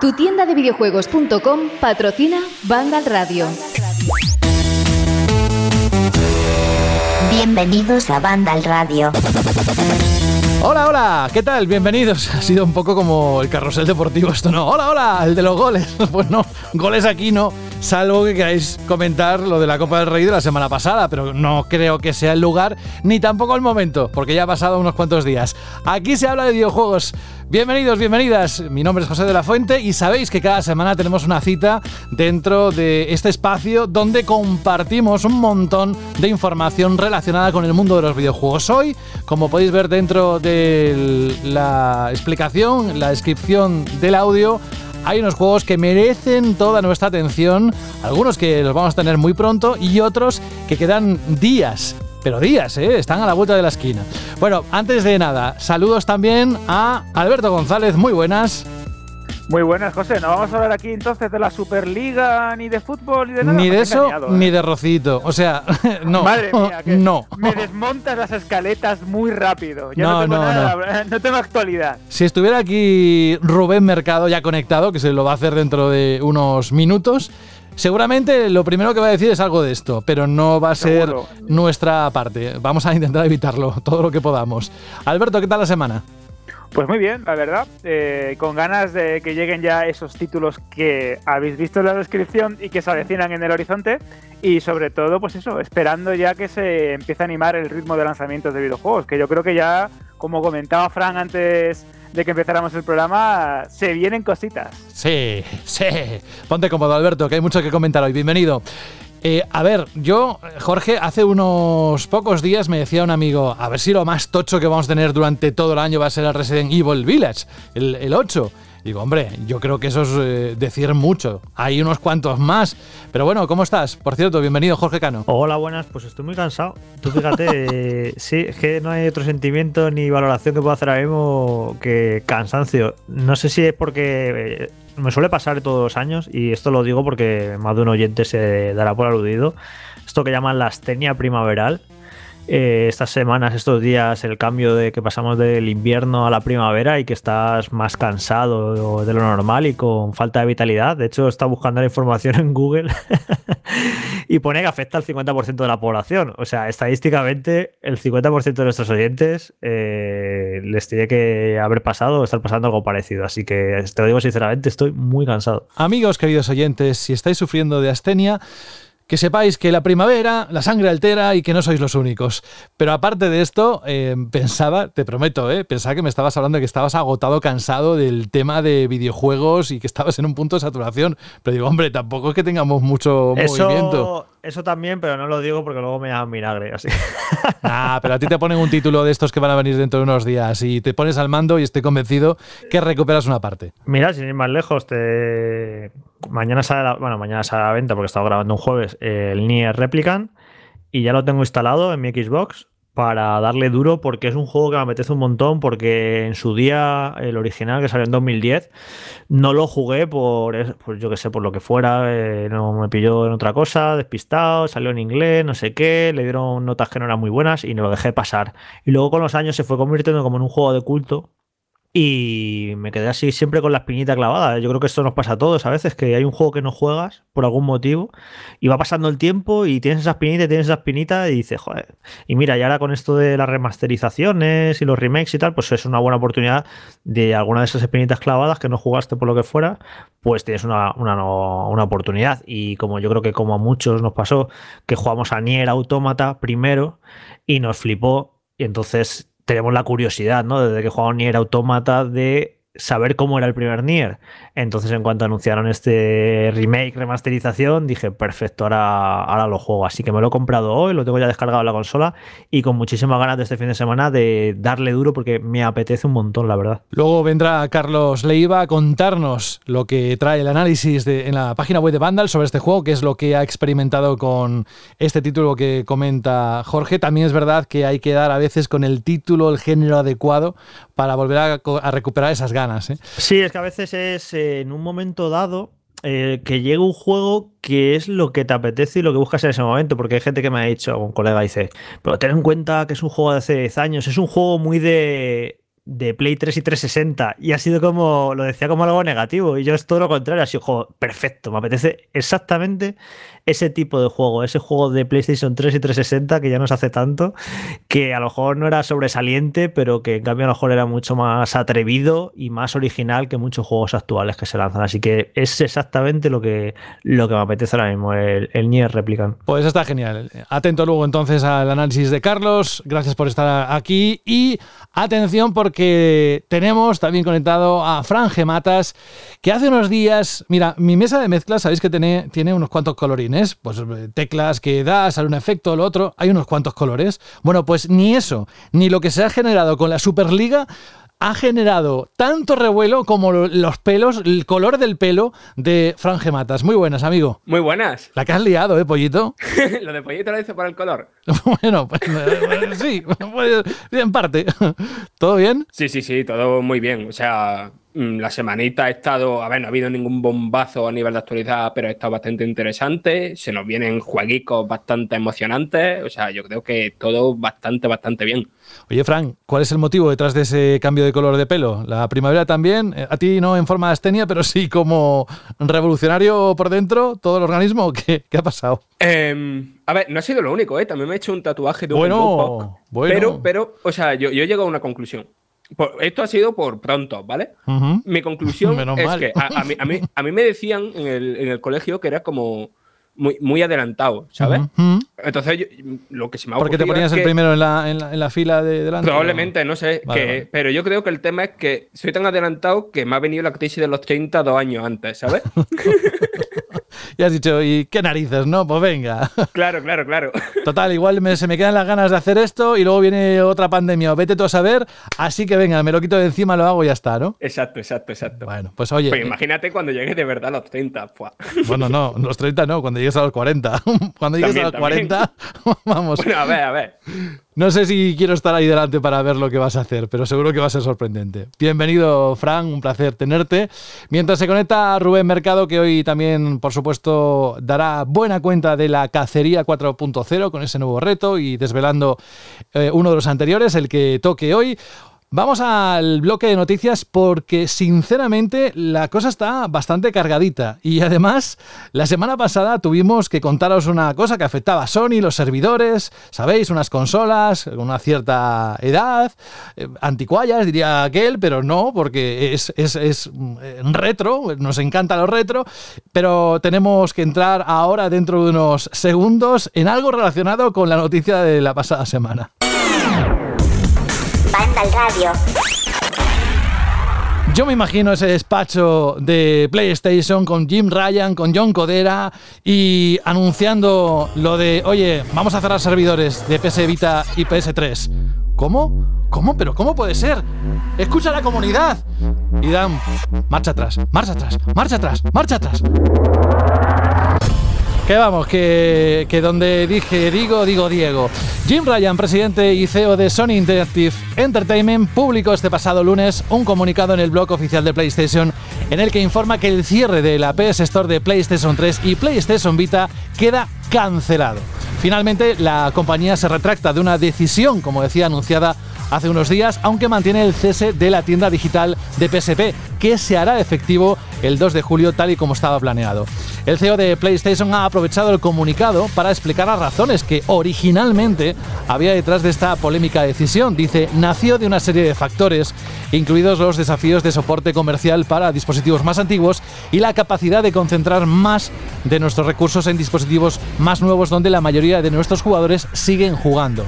Tu tienda de videojuegos.com patrocina Vandal Radio. Bienvenidos a Vandal Radio. Hola, hola, ¿qué tal? Bienvenidos. Ha sido un poco como el carrusel deportivo esto, ¿no? Hola, hola, el de los goles. Pues no, goles aquí no, salvo que queráis comentar lo de la Copa del Rey de la semana pasada, pero no creo que sea el lugar ni tampoco el momento, porque ya ha pasado unos cuantos días. Aquí se habla de videojuegos. Bienvenidos, bienvenidas. Mi nombre es José de la Fuente y sabéis que cada semana tenemos una cita dentro de este espacio donde compartimos un montón de información relacionada con el mundo de los videojuegos. Hoy, como podéis ver dentro de la explicación, la descripción del audio, hay unos juegos que merecen toda nuestra atención, algunos que los vamos a tener muy pronto y otros que quedan días pero días, ¿eh? están a la vuelta de la esquina. Bueno, antes de nada, saludos también a Alberto González, muy buenas. Muy buenas, José. No vamos a hablar aquí entonces de la Superliga, ni de fútbol, ni de nada. Ni de eso, ni ¿eh? de Rocito. O sea, no. Madre mía, que no. me desmontas las escaletas muy rápido. no, no, no, no tengo actualidad. Si estuviera aquí Rubén Mercado ya conectado, que se lo va a hacer dentro de unos minutos, Seguramente lo primero que va a decir es algo de esto, pero no va a ser nuestra parte. Vamos a intentar evitarlo todo lo que podamos. Alberto, ¿qué tal la semana? Pues muy bien, la verdad, eh, con ganas de que lleguen ya esos títulos que habéis visto en la descripción y que se avecinan en el horizonte y sobre todo, pues eso, esperando ya que se empiece a animar el ritmo de lanzamientos de videojuegos, que yo creo que ya, como comentaba Fran antes de que empezáramos el programa, se vienen cositas. Sí, sí. Ponte cómodo, Alberto, que hay mucho que comentar hoy. Bienvenido. Eh, a ver, yo, Jorge, hace unos pocos días me decía un amigo, a ver si lo más tocho que vamos a tener durante todo el año va a ser el Resident Evil Village, el, el 8. Digo, hombre, yo creo que eso es eh, decir mucho. Hay unos cuantos más. Pero bueno, ¿cómo estás? Por cierto, bienvenido, Jorge Cano. Hola, buenas. Pues estoy muy cansado. Tú fíjate, eh, sí, es que no hay otro sentimiento ni valoración que pueda hacer ahora mismo que cansancio. No sé si es porque eh, me suele pasar todos los años, y esto lo digo porque más de un oyente se dará por aludido. Esto que llaman la astenia primaveral eh, estas semanas, estos días, el cambio de que pasamos del invierno a la primavera y que estás más cansado de lo normal y con falta de vitalidad. De hecho, está buscando la información en Google y pone que afecta al 50% de la población. O sea, estadísticamente, el 50% de nuestros oyentes eh, les tiene que haber pasado o estar pasando algo parecido. Así que te lo digo sinceramente, estoy muy cansado. Amigos, queridos oyentes, si estáis sufriendo de astenia, que sepáis que la primavera, la sangre altera y que no sois los únicos. Pero aparte de esto, eh, pensaba, te prometo, eh, pensaba que me estabas hablando de que estabas agotado, cansado del tema de videojuegos y que estabas en un punto de saturación. Pero digo, hombre, tampoco es que tengamos mucho movimiento. Eso también, pero no lo digo porque luego me llaman vinagre, así. Ah, pero a ti te ponen un título de estos que van a venir dentro de unos días y te pones al mando y estoy convencido que recuperas una parte. Mira, sin ir más lejos, te... mañana sale la... bueno, mañana sale a la venta porque he estado grabando un jueves el Nier Replicant y ya lo tengo instalado en mi Xbox para darle duro porque es un juego que me apetece un montón porque en su día el original que salió en 2010 no lo jugué por, pues yo que sé por lo que fuera eh, no me pilló en otra cosa despistado salió en inglés no sé qué le dieron notas que no eran muy buenas y no lo dejé pasar. Y luego con los años se fue convirtiendo como en un juego de culto y me quedé así siempre con la espinita clavada. Yo creo que esto nos pasa a todos a veces, que hay un juego que no juegas por algún motivo y va pasando el tiempo y tienes esa espinita y tienes esa espinita y dices, joder. Y mira, y ahora con esto de las remasterizaciones y los remakes y tal, pues es una buena oportunidad de alguna de esas espinitas clavadas que no jugaste por lo que fuera, pues tienes una, una, una oportunidad. Y como yo creo que como a muchos nos pasó, que jugamos a Nier Automata primero y nos flipó y entonces tenemos la curiosidad, ¿no? Desde que jugamos Nier Automata de saber cómo era el primer Nier. Entonces, en cuanto anunciaron este remake, remasterización, dije, perfecto, ahora, ahora lo juego. Así que me lo he comprado hoy, lo tengo ya descargado en la consola y con muchísimas ganas de este fin de semana de darle duro porque me apetece un montón, la verdad. Luego vendrá Carlos Leiva a contarnos lo que trae el análisis de, en la página web de Vandal sobre este juego, que es lo que ha experimentado con este título que comenta Jorge. También es verdad que hay que dar a veces con el título, el género adecuado para volver a, recuperar esas ganas. ¿eh? Sí, es que a veces es eh, en un momento dado eh, que llega un juego que es lo que te apetece y lo que buscas en ese momento, porque hay gente que me ha dicho, un colega dice, pero ten en cuenta que es un juego de hace 10 años, es un juego muy de de Play 3 y 360 y ha sido como, lo decía como algo negativo y yo es todo lo contrario, ha sido juego perfecto, me apetece exactamente ese tipo de juego, ese juego de PlayStation 3 y 360 que ya nos hace tanto, que a lo mejor no era sobresaliente, pero que en cambio a lo mejor era mucho más atrevido y más original que muchos juegos actuales que se lanzan, así que es exactamente lo que, lo que me apetece ahora mismo, el, el Nier Replicant. Pues está genial. Atento luego entonces al análisis de Carlos, gracias por estar aquí y atención porque que tenemos también conectado a Fran Gematas, que hace unos días, mira, mi mesa de mezcla, sabéis que tiene, tiene unos cuantos colorines, pues eh, teclas que da, sale un efecto, lo otro, hay unos cuantos colores. Bueno, pues ni eso, ni lo que se ha generado con la Superliga ha generado tanto revuelo como los pelos, el color del pelo de Fran Gematas. Muy buenas, amigo. Muy buenas. La que has liado, ¿eh, pollito? lo de pollito lo hice por el color. bueno, pues, eh, sí, pues, en parte. ¿Todo bien? Sí, sí, sí, todo muy bien. O sea, la semanita ha estado, a ver, no ha habido ningún bombazo a nivel de actualidad, pero ha estado bastante interesante. Se nos vienen jueguicos bastante emocionantes. O sea, yo creo que todo bastante, bastante bien. Oye, Frank, ¿cuál es el motivo detrás de ese cambio de color de pelo? ¿La primavera también? Eh, a ti no en forma de astenia, pero sí como revolucionario por dentro, todo el organismo. ¿Qué, qué ha pasado? Em, a ver, no ha sido lo único, ¿eh? También me he hecho un tatuaje de un bueno, bueno. Pero, pero, o sea, yo, yo he llegado a una conclusión esto ha sido por pronto, ¿vale? Mi conclusión es que a, mí, me decían en el, colegio que era como muy, muy adelantado, ¿sabes? Entonces, lo que se me ha Porque te ponías el primero en la, en, la, fila de delante. Probablemente, no sé. Pero yo creo que el tema es que soy tan adelantado que me ha venido la crisis de los 30 dos años antes, ¿sabes? y has dicho, ¿y qué narices, no? Pues venga. Claro, claro, claro. Total, igual se me quedan las ganas de hacer esto y luego viene otra pandemia, vete tú a saber, así que venga, me lo quito de encima, lo hago y ya está, ¿no? Exacto, exacto, exacto. Bueno, pues oye. Pues imagínate cuando llegues de verdad a los 30. Bueno, no, los 30 no, cuando llegues a los 40. Cuando llegues a los 40, vamos. Bueno, a ver, a ver. No sé si quiero estar ahí delante para ver lo que vas a hacer, pero seguro que va a ser sorprendente. Bienvenido, Fran, un placer tenerte. Mientras se conecta Rubén Mercado, que hoy también, por supuesto, dará buena cuenta de la cacería 4.0 con ese nuevo reto y desvelando eh, uno de los anteriores, el que toque hoy. Vamos al bloque de noticias porque sinceramente la cosa está bastante cargadita. Y además la semana pasada tuvimos que contaros una cosa que afectaba a Sony, los servidores, sabéis, unas consolas con una cierta edad, eh, anticuallas diría aquel, pero no porque es, es, eh, retro, nos encanta lo retro, pero tenemos que entrar ahora dentro de unos segundos en algo relacionado con la noticia de la pasada semana. Radio. Yo me imagino ese despacho de PlayStation con Jim Ryan, con John Codera y anunciando lo de, oye, vamos a cerrar servidores de PS Vita y PS3. ¿Cómo? ¿Cómo? ¿Pero cómo puede ser? Escucha a la comunidad. Y dan, marcha atrás, marcha atrás, marcha atrás, marcha atrás. Que vamos, que, que, donde dije digo, digo Diego. Jim Ryan, presidente y CEO de Sony Interactive Entertainment, publicó este pasado lunes un comunicado en el blog oficial de PlayStation en el que informa que el cierre de la PS Store de PlayStation 3 y PlayStation Vita queda cancelado. Finalmente, la compañía se retracta de una decisión, como decía, anunciada hace unos días, aunque mantiene el cese de la tienda digital de PSP, que se hará efectivo el 2 de julio tal y como estaba planeado. El CEO de PlayStation ha aprovechado el comunicado para explicar las razones que originalmente había detrás de esta polémica decisión. Dice, nació de una serie de factores, incluidos los desafíos de soporte comercial para dispositivos más antiguos y la capacidad de concentrar más de nuestros recursos en dispositivos más nuevos donde la mayoría de nuestros jugadores siguen jugando.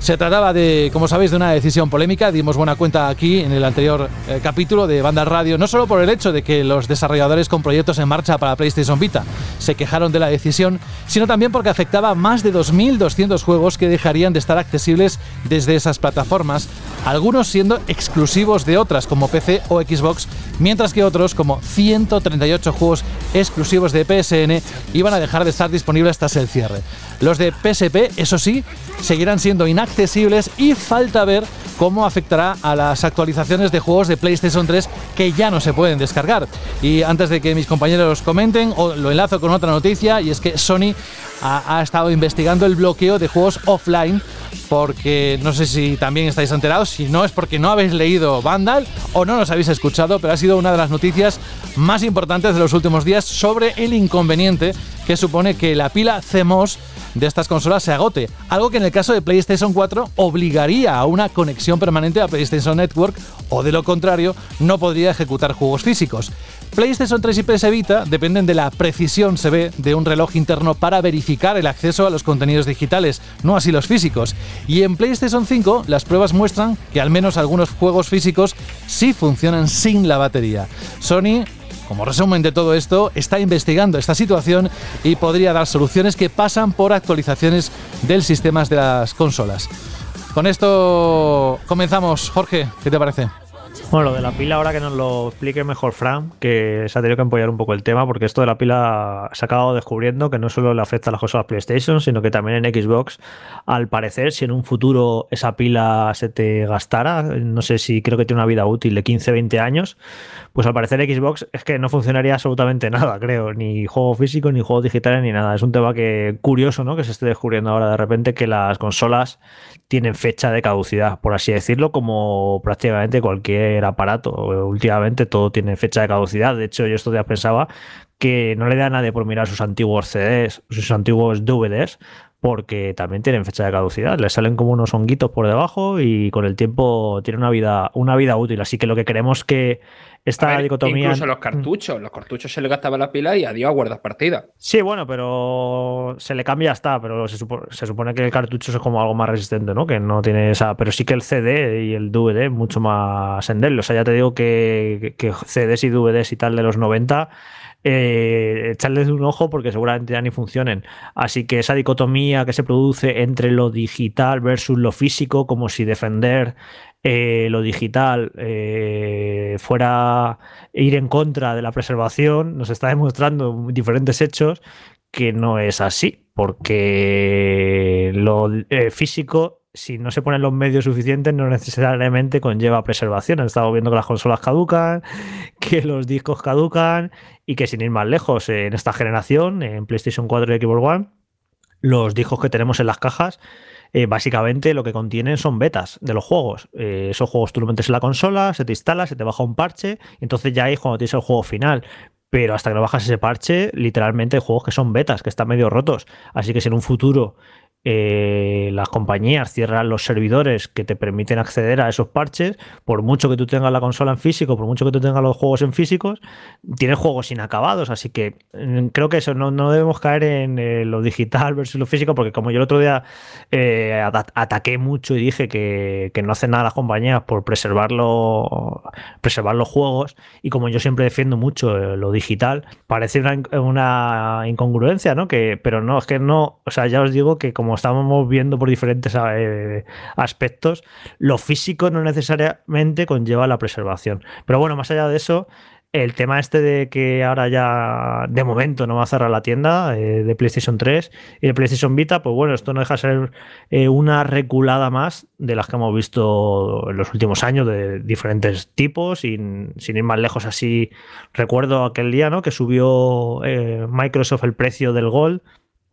Se trataba de, como sabéis, de una decisión polémica. Dimos buena cuenta aquí en el anterior eh, capítulo de Banda Radio, no solo por el hecho de que los desarrolladores con proyectos en marcha para PlayStation Vita se quejaron de la decisión, sino también porque afectaba a más de 2.200 juegos que dejarían de estar accesibles desde esas plataformas, algunos siendo exclusivos de otras como PC o Xbox, mientras que otros, como 138 juegos exclusivos de PSN, iban a dejar de estar disponibles tras el cierre. Los de PSP, eso sí, seguirán siendo inaccesibles y falta ver cómo afectará a las actualizaciones de juegos de PlayStation 3 que ya no se pueden descargar. Y antes de que mis compañeros comenten, lo enlazo con otra noticia y es que Sony ha, estado investigando el bloqueo de juegos offline porque no sé si también estáis enterados, si no es porque no habéis leído Vandal o no nos habéis escuchado, pero ha sido una de las noticias más importantes de los últimos días sobre el inconveniente que supone que la pila CMOS de estas consolas se agote, algo que en el caso de PlayStation 4 obligaría a una conexión permanente a PlayStation Network o de lo contrario no podría ejecutar juegos físicos. PlayStation 3 y PS Vita dependen de la precisión, se ve, de un reloj interno para verificar el acceso a los contenidos digitales, no así los físicos. Y en PlayStation 5 las pruebas muestran que al menos algunos juegos físicos sí funcionan sin la batería. Sony como resumen de todo esto, está investigando esta situación y podría dar soluciones que pasan por actualizaciones del sistema de las consolas. Con esto comenzamos. Jorge, ¿qué te parece? Bueno, lo de la pila, ahora que nos lo explique mejor Fran, que se ha tenido que apoyar un poco el tema, porque esto de la pila se ha acabado descubriendo que no solo le afecta a las consolas PlayStation, sino que también en Xbox, al parecer, si en un futuro esa pila se te gastara, no sé si creo que tiene una vida útil de 15-20 años, pues al parecer Xbox es que no funcionaría absolutamente nada, creo, ni juego físico, ni juegos digitales, ni nada. Es un tema que curioso, ¿no? Que se esté descubriendo ahora de repente que las consolas tienen fecha de caducidad, por así decirlo, como prácticamente cualquier aparato. Últimamente todo tiene fecha de caducidad. De hecho, yo estos días pensaba que no le da a nadie por mirar sus antiguos CDs, sus antiguos DVDs, porque también tienen fecha de caducidad. Le salen como unos honguitos por debajo y con el tiempo tiene una vida, una vida útil. Así que lo que queremos que esta dicotomía. Incluso los cartuchos, los cartuchos se le gastaba la pila y adiós a guardas partida. Sí, bueno, pero se le cambia hasta, pero se, supone que el cartucho es como algo más resistente, ¿no? Que no tiene esa. Pero sí que el CD y el DVD mucho más endeble. O sea, ya te digo que, que CDs y DVDs y tal de los 90 eh, echarles un ojo porque seguramente ya ni funcionen. Así que esa dicotomía que se produce entre lo digital versus lo físico, como si defender eh, lo digital eh, fuera ir en contra de la preservación, nos está demostrando diferentes hechos que no es así, porque lo eh, físico si no se ponen los medios suficientes, no necesariamente conlleva preservación. Estamos viendo que las consolas caducan, que los discos caducan y que sin ir más lejos, en esta generación, en PlayStation 4 y Xbox One, los discos que tenemos en las cajas eh, básicamente lo que contienen son betas de los juegos. Eh, esos juegos tú lo metes en la consola, se te instala, se te baja un parche, y entonces ya ahí cuando tienes el juego final. Pero hasta que no bajas ese parche, literalmente hay juegos que son betas, que están medio rotos. Así que si en un futuro eh, las compañías cierran los servidores que te permiten acceder a esos parches, por mucho que tú tengas la consola en físico, por mucho que tú tengas los juegos en físicos, tienes juegos inacabados, así que mm, creo que eso no, debemos caer en eh, lo digital versus lo físico, porque como yo el otro día eh, ataqué mucho y dije que, no hacen nada las compañías por preservar, preservar los juegos, y como yo siempre defiendo mucho lo digital, parece una, una incongruencia, ¿no? Que, pero no, es que no, o sea, ya os digo que como estamos viendo por diferentes eh, aspectos, lo físico no necesariamente conlleva la preservación. Pero bueno, más allá de eso, el tema este de que ahora ya de momento no va a cerrar la tienda eh, de PlayStation 3 y de PlayStation Vita, pues bueno, esto no deja de ser eh, una reculada más de las que hemos visto en los últimos años de diferentes tipos y sin ir más lejos así recuerdo aquel día ¿no? que subió Microsoft el precio del Gold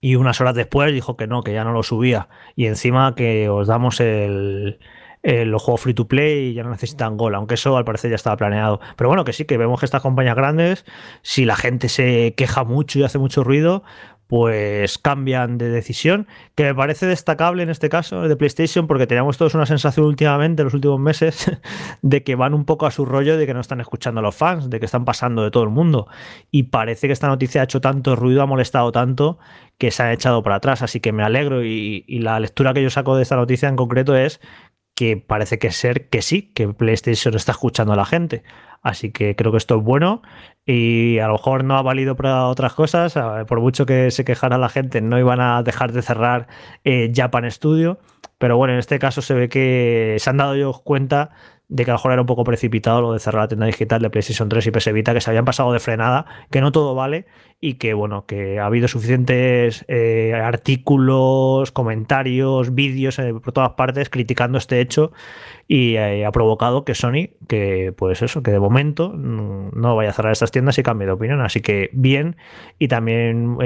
y unas horas después dijo que no, que ya no lo subía. Y encima que os damos el, los juegos free to play y ya no necesitan gol, aunque eso al parecer ya estaba planeado. Pero bueno, que sí, que vemos que estas compañías grandes, si la gente se queja mucho y hace mucho ruido, pues cambian de decisión, que me parece destacable en este caso de PlayStation, porque teníamos todos una sensación últimamente, en los últimos meses, de que van un poco a su rollo, de que no están escuchando a los fans, de que están pasando de todo el mundo. Y parece que esta noticia ha hecho tanto ruido, ha molestado tanto, que se ha echado para atrás. Así que me alegro y, y la lectura que yo saco de esta noticia en concreto es que parece que ser que sí, que PlayStation está escuchando a la gente. Así que creo que esto es bueno y a lo mejor no ha valido para otras cosas. Por mucho que se quejara la gente, no iban a dejar de cerrar eh, Japan Studio. Pero bueno, en este caso se ve que se han dado ellos cuenta de que a lo mejor era un poco precipitado lo de cerrar la tienda digital de PlayStation 3 y PS Vita, que se habían pasado de frenada, que no todo vale y que bueno, que ha habido suficientes eh, artículos, comentarios, vídeos eh, por todas partes criticando este hecho y eh, ha provocado que Sony, que pues eso, que de momento no vaya a cerrar estas tiendas y cambie de opinión. Así que bien y también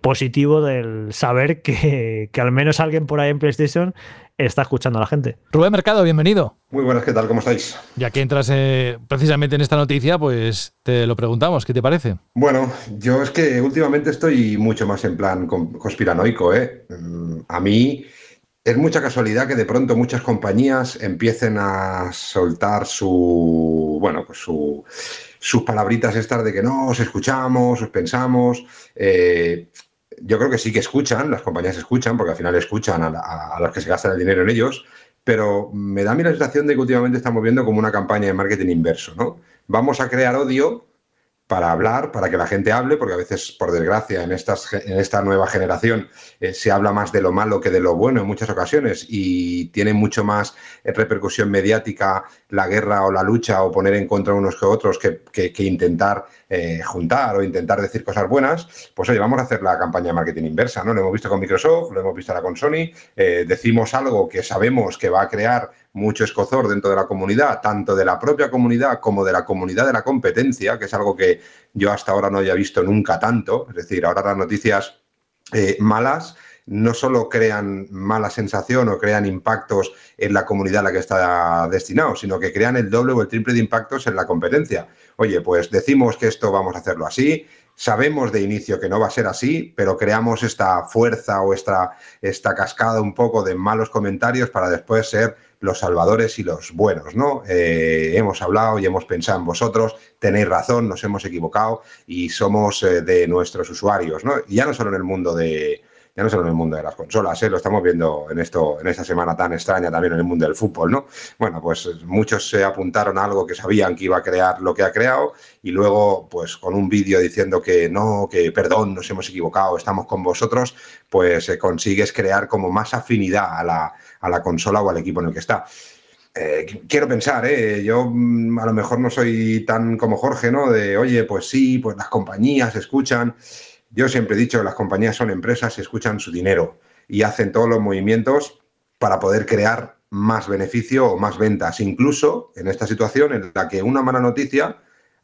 positivo del saber que, que al menos alguien por ahí en PlayStation está escuchando a la gente. Rubén Mercado, bienvenido. Muy buenas, ¿qué tal? ¿Cómo estáis? Ya que entras eh, precisamente en esta noticia, pues te lo preguntamos, ¿qué te parece? Bueno, yo es que últimamente estoy mucho más en plan conspiranoico, ¿eh? Mm, a mí es mucha casualidad que de pronto muchas compañías empiecen a soltar su, bueno, pues su, sus palabritas estas de que no, os escuchamos, os pensamos. Eh, yo creo que sí que escuchan, las compañías escuchan, porque al final escuchan a, los que se gastan el dinero en ellos, pero me da a mí la sensación de que últimamente estamos viendo como una campaña de marketing inverso, ¿no? Vamos a crear odio para hablar, para que la gente hable, porque a veces, por desgracia, en, estas, en esta nueva generación eh, se habla más de lo malo que de lo bueno en muchas ocasiones y tiene mucho más eh, repercusión mediática la guerra o la lucha o poner en contra unos que otros que, intentar eh, juntar o intentar decir cosas buenas, pues oye, vamos a hacer la campaña de marketing inversa, ¿no? Lo hemos visto con Microsoft, lo hemos visto ahora con Sony, decimos algo que sabemos que va a crear mucho escozor dentro de la comunidad, tanto de la propia comunidad como de la comunidad de la competencia, que es algo que yo hasta ahora no había visto nunca tanto. Es decir, ahora las noticias eh, malas no solo crean mala sensación o crean impactos en la comunidad a la que está destinado, sino que crean el doble o el triple de impactos en la competencia. Oye, pues decimos que esto vamos a hacerlo así, sabemos de inicio que no va a ser así, pero creamos esta fuerza o esta, esta cascada un poco de malos comentarios para después ser los salvadores y los buenos, ¿no? Eh, hemos hablado y hemos pensado en vosotros, tenéis razón, nos hemos equivocado y somos eh, de nuestros usuarios, ¿no? Y ya no solo en el mundo de, ya no solo en el mundo de las consolas, ¿eh? lo estamos viendo en esto, en esta semana tan extraña también en el mundo del fútbol, ¿no? Bueno, pues muchos se apuntaron a algo que sabían que iba a crear lo que ha creado y luego, pues con un vídeo diciendo que no, que perdón, nos hemos equivocado, estamos con vosotros, pues consigues crear como más afinidad a la, a la consola o al equipo en el que está. Eh, quiero pensar, ¿eh? yo mm, a lo mejor no soy tan como Jorge, ¿no? De, oye, pues sí, pues las compañías escuchan. Yo siempre he dicho que las compañías son empresas escuchan su dinero y hacen todos los movimientos para poder crear más beneficio o más ventas, incluso en esta situación en la que una mala noticia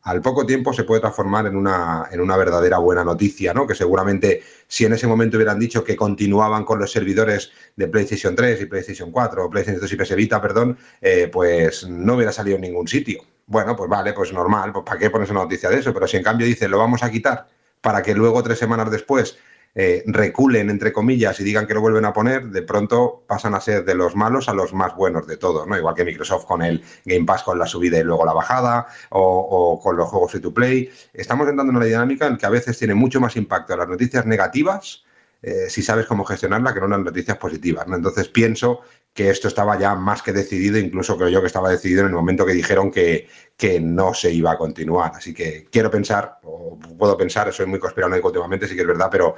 al poco tiempo se puede transformar en una, en una verdadera buena noticia, ¿no? Que seguramente si en ese momento hubieran dicho que continuaban con los servidores de PlayStation 3 y PlayStation 4, o PlayStation 2 y PS perdón, eh, pues no hubiera salido en ningún sitio. Bueno, pues vale, pues normal, pues ¿para qué pones una noticia de eso? Pero si en cambio dice lo vamos a quitar para que luego tres semanas después eh, reculen, entre comillas, y digan que lo vuelven a poner, de pronto pasan a ser de los malos a los más buenos de todos, ¿no? Igual que Microsoft con el Game Pass con la subida y luego la bajada, o, con los juegos free to play. Estamos entrando en una dinámica en que a veces tiene mucho más impacto las noticias negativas eh, si sabes cómo gestionarla que no las noticias positivas. ¿no? Entonces pienso que esto estaba ya más que decidido, incluso creo yo que estaba decidido en el momento que dijeron que, que no se iba a continuar. Así que quiero pensar, o puedo pensar, soy muy conspiranoico últimamente, sí que es verdad, pero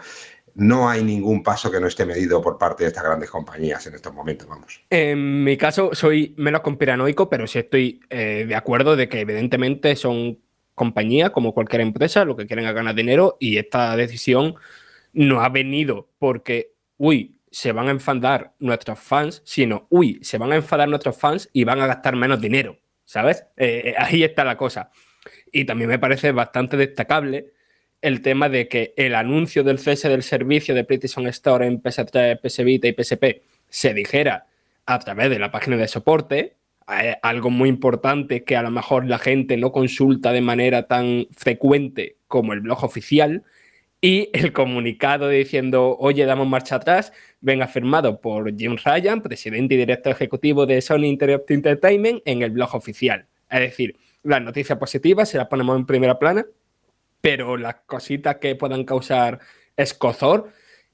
no hay ningún paso que no esté medido por parte de estas grandes compañías en estos momentos, vamos. En mi caso soy menos conspiranoico, pero sí estoy eh, de acuerdo de que evidentemente son compañías como cualquier empresa, lo que quieren es ganar dinero y esta decisión no ha venido porque, uy, se van a enfadar nuestros fans, sino, uy, se van a enfadar nuestros fans y van a gastar menos dinero, ¿sabes? Eh, eh, ahí está la cosa. Y también me parece bastante destacable el tema de que el anuncio del cese del servicio de PlayStation Store en PS3, PS Vita y PSP se dijera a través de la página de soporte, eh, algo muy importante que a lo mejor la gente no consulta de manera tan frecuente como el blog oficial, y el comunicado diciendo, oye, damos marcha atrás, venga firmado por Jim Ryan, presidente y director ejecutivo de Sony Interactive Entertainment, en el blog oficial. Es decir, las noticias positivas se las ponemos en primera plana, pero las cositas que puedan causar escozor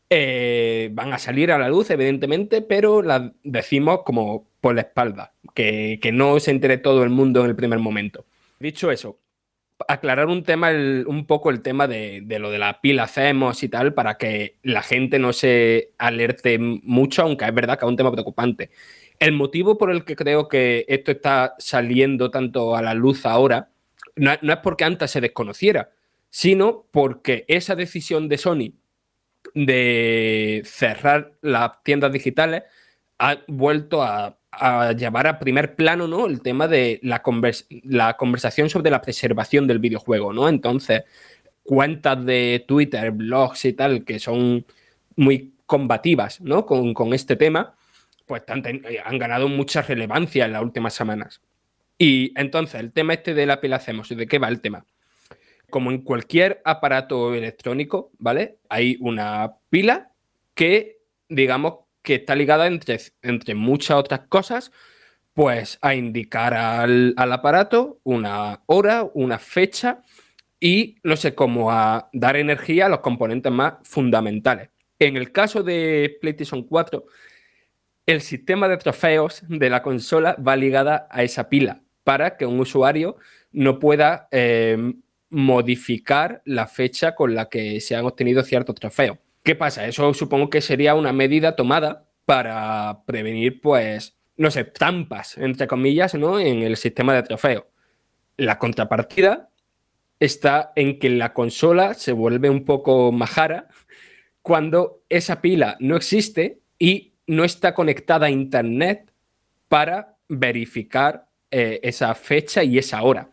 eh, van a salir a la luz, evidentemente, pero las decimos como por la espalda, que, que no se entere todo el mundo en el primer momento. Dicho eso, aclarar un tema, un poco el tema de, lo de la pila hacemos y tal, para que la gente no se alerte mucho, aunque es verdad que es un tema preocupante. El motivo por el que creo que esto está saliendo tanto a la luz ahora no, es porque antes se desconociera, sino porque esa decisión de Sony de cerrar las tiendas digitales ha vuelto a, llevar a primer plano ¿no? el tema de la, la conversación sobre la preservación del videojuego. ¿no? Entonces, cuentas de Twitter, blogs y tal, que son muy combativas ¿no? con, con este tema, pues eh, han, ganado mucha relevancia en las últimas semanas. Y entonces, el tema este de la pila hacemos, ¿de qué va el tema? Como en cualquier aparato electrónico, ¿vale? Hay una pila que, digamos, que está ligada entre, entre muchas otras cosas, pues a indicar al, al aparato una hora, una fecha y, no sé, como a dar energía a los componentes más fundamentales. En el caso de PlayStation 4, el sistema de trofeos de la consola va ligada a esa pila para que un usuario no pueda eh, modificar la fecha con la que se han obtenido ciertos trofeos. ¿Qué pasa? Eso supongo que sería una medida tomada para prevenir, pues, no sé, trampas, entre comillas, ¿no? En el sistema de trofeos. La contrapartida está en que la consola se vuelve un poco majara cuando esa pila no existe y no está conectada a Internet para verificar eh, esa fecha y esa hora.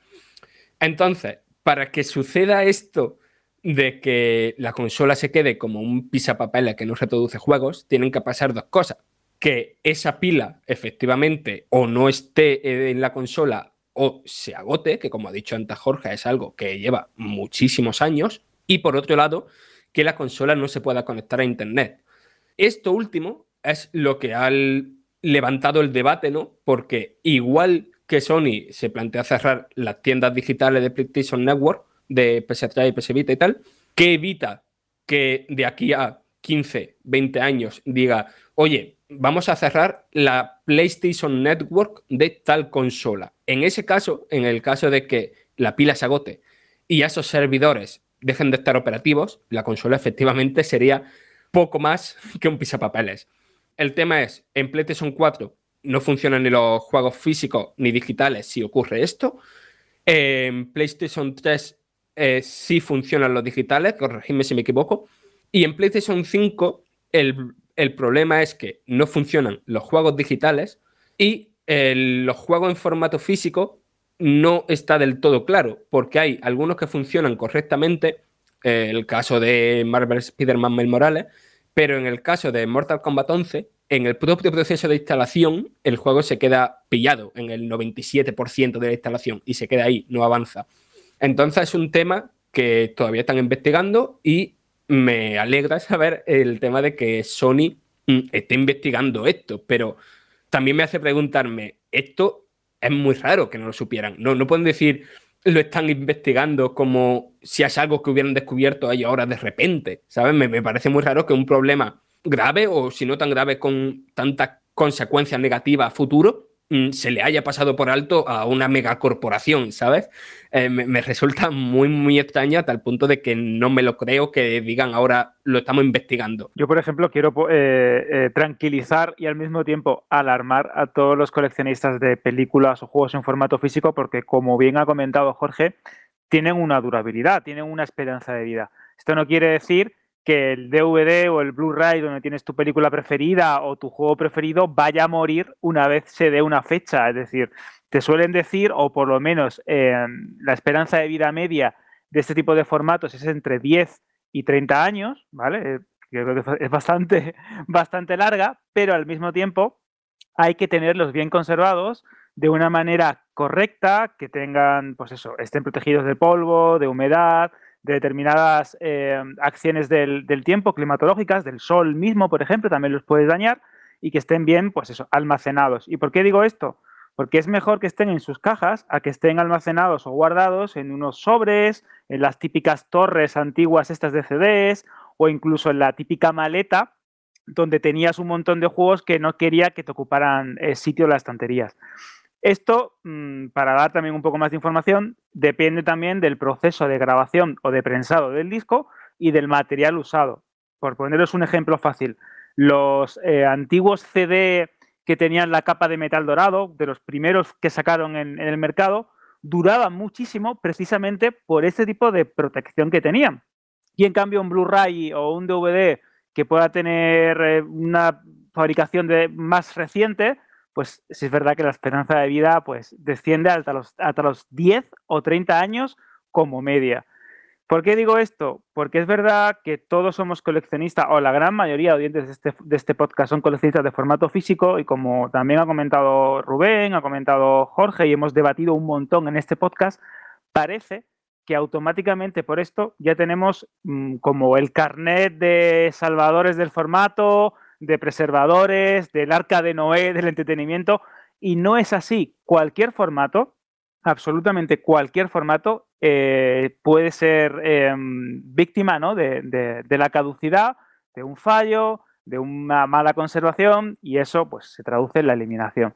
Entonces, para que suceda esto de que la consola se quede como un pisapapeles que no reproduce juegos, tienen que pasar dos cosas. Que esa pila efectivamente o no esté en la consola o se agote, que como ha dicho antes Jorge, es algo que lleva muchísimos años. Y por otro lado, que la consola no se pueda conectar a Internet. Esto último es lo que ha levantado el debate, ¿no? Porque igual que Sony se plantea cerrar las tiendas digitales de PlayStation Network, de PS3 y PS Vita y tal, que evita que de aquí a 15, 20 años diga, oye, vamos a cerrar la PlayStation Network de tal consola. En ese caso, en el caso de que la pila se agote y esos servidores dejen de estar operativos, la consola efectivamente sería poco más que un pisapapeles. El tema es, en PlayStation 4 no funcionan ni los juegos físicos ni digitales si ocurre esto. En PlayStation 3 eh, sí funcionan los digitales, corregidme si me equivoco. Y en PlayStation 5 el, problema es que no funcionan los juegos digitales y los juegos en formato físico no está del todo claro, porque hay algunos que funcionan correctamente, eh, el caso de Marvel Spider-Man Miles Morales, pero en el caso de Mortal Kombat 11, en el propio proceso de instalación, el juego se queda pillado en el 97% de la instalación y se queda ahí, no avanza. Entonces es un tema que todavía están investigando y me alegra saber el tema de que Sony mm, esté investigando esto, pero también me hace preguntarme, esto es muy raro que no lo supieran. No, no pueden decir, lo están investigando como si es algo que hubieran descubierto ahí ahora de repente, ¿sabes? Me, parece muy raro que un problema grave o si no tan grave con tantas consecuencias negativas a futuro se le haya pasado por alto a una megacorporación, ¿sabes? Eh, me, resulta muy, muy extraña a tal punto de que no me lo creo que digan ahora lo estamos investigando. Yo, por ejemplo, quiero eh, eh, tranquilizar y al mismo tiempo alarmar a todos los coleccionistas de películas o juegos en formato físico porque, como bien ha comentado Jorge, tienen una durabilidad, tienen una esperanza de vida. Esto no quiere decir que el DVD o el Blu-ray donde tienes tu película preferida o tu juego preferido vaya a morir una vez se dé una fecha. Es decir, te suelen decir, o por lo menos em, la esperanza de vida media de este tipo de formatos es entre 10 y 30 años, ¿vale? Eh, creo que es bastante, bastante larga, pero al mismo tiempo hay que tenerlos bien conservados de una manera correcta, que tengan, pues eso, estén protegidos de polvo, de humedad, de determinadas eh, acciones del, tiempo, climatológicas, del sol mismo, por ejemplo, también los puedes dañar y que estén bien, pues eso, almacenados. ¿Y por qué digo esto? Porque es mejor que estén en sus cajas a que estén almacenados o guardados en unos sobres, en las típicas torres antiguas estas de CDs o incluso en la típica maleta donde tenías un montón de juegos que no quería que te ocuparan eh, sitio en las estanterías. Esto, mm, para dar también un poco más de información, depende también del proceso de grabación o de prensado del disco y del material usado. Por poneros un ejemplo fácil, los eh, antiguos CD que tenían la capa de metal dorado, de los primeros que sacaron en, el mercado, duraban muchísimo precisamente por ese tipo de protección que tenían. Y en cambio un Blu-ray o un DVD que pueda tener eh, una fabricación de, más reciente, pues sí es verdad que la esperanza de vida pues desciende hasta los, hasta los 10 o 30 años como media. ¿Por qué digo esto? Porque es verdad que todos somos coleccionistas, o la gran mayoría de oyentes de este, de este, podcast son coleccionistas de formato físico, y como también ha comentado Rubén, ha comentado Jorge, y hemos debatido un montón en este podcast, parece que automáticamente por esto ya tenemos mm, como el carnet de salvadores del formato, de preservadores, del arca de Noé, del entretenimiento, y no es así. Cualquier formato, absolutamente cualquier formato, eh, puede ser em, víctima ¿no? de, la caducidad, de un fallo, de una mala conservación, y eso pues, se traduce en la eliminación.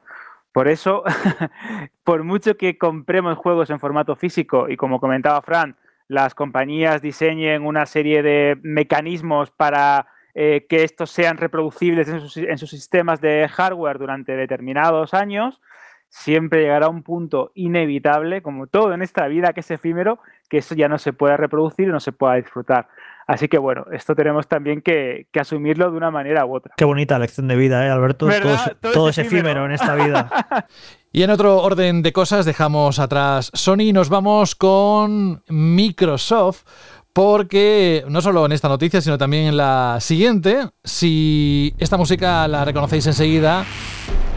Por eso, por mucho que compremos juegos en formato físico y como comentaba Fran, las compañías diseñen una serie de mecanismos para eh, que estos sean reproducibles en sus, sistemas de hardware durante determinados años, siempre llegará un punto inevitable, como todo en esta vida que es efímero, que eso ya no se pueda reproducir y no se pueda disfrutar. Así que bueno, esto tenemos también que, asumirlo de una manera u otra. Qué bonita lección de vida, ¿eh, Alberto? Todo, es, efímero en esta vida. y en otro orden de cosas, dejamos atrás Sony y nos vamos con Microsoft porque no solo en esta noticia, sino también en la siguiente, si esta música la reconocéis enseguida,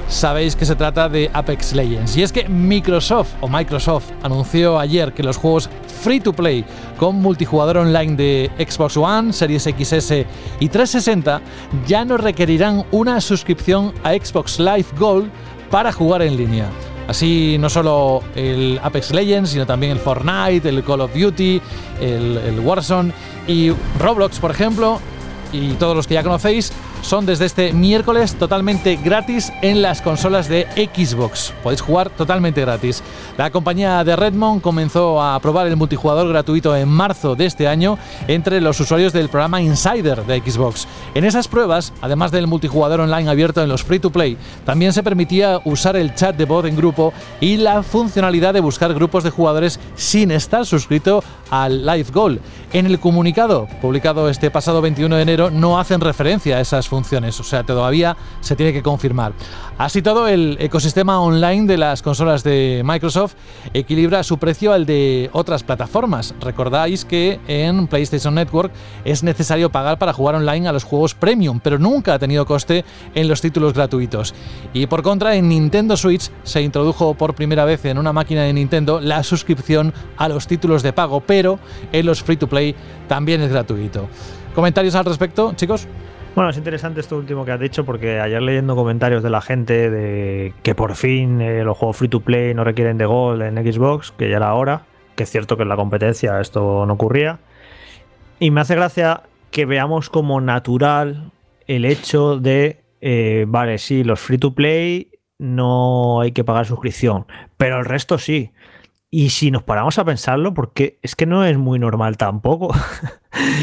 sabéis que se trata de Apex Legends. Y es que Microsoft o Microsoft anunció ayer que los juegos free to play con multijugador online de Xbox One, Series XS y 360 ya no requerirán una suscripción a Xbox Live Gold para jugar en línea. Así no solo el Apex Legends, sino también el Fortnite, el Call of Duty, el, Warzone y Roblox, por ejemplo, y todos los que ya conocéis, son desde este miércoles totalmente gratis en las consolas de Xbox. Podéis jugar totalmente gratis. La compañía de Redmond comenzó a probar el multijugador gratuito en marzo de este año entre los usuarios del programa Insider de Xbox. En esas pruebas, además del multijugador online abierto en los free to play, también se permitía usar el chat de voz en grupo y la funcionalidad de buscar grupos de jugadores sin estar suscrito al Live Goal. En el comunicado publicado este pasado 21 de enero no hacen referencia a esas funciones, o sea, todavía se tiene que confirmar. Así todo, el ecosistema online de las consolas de Microsoft equilibra su precio al de otras plataformas. Recordáis que en PlayStation Network es necesario pagar para jugar online a los juegos premium, pero nunca ha tenido coste en los títulos gratuitos. Y por contra, en Nintendo Switch se introdujo por primera vez en una máquina de Nintendo la suscripción a los títulos de pago, pero en los free to play también es gratuito. ¿Comentarios al respecto, chicos? Bueno, es interesante esto último que has dicho porque ayer leyendo comentarios de la gente de que por fin eh, los juegos free to play no requieren de gol en Xbox, que ya era hora, que es cierto que en la competencia esto no ocurría. Y me hace gracia que veamos como natural el hecho de, eh, vale, sí, los free to play no hay que pagar suscripción, pero el resto sí. Y si nos paramos a pensarlo, porque es que no es muy normal tampoco.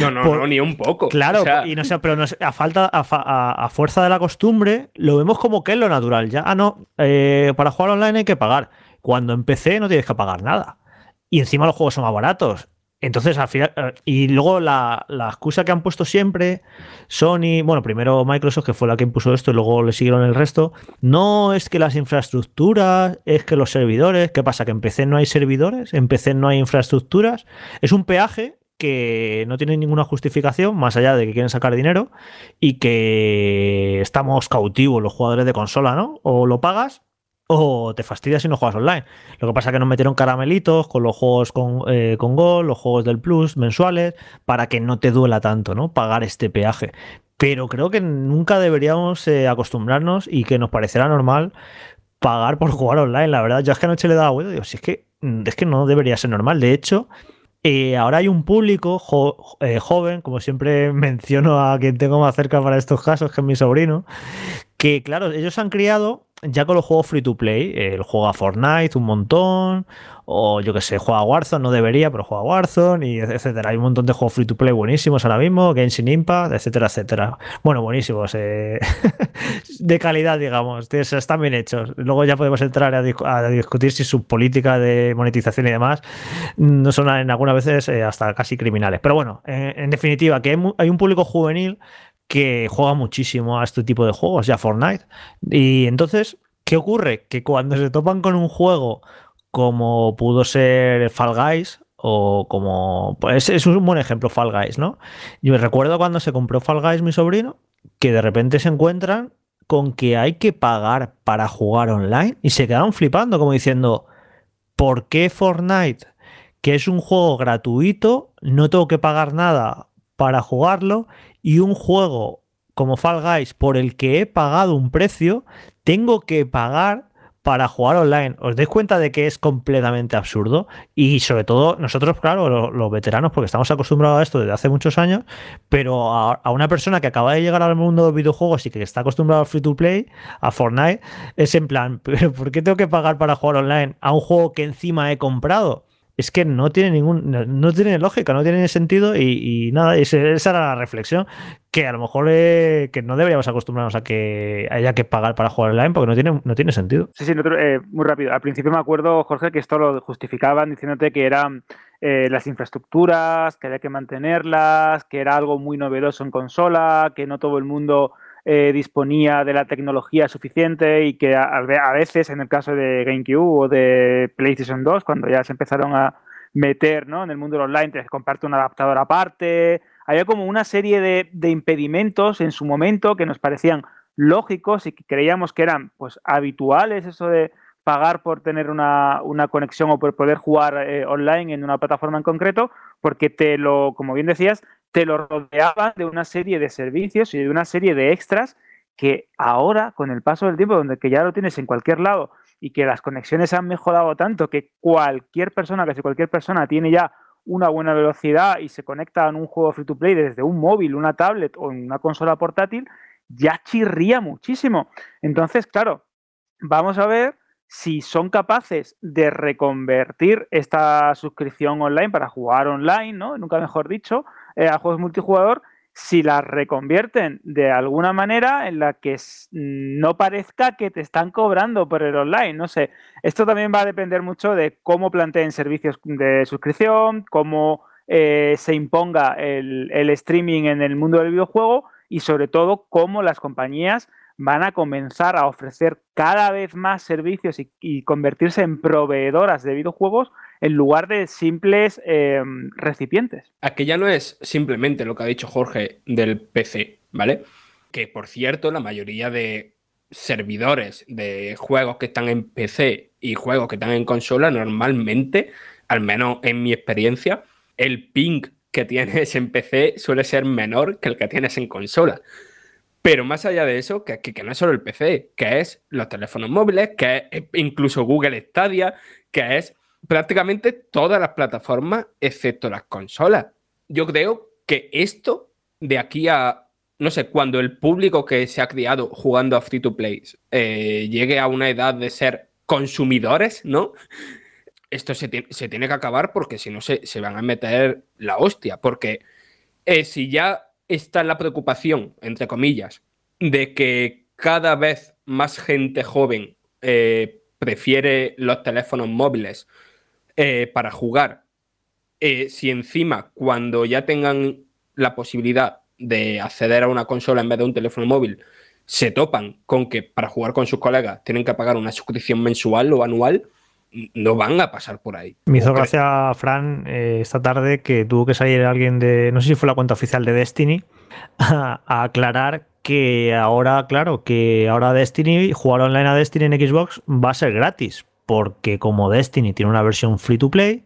No, no, no, ni un poco. Claro, y no sé, pero a falta, a, fuerza de la costumbre, lo vemos como que es lo natural. Ya, ah, no, eh, para jugar online hay que pagar. Cuando empecé no tienes que pagar nada. Y encima los juegos son más baratos. Entonces, al final, eh, y luego la, excusa que han puesto siempre, Sony, bueno, primero Microsoft, que fue la que impuso esto, y luego le siguieron el resto, no es que las infraestructuras, es que los servidores, ¿qué pasa? ¿Que en PC no hay servidores? ¿En PC no hay infraestructuras? Es un peaje que no tiene ninguna justificación, más allá de que quieren sacar dinero, y que estamos cautivos los jugadores de consola, ¿no? O lo pagas o te fastidias si no juegas online. Lo que pasa es que nos metieron caramelitos con los juegos con, eh, con Gol, los juegos del Plus mensuales, para que no te duela tanto, ¿no? Pagar este peaje. Pero creo que nunca deberíamos eh, acostumbrarnos y que nos pareciera normal pagar por jugar online. La verdad, yo es que anoche le daba vuelta digo, si es que, mm, es que no debería ser normal. De hecho, eh, ahora hay un público joven, como siempre menciono a quien tengo más cerca para estos casos, que es mi sobrino, que claro, ellos han criado ya con los juegos free to play, el juego a Fortnite un montón, o yo que sé, juega Warzone, no debería, pero juega Warzone, y etcétera. Hay un montón de juegos free to play buenísimos ahora mismo, Genshin Impact, etcétera, etcétera. Bueno, buenísimos, eh, de calidad, digamos, están bien hechos. Luego ya podemos entrar a, discutir si su política de monetización y demás no son en algunas veces eh, hasta casi criminales. Pero bueno, en, definitiva, que hay un público juvenil que juega muchísimo a este tipo de juegos, ya Fortnite. Y entonces, ¿qué ocurre? Que cuando se topan con un juego como pudo ser Fall Guys, o como. Pues es un buen ejemplo, Fall Guys, ¿no? Yo me recuerdo cuando se compró Fall Guys, mi sobrino, que de repente se encuentran con que hay que pagar para jugar online y se quedaron flipando, como diciendo, ¿por qué Fortnite, que es un juego gratuito, no tengo que pagar nada para jugarlo y un juego como Fall Guys por el que he pagado un precio, tengo que pagar para jugar online. ¿Os dais cuenta de que es completamente absurdo? Y sobre todo nosotros, claro, los, veteranos, porque estamos acostumbrados a esto desde hace muchos años, pero a, una persona que acaba de llegar al mundo de los videojuegos y que está acostumbrado al free to play, a Fortnite, es en plan, ¿por qué tengo que pagar para jugar online a un juego que encima he comprado? Es que no tiene ningún, no, tiene lógica, no tiene sentido y, nada, esa era la reflexión, que a lo mejor eh, que no deberíamos acostumbrarnos a que haya que pagar para jugar online porque no tiene, no tiene sentido. Sí, sí, eh, muy rápido. Al principio me acuerdo, Jorge, que esto lo justificaban diciéndote que eran eh, las infraestructuras, que había que mantenerlas, que era algo muy novedoso en consola, que no todo el mundo eh, disponía de la tecnología suficiente y que a, veces, en el caso de GameCube o de PlayStation 2, cuando ya se empezaron a meter ¿no? en el mundo del online, te comparte un adaptador aparte. Había como una serie de, impedimentos en su momento que nos parecían lógicos y que creíamos que eran pues habituales, eso de pagar por tener una, conexión o por poder jugar eh, online en una plataforma en concreto, porque te lo, como bien decías, te lo rodeaban de una serie de servicios y de una serie de extras que ahora, con el paso del tiempo, donde que ya lo tienes en cualquier lado y que las conexiones han mejorado tanto que cualquier persona, casi cualquier persona tiene ya una buena velocidad y se conecta a un juego free to play desde un móvil, una tablet o una consola portátil, ya chirría muchísimo. Entonces, claro, vamos a ver si son capaces de reconvertir esta suscripción online para jugar online, ¿no? Nunca mejor dicho, eh, a juegos multijugador si las reconvierten de alguna manera en la que no parezca que te están cobrando por el online. No sé, esto también va a depender mucho de cómo planteen servicios de suscripción, cómo eh, se imponga el, el streaming en el mundo del videojuego y sobre todo cómo las compañías van a comenzar a ofrecer cada vez más servicios y, convertirse en proveedoras de videojuegos en lugar de simples eh, recipientes. Aquí ya no es simplemente lo que ha dicho Jorge del PC, ¿vale? Que por cierto, la mayoría de servidores de juegos que están en PC y juegos que están en consola, normalmente, al menos en mi experiencia, el ping que tienes en PC suele ser menor que el que tienes en consola. Pero más allá de eso, que, que, no es solo el PC, que es los teléfonos móviles, que es incluso Google Stadia, que es prácticamente todas las plataformas excepto las consolas. Yo creo que esto de aquí a, no sé, cuando el público que se ha criado jugando a free to play eh, llegue a una edad de ser consumidores, ¿no? Esto se, tiene que acabar porque si no se, se, van a meter la hostia. Porque eh, si ya está la preocupación, entre comillas, de que cada vez más gente joven eh, prefiere los teléfonos móviles eh, para jugar. Eh, si encima, cuando ya tengan la posibilidad de acceder a una consola en vez de un teléfono móvil, se topan con que para jugar con sus colegas tienen que pagar una suscripción mensual o anual, no van a pasar por ahí. Me hizo gracia, Fran, eh, esta tarde que tuvo que salir alguien de, no sé si fue la cuenta oficial de Destiny, a, aclarar que ahora, claro, que ahora Destiny, jugar online a Destiny en Xbox va a ser gratis, porque como Destiny tiene una versión free to play,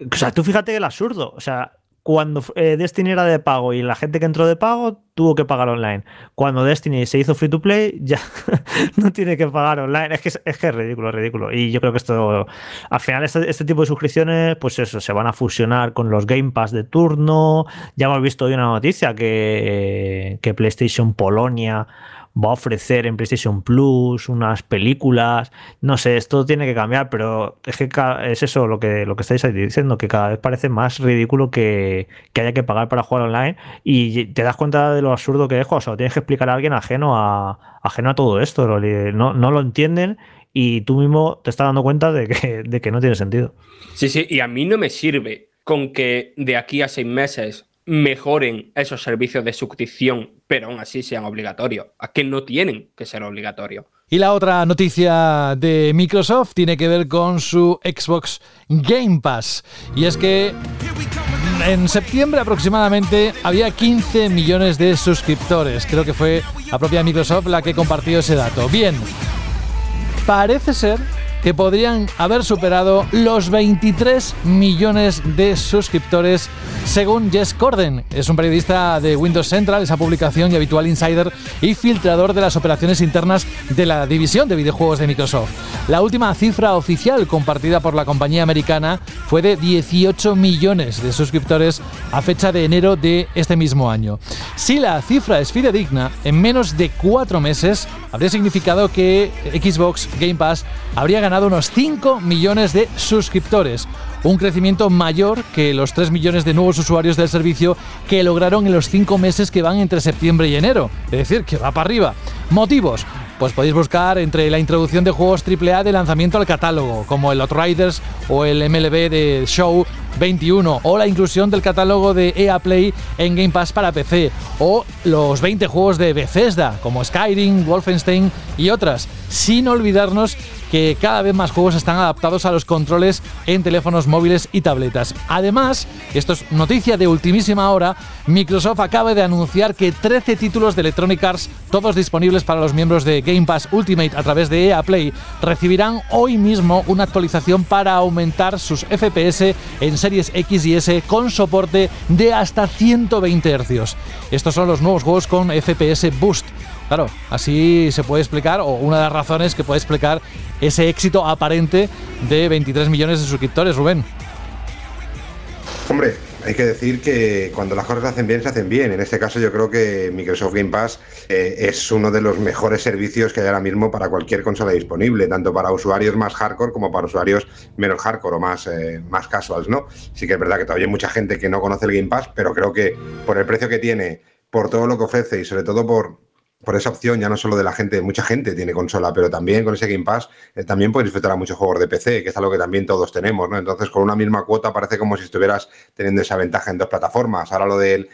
o sea, tú fíjate el absurdo, o sea, cuando eh, Destiny era de pago y la gente que entró de pago tuvo que pagar online. Cuando Destiny se hizo free to play, ya no tiene que pagar online. Es que es, que ridículo, es ridículo. Y yo creo que esto, al final, este, este, tipo de suscripciones, pues eso, se van a fusionar con los Game Pass de turno. Ya hemos visto hoy una noticia que, que PlayStation Polonia va a ofrecer en PlayStation Plus unas películas. No sé, esto tiene que cambiar, pero es que es eso lo que, lo que estáis diciendo, que cada vez parece más ridículo que, haya que pagar para jugar online y te das cuenta de lo absurdo que es, o sea, tienes que explicar a alguien ajeno a, ajeno a todo esto, no, no lo entienden y tú mismo te estás dando cuenta de que, de que no tiene sentido. Sí, sí, y a mí no me sirve con que de aquí a seis meses mejoren esos servicios de suscripción, pero aún así sean obligatorios. A que no tienen que ser obligatorios. Y la otra noticia de Microsoft tiene que ver con su Xbox Game Pass. Y es que en septiembre aproximadamente había 15 millones de suscriptores. Creo que fue la propia Microsoft la que compartió ese dato. Bien, parece ser que podrían haber superado los 23 millones de suscriptores según Jess Corden. Es un periodista de Windows Central, esa publicación y habitual insider y filtrador de las operaciones internas de la división de videojuegos de Microsoft. La última cifra oficial compartida por la compañía americana fue de 18 millones de suscriptores a fecha de enero de este mismo año. Si la cifra es fidedigna, en menos de cuatro meses habría significado que Xbox Game Pass habría ganado unos 5 millones de suscriptores, un crecimiento mayor que los 3 millones de nuevos usuarios del servicio que lograron en los 5 meses que van entre septiembre y enero, es decir, que va para arriba. Motivos, pues podéis buscar entre la introducción de juegos AAA de lanzamiento al catálogo, como el Outriders o el MLB de Show 21, o la inclusión del catálogo de EA Play en Game Pass para PC, o los 20 juegos de Bethesda, como Skyrim, Wolfenstein y otras, sin olvidarnos que cada vez más juegos están adaptados a los controles en teléfonos móviles y tabletas. Además, esto es noticia de ultimísima hora, Microsoft acaba de anunciar que 13 títulos de Electronic Arts, todos disponibles para los miembros de Game Pass Ultimate a través de EA Play, recibirán hoy mismo una actualización para aumentar sus FPS en series X y S con soporte de hasta 120 Hz. Estos son los nuevos juegos con FPS Boost. Claro, así se puede explicar, o una de las razones que puede explicar ese éxito aparente de 23 millones de suscriptores, Rubén. Hombre, hay que decir que cuando las cosas se hacen bien, se hacen bien. En este caso yo creo que Microsoft Game Pass eh, es uno de los mejores servicios que hay ahora mismo para cualquier consola disponible, tanto para usuarios más hardcore como para usuarios menos hardcore o más, eh, más casuals, ¿no? Sí que es verdad que todavía hay mucha gente que no conoce el Game Pass, pero creo que por el precio que tiene, por todo lo que ofrece y sobre todo por, por esa opción, ya no solo de la gente, mucha gente tiene consola, pero también con ese Game Pass eh, también puedes disfrutar a muchos juegos de PC, que es algo que también todos tenemos, ¿no? Entonces, con una misma cuota parece como si estuvieras teniendo esa ventaja en dos plataformas. Ahora lo de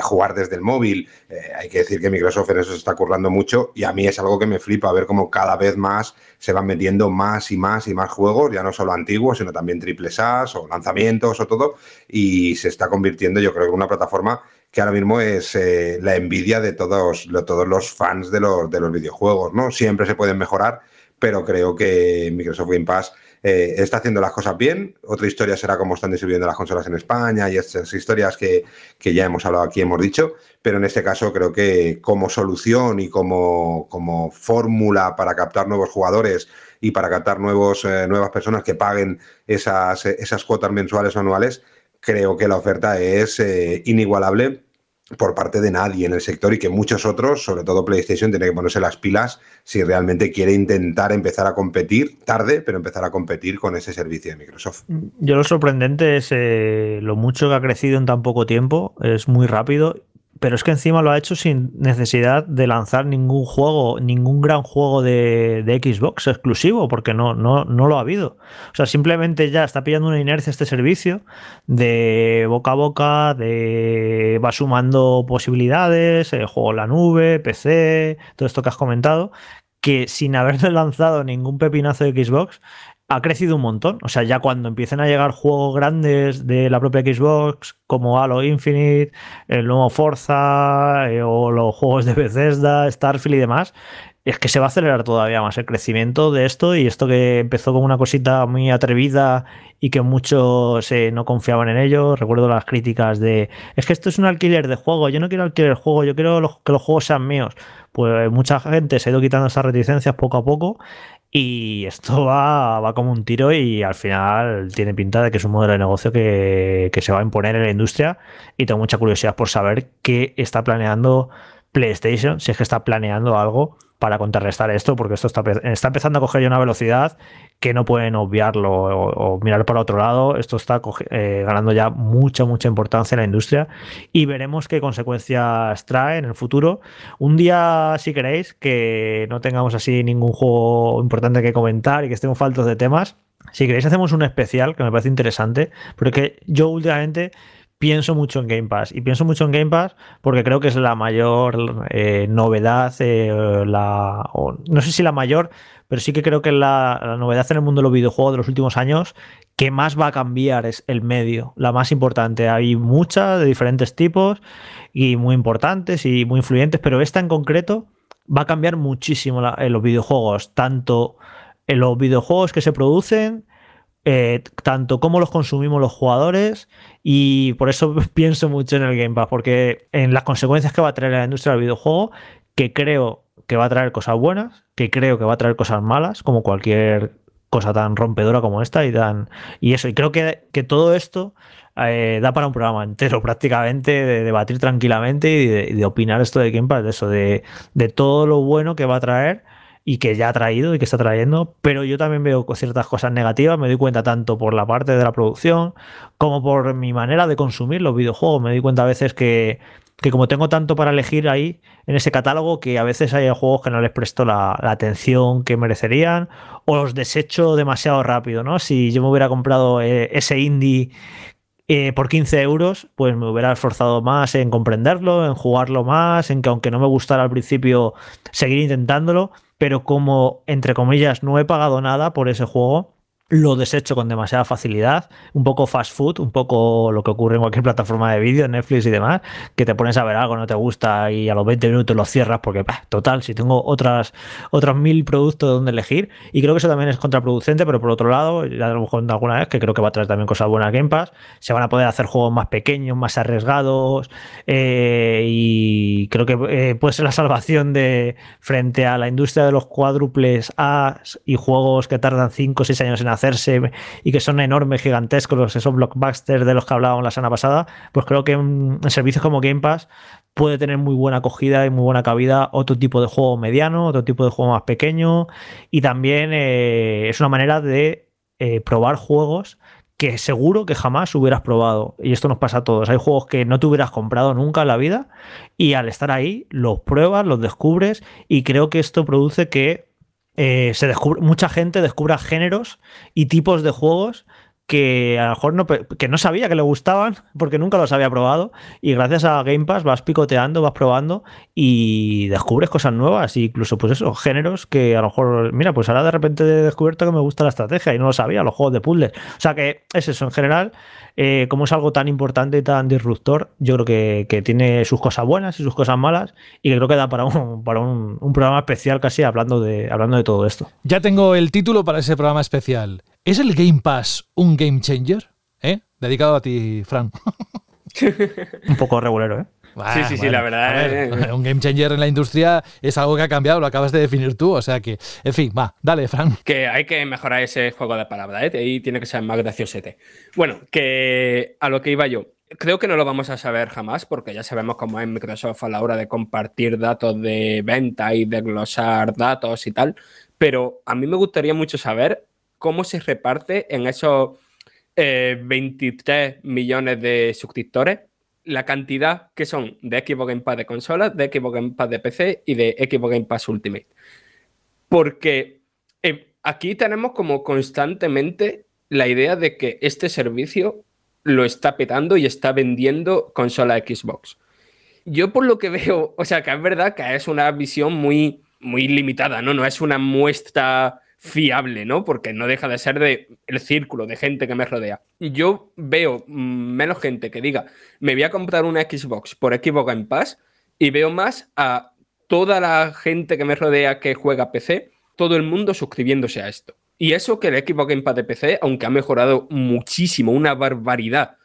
jugar desde el móvil, eh, hay que decir que Microsoft en eso se está currando mucho y a mí es algo que me flipa ver cómo cada vez más se van metiendo más y más y más juegos, ya no solo antiguos, sino también triples A o lanzamientos o todo, y se está convirtiendo, yo creo, en una plataforma que ahora mismo es eh, la envidia de todos, de todos los fans de los, de los videojuegos, ¿no? Siempre se pueden mejorar, pero creo que Microsoft Game Pass eh, está haciendo las cosas bien. Otra historia será cómo están distribuyendo las consolas en España y estas historias que, ya hemos hablado aquí, hemos dicho, pero en este caso creo que como solución y como, como fórmula para captar nuevos jugadores y para captar nuevos, eh, nuevas personas que paguen esas, esas cuotas mensuales o anuales, creo que la oferta es inigualable por parte de nadie en el sector y que muchos otros, sobre todo PlayStation, tienen que ponerse las pilas si realmente quiere intentar empezar a competir, tarde, pero empezar a competir con ese servicio de Microsoft. Yo lo sorprendente es eh, lo mucho que ha crecido en tan poco tiempo, es muy rápido pero es que encima lo ha hecho sin necesidad de lanzar ningún juego, ningún gran juego de, Xbox exclusivo, porque no, no, no lo ha habido. O sea, simplemente ya está pillando una inercia este servicio de boca a boca, de va sumando posibilidades, el juego en la nube, PC, todo esto que has comentado, que sin haberle lanzado ningún pepinazo de Xbox, ha crecido un montón. O sea, ya cuando empiecen a llegar juegos grandes de la propia Xbox, como Halo Infinite, el nuevo Forza, eh, o los juegos de Bethesda, Starfield y demás, es que se va a acelerar todavía más el crecimiento de esto y esto que empezó como una cosita muy atrevida y que muchos eh, no confiaban en ello. Recuerdo las críticas de, es que esto es un alquiler de juego, yo no quiero alquiler de juego, yo quiero que los juegos sean míos. Pues mucha gente se ha ido quitando esas reticencias poco a poco y esto va, va, como un tiro y al final tiene pinta de que es un modelo de negocio que, se va a imponer en la industria y tengo mucha curiosidad por saber qué está planeando PlayStation, si es que está planeando algo para contrarrestar esto, porque esto está, está empezando a coger ya una velocidad que no pueden obviarlo o, mirar para otro lado. Esto está eh, ganando ya mucha, mucha importancia en la industria y veremos qué consecuencias trae en el futuro. Un día, si queréis, que no tengamos así ningún juego importante que comentar y que estemos faltos de temas, si queréis hacemos un especial que me parece interesante, porque yo últimamente pienso mucho en Game Pass. Y pienso mucho en Game Pass porque creo que es la mayor eh, novedad, eh, la, no sé si la mayor, pero sí que creo que la, la, novedad en el mundo de los videojuegos de los últimos años que más va a cambiar es el medio, la más importante. Hay muchas de diferentes tipos y muy importantes y muy influyentes, pero esta en concreto va a cambiar muchísimo en los videojuegos, tanto en los videojuegos que se producen, eh, tanto como los consumimos los jugadores y por eso pienso mucho en el Game Pass, porque en las consecuencias que va a traer la industria del videojuego, que creo que va a traer cosas buenas, que creo que va a traer cosas malas, como cualquier cosa tan rompedora como esta y tan y eso y creo que, todo esto eh, da para un programa entero prácticamente de debatir tranquilamente y de, opinar esto de Game Pass de eso de, de todo lo bueno que va a traer y que ya ha traído y que está trayendo, pero yo también veo ciertas cosas negativas, me doy cuenta tanto por la parte de la producción como por mi manera de consumir los videojuegos, me doy cuenta a veces que, como tengo tanto para elegir ahí en ese catálogo, que a veces hay juegos que no les presto la, atención que merecerían o los desecho demasiado rápido, ¿no? Si yo me hubiera comprado eh, ese indie eh, por 15 euros, pues me hubiera esforzado más en comprenderlo, en jugarlo más, en que aunque no me gustara al principio, seguir intentándolo pero como, entre comillas, no he pagado nada por ese juego, lo desecho con demasiada facilidad, un poco fast food, un poco lo que ocurre en cualquier plataforma de vídeo, Netflix y demás, que te pones a ver algo, no te gusta y a los 20 minutos lo cierras porque, total, si tengo otras, otros mil productos donde elegir, y creo que eso también es contraproducente, pero por otro lado, ya lo mejor alguna vez, que creo que va a traer también cosas buenas a Game Pass, se van a poder hacer juegos más pequeños, más arriesgados, eh, y creo que eh, puede ser la salvación de frente a la industria de los cuádruples A y juegos que tardan 5 o 6 años en hacer hacerse y que son enormes, gigantescos, esos blockbusters de los que hablábamos la semana pasada, pues creo que en, servicios como Game Pass puede tener muy buena acogida y muy buena cabida otro tipo de juego mediano, otro tipo de juego más pequeño y también eh, es una manera de eh, probar juegos que seguro que jamás hubieras probado. Y esto nos pasa a todos. Hay juegos que no te hubieras comprado nunca en la vida y al estar ahí los pruebas, los descubres y creo que esto produce que eh, se descubre, mucha gente descubra géneros y tipos de juegos que a lo mejor no, que no sabía que le gustaban porque nunca los había probado y gracias a Game Pass vas picoteando, vas probando y descubres cosas nuevas incluso pues eso, géneros que a lo mejor, mira, pues ahora de repente he descubierto que me gusta la estrategia y no lo sabía, los juegos de puzzles. O sea que es eso, en general, eh, como es algo tan importante y tan disruptor, yo creo que, tiene sus cosas buenas y sus cosas malas y que creo que da para un, para un, un programa especial casi hablando de, hablando de todo esto. Ya tengo el título para ese programa especial. ¿Es el Game Pass un game changer? ¿Eh? Dedicado a ti, Fran. un poco regulero, ¿eh? Sí, sí, sí, la verdad. Un game changer en la industria es algo que ha cambiado, lo acabas de definir tú. O sea que, en fin, va, dale, Fran. Que hay que mejorar ese juego de palabras, ¿eh? Ahí tiene que ser más graciosete. Bueno, que a lo que iba yo. Creo que no lo vamos a saber jamás, porque ya sabemos cómo es Microsoft a la hora de compartir datos de venta y de glosar datos y tal. Pero a mí me gustaría mucho saber cómo se reparte en esos 23 eh, millones de suscriptores la cantidad que son de Xbox Game Pass de consolas, de Xbox Game Pass de PC y de Xbox Game Pass Ultimate. Porque eh, aquí tenemos como constantemente la idea de que este servicio lo está petando y está vendiendo consola Xbox. Yo por lo que veo, o sea, que es verdad que es una visión muy, muy limitada, ¿no? No es una muestra fiable, ¿no? Porque no deja de ser de el círculo de gente que me rodea. Yo veo menos gente que diga, me voy a comprar una Xbox por Xbox Game Pass y veo más a toda la gente que me rodea que juega PC, todo el mundo suscribiéndose a esto. Y eso que el Xbox Game Pass de PC, aunque ha mejorado muchísimo, una barbaridad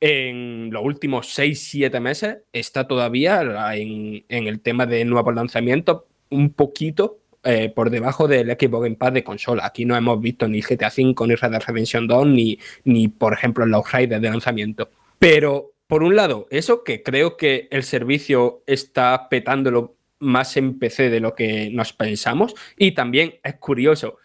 en los últimos 6-7 meses, está todavía en, en el tema de nuevos lanzamientos un poquito eh, por debajo del Xbox Game Pass de consola. Aquí no hemos visto ni GTA V, ni Red Dead Redemption 2, ni, ni por ejemplo los Raiders de lanzamiento. Pero por un lado, eso que creo que el servicio está petándolo más en PC de lo que nos pensamos. Y también es curioso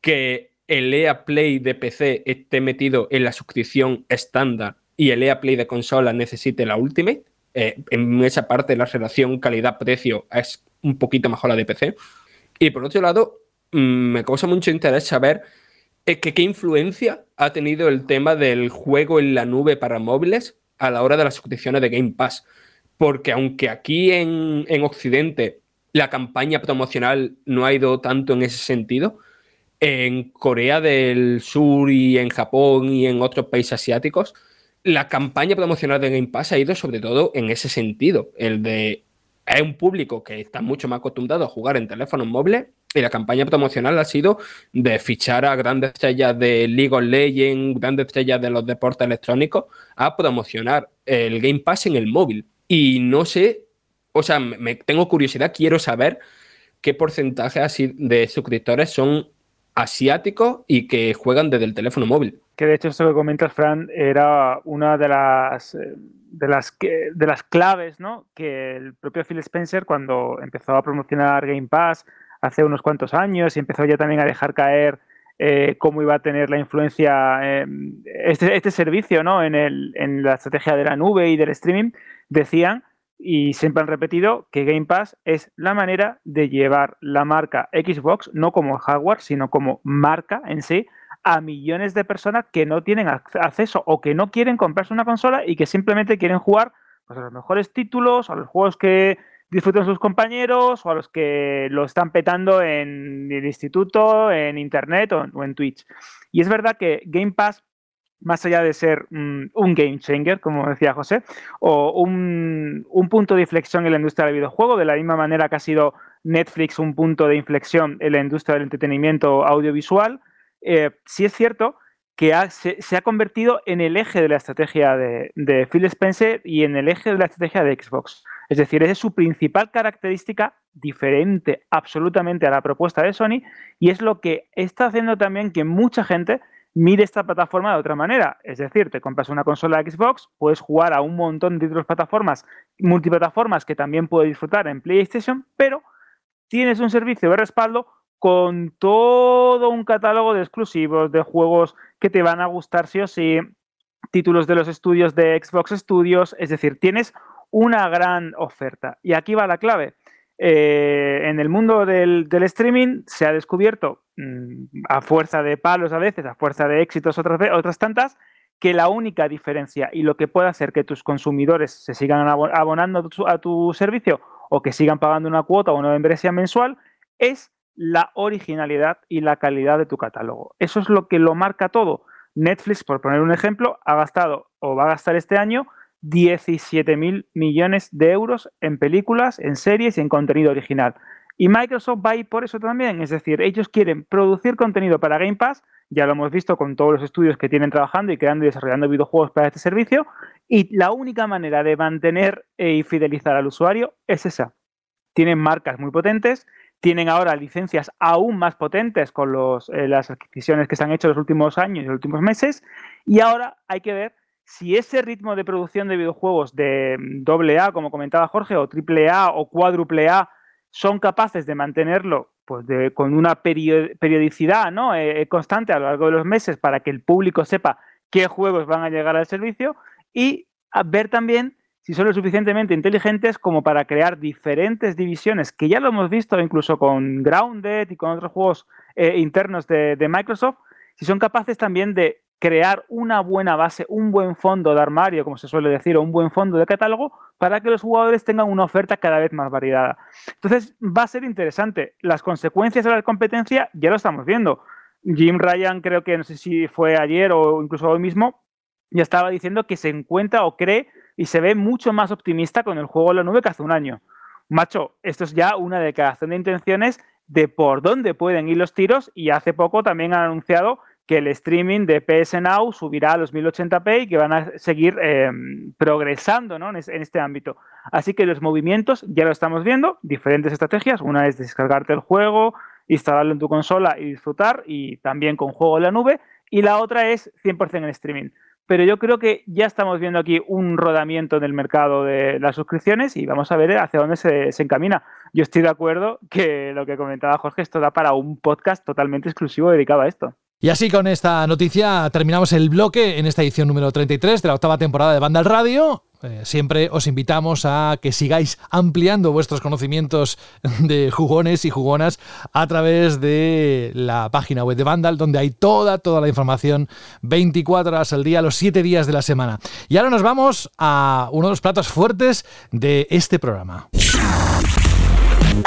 que el EA Play de PC esté metido en la suscripción estándar y el EA Play de consola necesite la Ultimate. Eh, en esa parte la relación calidad-precio es un poquito mejor la de PC. Y por otro lado, mm, me causa mucho interés saber eh, que, qué influencia ha tenido el tema del juego en la nube para móviles a la hora de las suscripciones de Game Pass. Porque aunque aquí en, en Occidente la campaña promocional no ha ido tanto en ese sentido, en Corea del Sur y en Japón y en otros países asiáticos, la campaña promocional de Game Pass ha ido sobre todo en ese sentido, el de es un público que está mucho más acostumbrado a jugar en teléfonos móviles y la campaña promocional ha sido de fichar a grandes estrellas de League of Legends, grandes estrellas de los deportes electrónicos, a promocionar el Game Pass en el móvil. Y no sé, o sea, me, tengo curiosidad, quiero saber qué porcentaje así de suscriptores son asiáticos y que juegan desde el teléfono móvil. Que de hecho esto que comentas, Fran, era una de las, eh, de las, de las claves ¿no? que el propio Phil Spencer, cuando empezó a promocionar Game Pass hace unos cuantos años y empezó ya también a dejar caer eh, cómo iba a tener la influencia eh, este, este, servicio ¿no? en, el, en la estrategia de la nube y del streaming, decían y siempre han repetido que Game Pass es la manera de llevar la marca Xbox, no como hardware, sino como marca en sí, a millones de personas que no tienen acceso o que no quieren comprarse una consola y que simplemente quieren jugar pues, a los mejores títulos, a los juegos que disfrutan sus compañeros o a los que lo están petando en el instituto, en internet o en Twitch. Y es verdad que Game Pass más allá de ser mm, un game changer, como decía José, o un, punto de inflexión en la industria del videojuego, de la misma manera que ha sido Netflix un punto de inflexión en la industria del entretenimiento audiovisual, eh, sí es cierto que se, ha convertido en el eje de la estrategia de, Phil Spencer y en el eje de la estrategia de Xbox. Es decir, es su principal característica diferente absolutamente a la propuesta de Sony y es lo que está haciendo también que mucha gente mire esta plataforma de otra manera. Es decir, te compras una consola Xbox, puedes jugar a un montón de otras plataformas, multiplataformas que también puedes disfrutar en PlayStation, pero tienes un servicio de respaldo con todo un catálogo de exclusivos, de juegos que te van a gustar sí o sí, títulos de los estudios de Xbox Studios, es decir, tienes una gran oferta. Y aquí va la clave. Eh, en el mundo del, streaming se ha descubierto, mm, a fuerza de palos a veces, a fuerza de éxitos otras, otras tantas, que la única diferencia y lo que puede hacer que tus consumidores se sigan abonando a tu, servicio o que sigan pagando una cuota o una membresía mensual es la originalidad y la calidad de tu catálogo. Eso es lo que lo marca todo. Netflix, por poner un ejemplo, ha gastado o va a gastar este año 17 mil millones de euros en películas, en series y en contenido original. Y Microsoft va a ir por eso también, es decir, ellos quieren producir contenido para Game Pass, ya lo hemos visto con todos los estudios que tienen trabajando y creando y desarrollando videojuegos para este servicio, y la única manera de mantener y fidelizar al usuario es esa. Tienen marcas muy potentes, tienen ahora licencias aún más potentes con eh, las adquisiciones que se han hecho en los últimos años y los últimos meses, y ahora hay que ver si ese ritmo de producción de videojuegos de AA, mm, como comentaba Jorge, o AAA o cuádruple A, son capaces de mantenerlo pues con una periodicidad ¿no? Eh, constante a lo largo de los meses para que el público sepa qué juegos van a llegar al servicio y ver también si son lo suficientemente inteligentes como para crear diferentes divisiones, que ya lo hemos visto incluso con Grounded y con otros juegos eh, internos de Microsoft, si son capaces también de crear una buena base, un buen fondo de armario, como se suele decir, o un buen fondo de catálogo, para que los jugadores tengan una oferta cada vez más variada. Entonces, va a ser interesante. Las consecuencias de la competencia ya lo estamos viendo. Jim Ryan, creo que no sé si fue ayer o incluso hoy mismo, ya estaba diciendo que se encuentra o cree y se ve mucho más optimista con el juego en la nube que hace un año. Macho, esto es ya una declaración de intenciones de por dónde pueden ir los tiros y hace poco también han anunciado que el streaming de PS Now subirá a los 1080p y que van a seguir em, progresando en, este ámbito. Así que los movimientos ya lo estamos viendo, diferentes estrategias. Una es descargarte el juego, instalarlo en tu consola y disfrutar, y también con juego en la nube. Y la otra es 100% en streaming. Pero yo creo que ya estamos viendo aquí un rodamiento en el mercado de las suscripciones y vamos a ver hacia dónde se, encamina. Yo estoy de acuerdo que lo que comentaba Jorge, esto da para un podcast totalmente exclusivo dedicado a esto. Y así con esta noticia terminamos el bloque en esta edición número 33 de la octava temporada de Banda al Radio. Eh, siempre os invitamos a que sigáis ampliando vuestros conocimientos de jugones y jugonas a través de la página web de Vandal, donde hay toda, toda la información 24 horas al día, los 7 días de la semana. Y ahora nos vamos a uno de los platos fuertes de este programa.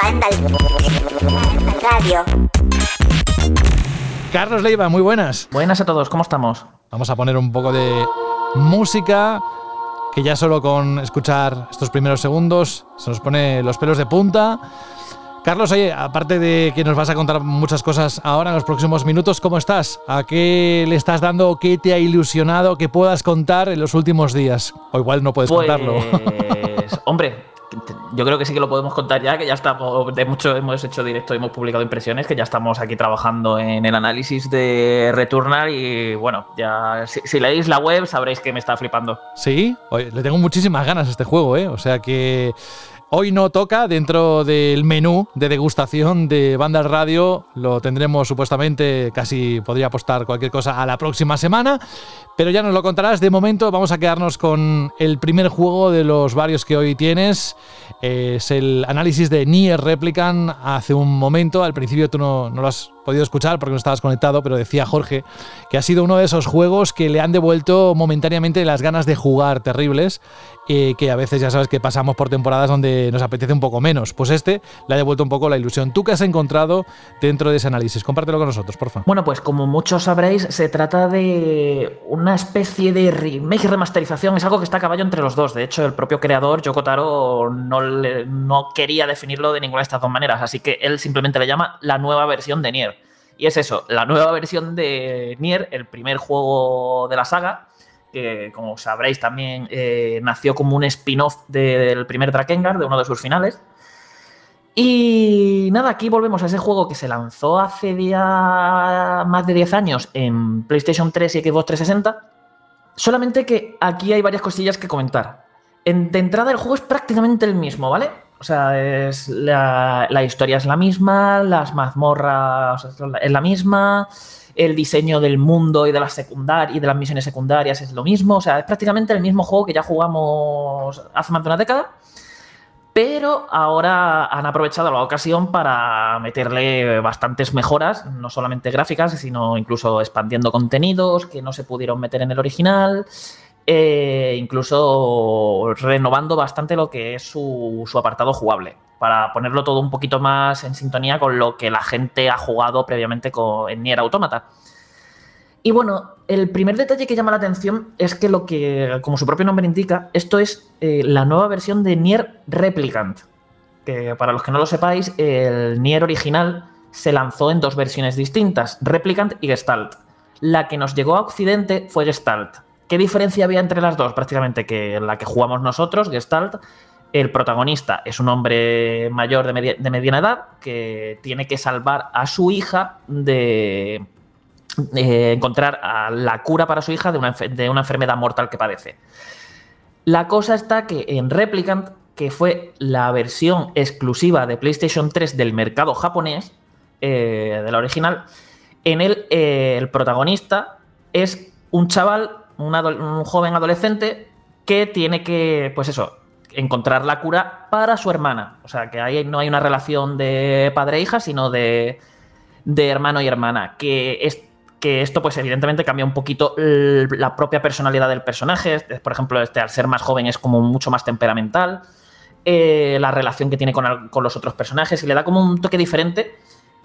Vandal Radio. Carlos Leiva, muy buenas. Buenas a todos, ¿cómo estamos? Vamos a poner un poco de música que ya solo con escuchar estos primeros segundos se nos pone los pelos de punta. Carlos, oye, aparte de que nos vas a contar muchas cosas ahora en los próximos minutos, ¿cómo estás? ¿A qué le estás dando? ¿Qué te ha ilusionado que puedas contar en los últimos días? O igual no puedes pues, contarlo. hombre, yo creo que sí que lo podemos contar ya, que ya estamos, de mucho hemos hecho directo y hemos publicado impresiones, que ya estamos aquí trabajando en el análisis de Returnal y bueno, ya si, leéis la web sabréis que me está flipando. Sí, le tengo muchísimas ganas a este juego, ¿eh? O sea que Hoy no toca dentro del menú de degustación de Banda Radio. Lo tendremos supuestamente, casi podría apostar cualquier cosa a la próxima semana. Pero ya nos lo contarás. De momento vamos a quedarnos con el primer juego de los varios que hoy tienes. Es el análisis de Nier Replicant hace un momento. Al principio tú no, no lo has podido escuchar porque no estabas conectado, pero decía Jorge que ha sido uno de esos juegos que le han devuelto momentáneamente las ganas de jugar terribles que a veces ya sabes que pasamos por temporadas donde nos apetece un poco menos. Pues este le ha devuelto un poco la ilusión. ¿Tú qué has encontrado dentro de ese análisis? Compártelo con nosotros, por favor. Bueno, pues como muchos sabréis, se trata de una especie de remake remasterización. Es algo que está a caballo entre los dos. De hecho, el propio creador, Yoko Taro, no, no quería definirlo de ninguna de estas dos maneras. Así que él simplemente le llama la nueva versión de Nier. Y es eso, la nueva versión de Nier, el primer juego de la saga, que como sabréis también eh, nació como un spin-off del primer Drakengard, de uno de sus finales. Y nada, aquí volvemos a ese juego que se lanzó hace ya más de 10 años en PlayStation 3 y Xbox 360. Solamente que aquí hay varias cosillas que comentar. En, de entrada el juego es prácticamente el mismo, ¿vale? O sea, es la, historia es la misma, las mazmorras es la misma, el diseño del mundo y de las y de las misiones secundarias es lo mismo. O sea, es prácticamente el mismo juego que ya jugamos hace más de una década. Pero ahora han aprovechado la ocasión para meterle bastantes mejoras, no solamente gráficas, sino incluso expandiendo contenidos que no se pudieron meter en el original. Eh, incluso renovando bastante lo que es su, apartado jugable, para ponerlo todo un poquito más en sintonía con lo que la gente ha jugado previamente con, en Nier Automata. Y bueno, el primer detalle que llama la atención es que lo que, como su propio nombre indica, esto es eh, la nueva versión de Nier Replicant. Que para los que no lo sepáis, el Nier original se lanzó en dos versiones distintas, Replicant y Gestalt. La que nos llegó a Occidente fue Gestalt ¿Qué diferencia había entre las dos? Prácticamente que la que jugamos nosotros, Gestalt, el protagonista es un hombre mayor de, mediana edad que tiene que salvar a su hija de, encontrar la cura para su hija de una, de una, enfermedad mortal que padece. La cosa está que en Replicant, que fue la versión exclusiva de PlayStation 3 del mercado japonés, eh, de la original, en él eh, el protagonista es un chaval un, joven adolescente que tiene que, pues eso, encontrar la cura para su hermana. O sea, que ahí no hay una relación de padre e hija, sino de, de hermano y hermana. Que, es, que esto, pues evidentemente cambia un poquito la propia personalidad del personaje. Por ejemplo, este, al ser más joven es como mucho más temperamental. Eh, la relación que tiene con, con, los otros personajes y le da como un toque diferente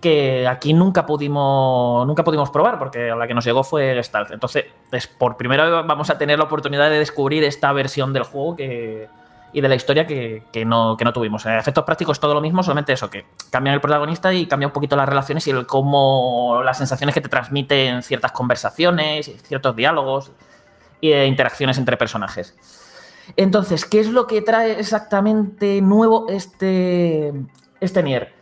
que aquí nunca pudimos, nunca pudimos probar, porque la que nos llegó fue Gestalt. Entonces, es por primera vez vamos a tener la oportunidad de descubrir esta versión del juego que, y de la historia que, no, que no tuvimos. En efectos prácticos todo lo mismo, solamente eso, que cambian el protagonista y cambia un poquito las relaciones y el cómo las sensaciones que te transmiten ciertas conversaciones, ciertos diálogos e interacciones entre personajes. Entonces, ¿qué es lo que trae exactamente nuevo este, este Nier?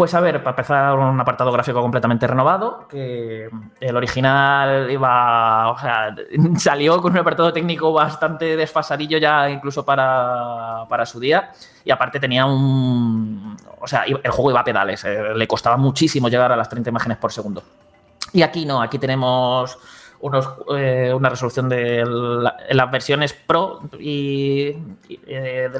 Pues a ver, para empezar, un apartado gráfico completamente renovado, que el original iba, o sea, salió con un apartado técnico bastante desfasadillo ya incluso para, su día, y aparte tenía un, o sea, el juego iba a pedales, eh, le costaba muchísimo llegar a las 30 imágenes por segundo. Y aquí no, aquí tenemos unos, eh, una resolución de las versiones Pro y, eh,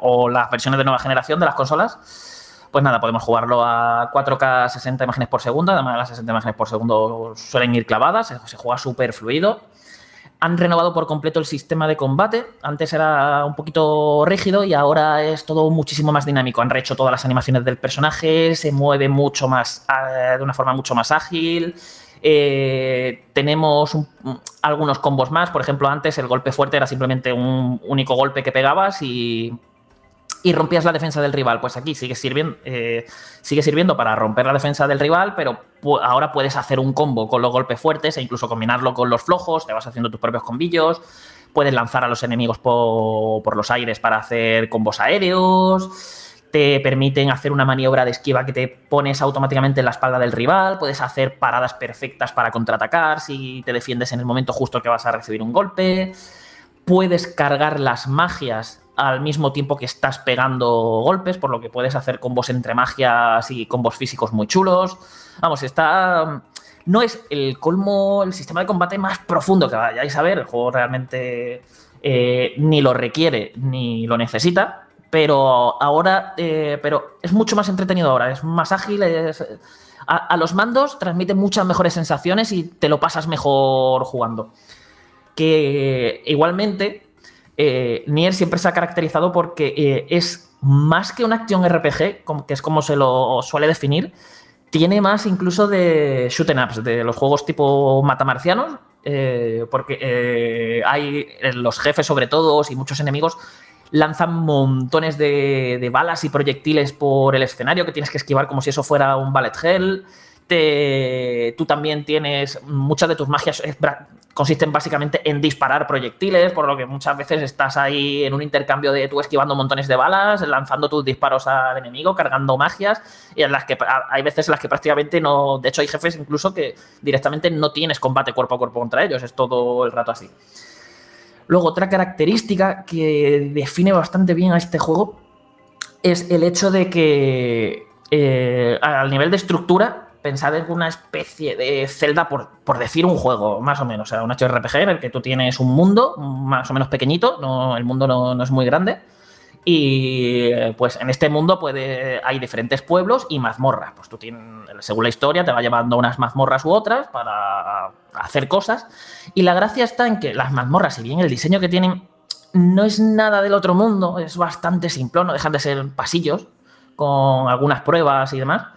o las versiones de nueva generación de las consolas pues nada, podemos jugarlo a 4K 60 imágenes por segundo. Además, las 60 imágenes por segundo suelen ir clavadas, se, juega súper fluido. Han renovado por completo el sistema de combate. Antes era un poquito rígido y ahora es todo muchísimo más dinámico. Han rehecho todas las animaciones del personaje, se mueve mucho más, eh, de una forma mucho más ágil. Eh, tenemos algunos combos más. Por ejemplo, antes el golpe fuerte era simplemente un único golpe que pegabas y y rompías la defensa del rival. Pues aquí sigue sirviendo, eh, sigue sirviendo para romper la defensa del rival, pero ahora puedes hacer un combo con los golpes fuertes e incluso combinarlo con los flojos, te vas haciendo tus propios combillos, puedes lanzar a los enemigos por, los aires para hacer combos aéreos, te permiten hacer una maniobra de esquiva que te pones automáticamente en la espalda del rival, puedes hacer paradas perfectas para contraatacar si te defiendes en el momento justo que vas a recibir un golpe, puedes cargar las magias al mismo tiempo que estás pegando golpes, por lo que puedes hacer combos entre magias y combos físicos muy chulos. Vamos, está. No es el colmo, el sistema de combate más profundo que vayáis a ver. El juego realmente eh, ni lo requiere ni lo necesita. Pero ahora. Eh, pero es mucho más entretenido ahora. Es más ágil. a los mandos transmite muchas mejores sensaciones y te lo pasas mejor jugando. Que igualmente eh, Nier siempre se ha caracterizado porque eh, es más que una acción RPG, que es como se lo suele definir, tiene más incluso de shoot ups, de los juegos tipo matamarcianos, eh, porque hay los jefes sobre todo y muchos enemigos lanzan montones de, balas y proyectiles por el escenario que tienes que esquivar como si eso fuera un ballet hell. Tú también tienes muchas de tus magias consisten básicamente en disparar proyectiles, por lo que muchas veces estás ahí en un intercambio de tú esquivando montones de balas, lanzando tus disparos al enemigo, cargando magias, y en las que hay veces en las que prácticamente no, de hecho hay jefes incluso que directamente no tienes combate cuerpo a cuerpo contra ellos, es todo el rato así. Luego, otra característica que define bastante bien a este juego es el hecho de que eh, al nivel de estructura pensad en una especie de celda, por, por, decir un juego, más o menos. O sea, un HRPG en el que tú tienes un mundo más o menos pequeñito, no, el mundo no, es muy grande. Y pues en este mundo puede, hay diferentes pueblos y mazmorras. Pues tú tienes, según la historia, te va llevando unas mazmorras u otras para hacer cosas. Y la gracia está en que las mazmorras, si bien el diseño que tienen no es nada del otro mundo, es bastante simple, no dejan de ser pasillos con algunas pruebas y demás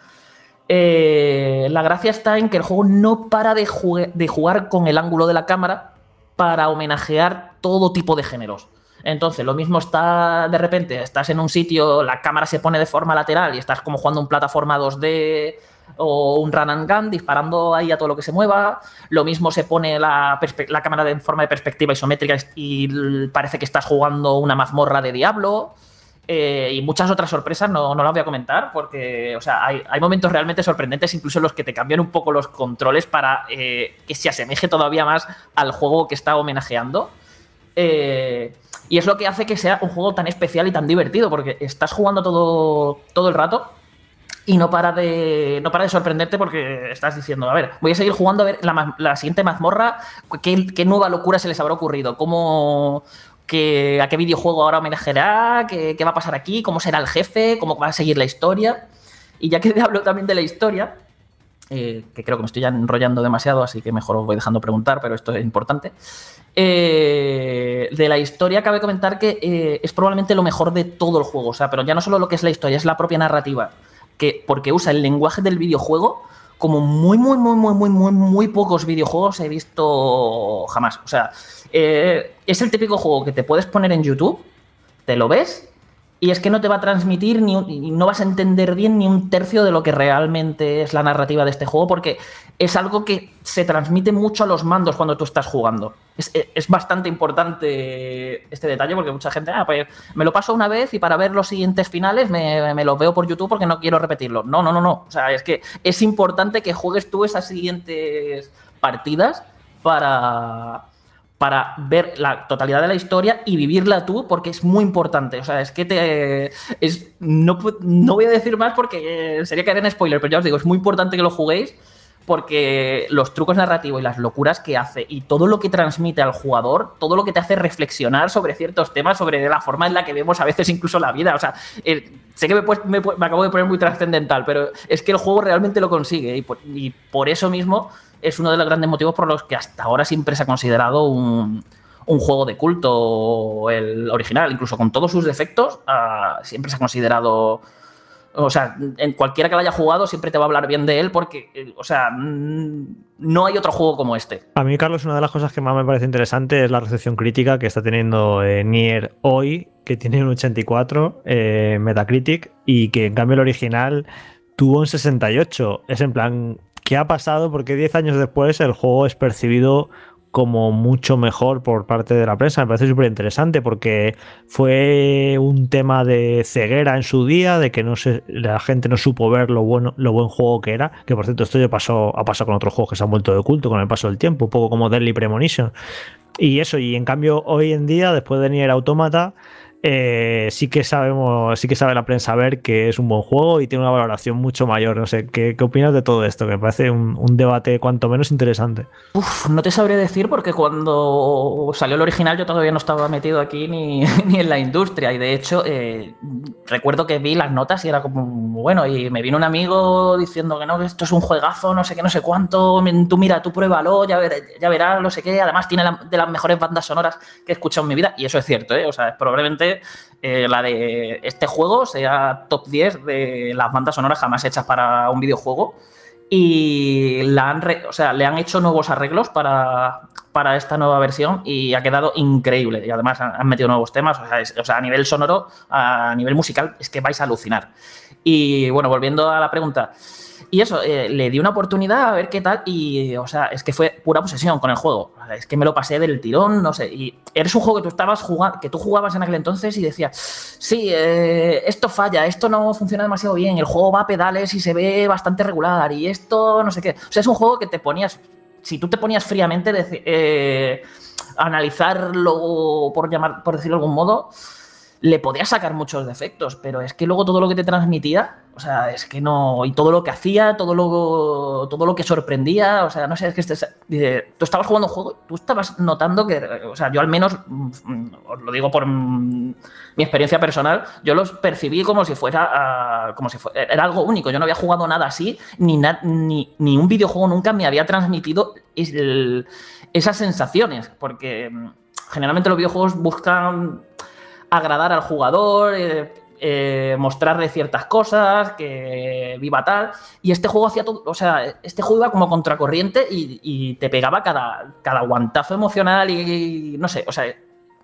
eh, la gracia está en que el juego no para de, jugar con el ángulo de la cámara para homenajear todo tipo de géneros. Entonces, lo mismo está de repente, estás en un sitio, la cámara se pone de forma lateral y estás como jugando un plataforma 2D o un run and gun disparando ahí a todo lo que se mueva. Lo mismo se pone la, la cámara en forma de perspectiva isométrica y parece que estás jugando una mazmorra de Diablo. Eh, y muchas otras sorpresas no, no las voy a comentar porque, o sea, hay, momentos realmente sorprendentes, incluso los que te cambian un poco los controles para eh, que se asemeje todavía más al juego que está homenajeando. Eh, y es lo que hace que sea un juego tan especial y tan divertido, porque estás jugando todo, todo el rato y no para de no para de sorprenderte porque estás diciendo, a ver, voy a seguir jugando a ver la, siguiente mazmorra, ¿qué, qué, nueva locura se les habrá ocurrido, cómo, a qué videojuego ahora homenajeará, qué, qué va a pasar aquí, cómo será el jefe, cómo va a seguir la historia. Y ya que hablo también de la historia, eh, que creo que me estoy ya enrollando demasiado, así que mejor os voy dejando preguntar, pero esto es importante. Eh, de la historia cabe comentar que eh, es probablemente lo mejor de todo el juego, o sea, pero ya no solo lo que es la historia, es la propia narrativa, que porque usa el lenguaje del videojuego como muy, muy, muy, muy, muy, muy, muy pocos videojuegos he visto jamás. O sea, eh, es el típico juego que te puedes poner en YouTube, te lo ves y es que no te va a transmitir ni no vas a entender bien ni un tercio de lo que realmente es la narrativa de este juego porque es algo que se transmite mucho a los mandos cuando tú estás jugando. Es, bastante importante este detalle porque mucha gente, ah, pues me lo paso una vez y para ver los siguientes finales me, me los veo por YouTube porque no quiero repetirlo. No, no, no, no. O sea, es que es importante que juegues tú esas siguientes partidas para, para ver la totalidad de la historia y vivirla tú, porque es muy importante. O sea, es que te. Es, no, no voy a decir más porque sería caer en spoiler, pero ya os digo, es muy importante que lo juguéis porque los trucos narrativos y las locuras que hace y todo lo que transmite al jugador, todo lo que te hace reflexionar sobre ciertos temas, sobre la forma en la que vemos a veces incluso la vida. O sea, eh, sé que me, acabo de poner muy trascendental, pero es que el juego realmente lo consigue y por, eso mismo es uno de los grandes motivos por los que hasta ahora siempre se ha considerado un, juego de culto, el original, incluso con todos sus defectos, ah, siempre se ha considerado o sea, en cualquiera que lo haya jugado siempre te va a hablar bien de él porque, eh, o sea, mm, no hay otro juego como este. A mí, Carlos, una de las cosas que más me parece interesante es la recepción crítica que está teniendo eh, Nier hoy, que tiene un 84 eh, Metacritic y que en cambio el original tuvo un 68. Es en plan, ¿qué ha pasado? Porque 10 años después el juego es percibido como mucho mejor por parte de la prensa. Me parece súper interesante porque fue un tema de ceguera en su día, de que no se, la gente no supo ver lo bueno, lo buen juego que era. Que por cierto, esto ya pasó, ha pasado con otros juegos que se han vuelto de culto con el paso del tiempo, un poco como Deadly Premonition. Y eso, y en cambio, hoy en día, después de Nier Automata, eh, sí que sabemos, sí que sabe la prensa ver que es un buen juego y tiene una valoración mucho mayor. No sé, ¿qué, opinas de todo esto? Que parece un, debate cuanto menos interesante. Uf, no te sabré decir porque cuando salió el original yo todavía no estaba metido aquí ni, en la industria. Y de hecho, eh, recuerdo que vi las notas y era como, bueno, y me vino un amigo diciendo que no, esto es un juegazo, no sé qué, no sé cuánto, tú mira, tú pruébalo, ya, ya verás, no sé qué. Además tiene de las mejores bandas sonoras que he escuchado en mi vida y eso es cierto, ¿eh? O sea, probablemente eh, la de este juego sea top 10 de las bandas sonoras jamás hechas para un videojuego. Y la han o sea, le han hecho nuevos arreglos para, para, esta nueva versión y ha quedado increíble. Y además han, metido nuevos temas. o sea, a nivel sonoro, a nivel musical, es que vais a alucinar. Y bueno, volviendo a la pregunta. Y eso, eh, le di una oportunidad a ver qué tal y, o sea, es que fue pura posesión con el juego. Es que me lo pasé del tirón, no sé. Y eres un juego que tú estabas jugando, que tú jugabas en aquel entonces y decías, sí, eh, esto falla, esto no funciona demasiado bien, el juego va a pedales y se ve bastante regular y esto no sé qué. O sea, es un juego que te ponías, si tú te ponías fríamente eh, analizarlo, por, llamar, por decirlo de algún modo, le podías sacar muchos defectos, pero es que luego todo lo que te transmitía o sea, es que no. Y todo lo que hacía, todo lo, todo lo que sorprendía. O sea, no sé, es que este, tú estabas jugando un juego, tú estabas notando que. O sea, yo al menos, mm, os lo digo por mi experiencia personal, yo los percibí como si fuera. como si fuera, era algo único. Yo no había jugado nada así, ni, ni, ni un videojuego nunca me había transmitido esas sensaciones. Porque mm, generalmente los videojuegos buscan agradar al jugador. Eh, eh, mostrarle ciertas cosas, que viva tal. Y este juego hacía todo, o sea, este juego iba como contracorriente y, te pegaba cada, cada guantazo emocional y, no sé, o sea,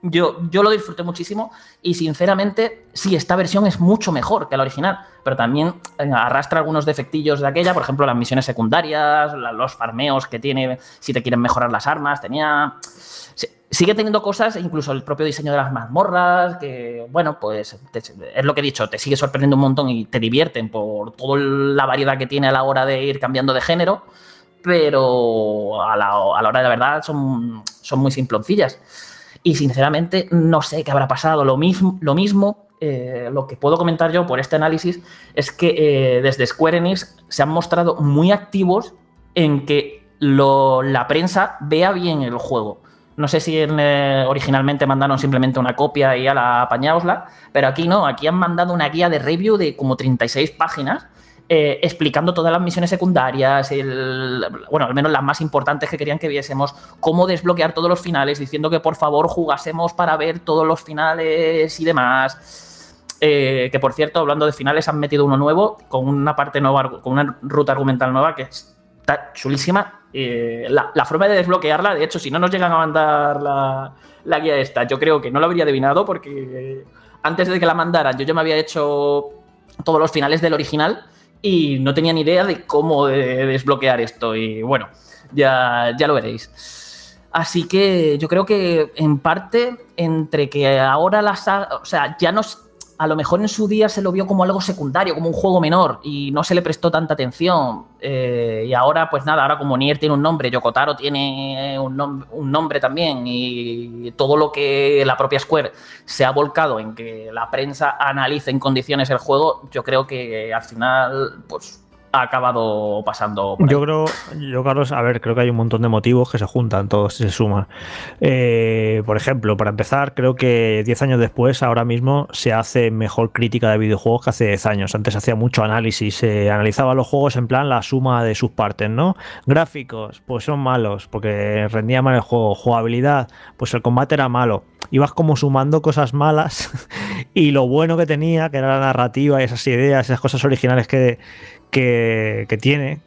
yo, yo lo disfruté muchísimo y sinceramente, sí, esta versión es mucho mejor que la original, pero también eh, arrastra algunos defectillos de aquella, por ejemplo, las misiones secundarias, los farmeos que tiene si te quieren mejorar las armas, tenía sigue teniendo cosas, incluso el propio diseño de las mazmorras, que, bueno, pues es lo que he dicho, te sigue sorprendiendo un montón y te divierten por toda la variedad que tiene a la hora de ir cambiando de género, pero a la, hora de la verdad son, son muy simploncillas. Y sinceramente no sé qué habrá pasado. Lo mismo, lo, mismo, eh, lo que puedo comentar yo por este análisis es que eh, desde Square Enix se han mostrado muy activos en que la prensa vea bien el juego no sé si eh, originalmente mandaron simplemente una copia y a la apañaosla, pero aquí no, aquí han mandado una guía de review de como 36 páginas eh, explicando todas las misiones secundarias, bueno, al menos las más importantes que querían que viésemos, cómo desbloquear todos los finales, diciendo que por favor jugásemos para ver todos los finales y demás. Eh, que por cierto, hablando de finales, han metido uno nuevo con una parte nueva, con una ruta argumental nueva que está chulísima eh, la, forma de desbloquearla, de hecho, si no nos llegan a mandar la, guía esta, yo creo que no lo habría adivinado porque antes de que la mandaran yo ya me había hecho todos los finales del original y no tenía ni idea de cómo desbloquear esto. Y bueno, ya, ya lo veréis. Así que yo creo que en parte entre que ahora las... O sea, ya no a lo mejor en su día se lo vio como algo secundario, como un juego menor y no se le prestó tanta atención. Eh, y ahora, pues nada, ahora como Nier tiene un nombre, Yokotaro tiene un, un, nombre también y todo lo que la propia Square se ha volcado en que la prensa analice en condiciones el juego, yo creo que al final, pues ha acabado pasando. yo creo, yo Carlos, a ver, creo que hay un montón de motivos que se juntan, todos se suman. Eh, por ejemplo, para empezar, creo que 10 años después, ahora mismo, se hace mejor crítica de videojuegos que hace 10 años. Antes hacía mucho análisis, se analizaba los juegos en plan la suma de sus partes, ¿no? Gráficos, pues son malos, porque rendía mal el juego. Jugabilidad, pues el combate era malo. Ibas como sumando cosas malas y lo bueno que tenía, que era la narrativa y esas ideas, esas cosas originales que, que, tiene,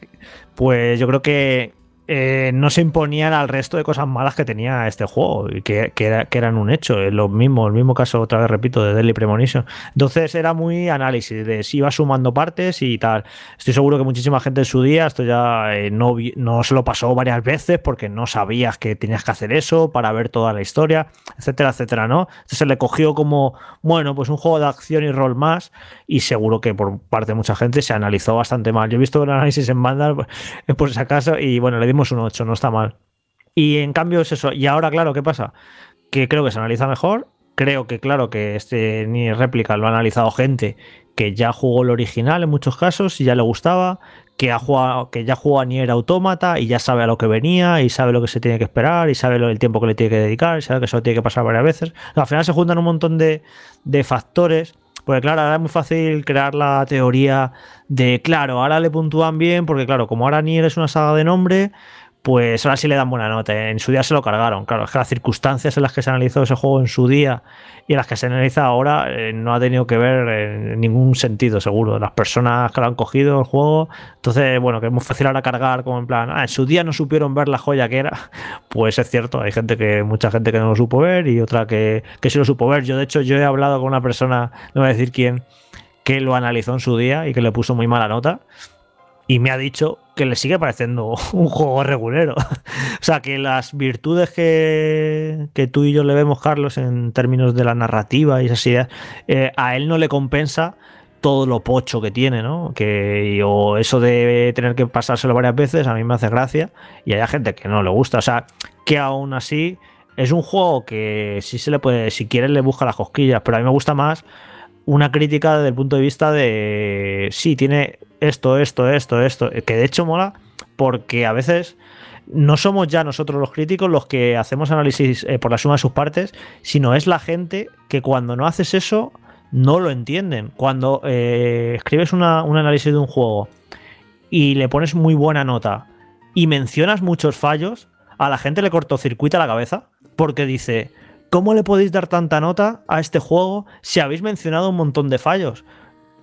pues yo creo que eh, no se imponían al resto de cosas malas que tenía este juego y que, eran un hecho. Lo mismo, el mismo caso, otra vez repito, de Deadly Premonition. Entonces era muy análisis de si iba sumando partes y tal. Estoy seguro que muchísima gente en su día, esto ya eh, no, no se lo pasó varias veces porque no sabías que tenías que hacer eso para ver toda la historia, etcétera, etcétera, ¿no? Entonces se le cogió como, bueno, pues un juego de acción y rol más y seguro que por parte de mucha gente se analizó bastante mal. Yo he visto el análisis en Vandal pues, por si acaso y bueno, le un 8, no está mal. Y en cambio es eso. Y ahora, claro, ¿qué pasa? Que creo que se analiza mejor. Creo que, claro, que este ni réplica lo ha analizado gente que ya jugó el original en muchos casos y ya le gustaba, que, ha jugado, que ya jugó a Nier Automata y ya sabe a lo que venía y sabe lo que se tiene que esperar y sabe el tiempo que le tiene que dedicar y sabe que eso tiene que pasar varias veces. Al final se juntan un montón de, de factores porque claro, ahora es muy fácil crear la teoría de, claro, ahora le puntúan bien, porque claro, como ahora Nier es una saga de nombre, pues ahora sí le dan buena nota. En su día se lo cargaron. Claro, es que las circunstancias en las que se analizó ese juego en su día y en las que se analiza ahora eh, no ha tenido que ver en ningún sentido, seguro. Las personas que lo han cogido el juego, entonces, bueno, que es muy fácil ahora cargar como en plan, ah, en su día no supieron ver la joya que era. Pues es cierto, hay gente que, mucha gente que no lo supo ver y otra que, que sí lo supo ver. Yo, de hecho, yo he hablado con una persona, no voy a decir quién, que lo analizó en su día y que le puso muy mala nota y me ha dicho que le sigue pareciendo un juego regulero. o sea, que las virtudes que, que, tú y yo le vemos, Carlos, en términos de la narrativa y esas ideas, eh, a él no le compensa todo lo pocho que tiene, ¿no? Que o eso de tener que pasárselo varias veces a mí me hace gracia y hay gente que no le gusta. O sea, que aún así es un juego que sí se le puede, si quieres le busca las cosquillas, pero a mí me gusta más una crítica desde el punto de vista de sí, tiene esto, esto, esto, esto, que de hecho mola porque a veces no somos ya nosotros los críticos los que hacemos análisis eh, por la suma de sus partes, sino es la gente que cuando no haces eso no lo entienden. Cuando eh, escribes un análisis de un juego y le pones muy buena nota y mencionas muchos fallos, a la gente le cortocircuita la cabeza porque dice, ¿cómo le podéis dar tanta nota a este juego si habéis mencionado un montón de fallos?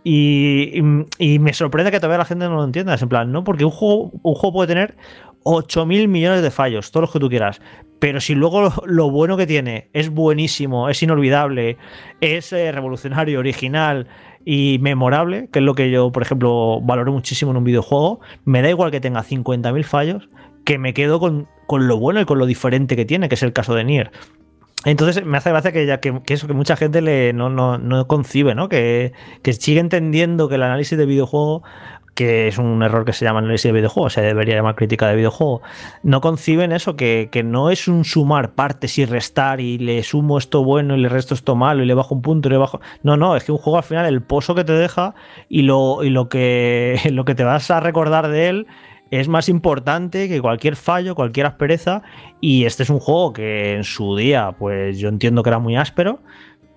Y, me sorprende que todavía la gente no lo entienda. Es en plan, ¿no? Porque un juego, juego puede tener 8.000 millones de fallos, todos los que tú quieras. Pero si luego lo, bueno que tiene es buenísimo, es inolvidable, es eh, revolucionario, original y memorable, que es lo que yo, por ejemplo, valoro muchísimo en un videojuego, me da igual que tenga 50.000 fallos, que me quedo con, con, lo bueno y con lo diferente que tiene, que es el caso de Nier. Entonces me hace gracia que, ya, que, eso que mucha gente le, no, no, no concibe, ¿no? Que, que, sigue entendiendo que el análisis de videojuego, que es un error que se llama análisis de videojuego, se debería llamar crítica de videojuego, no conciben eso, que, que, no es un sumar partes y restar y le sumo esto bueno y le resto esto malo y le bajo un punto y le bajo. No, no, es que un juego al final el pozo que te deja y lo, y lo, que, lo que te vas a recordar de él es más importante que cualquier fallo, cualquier aspereza. Y este es un juego que en su día, pues yo entiendo que era muy áspero.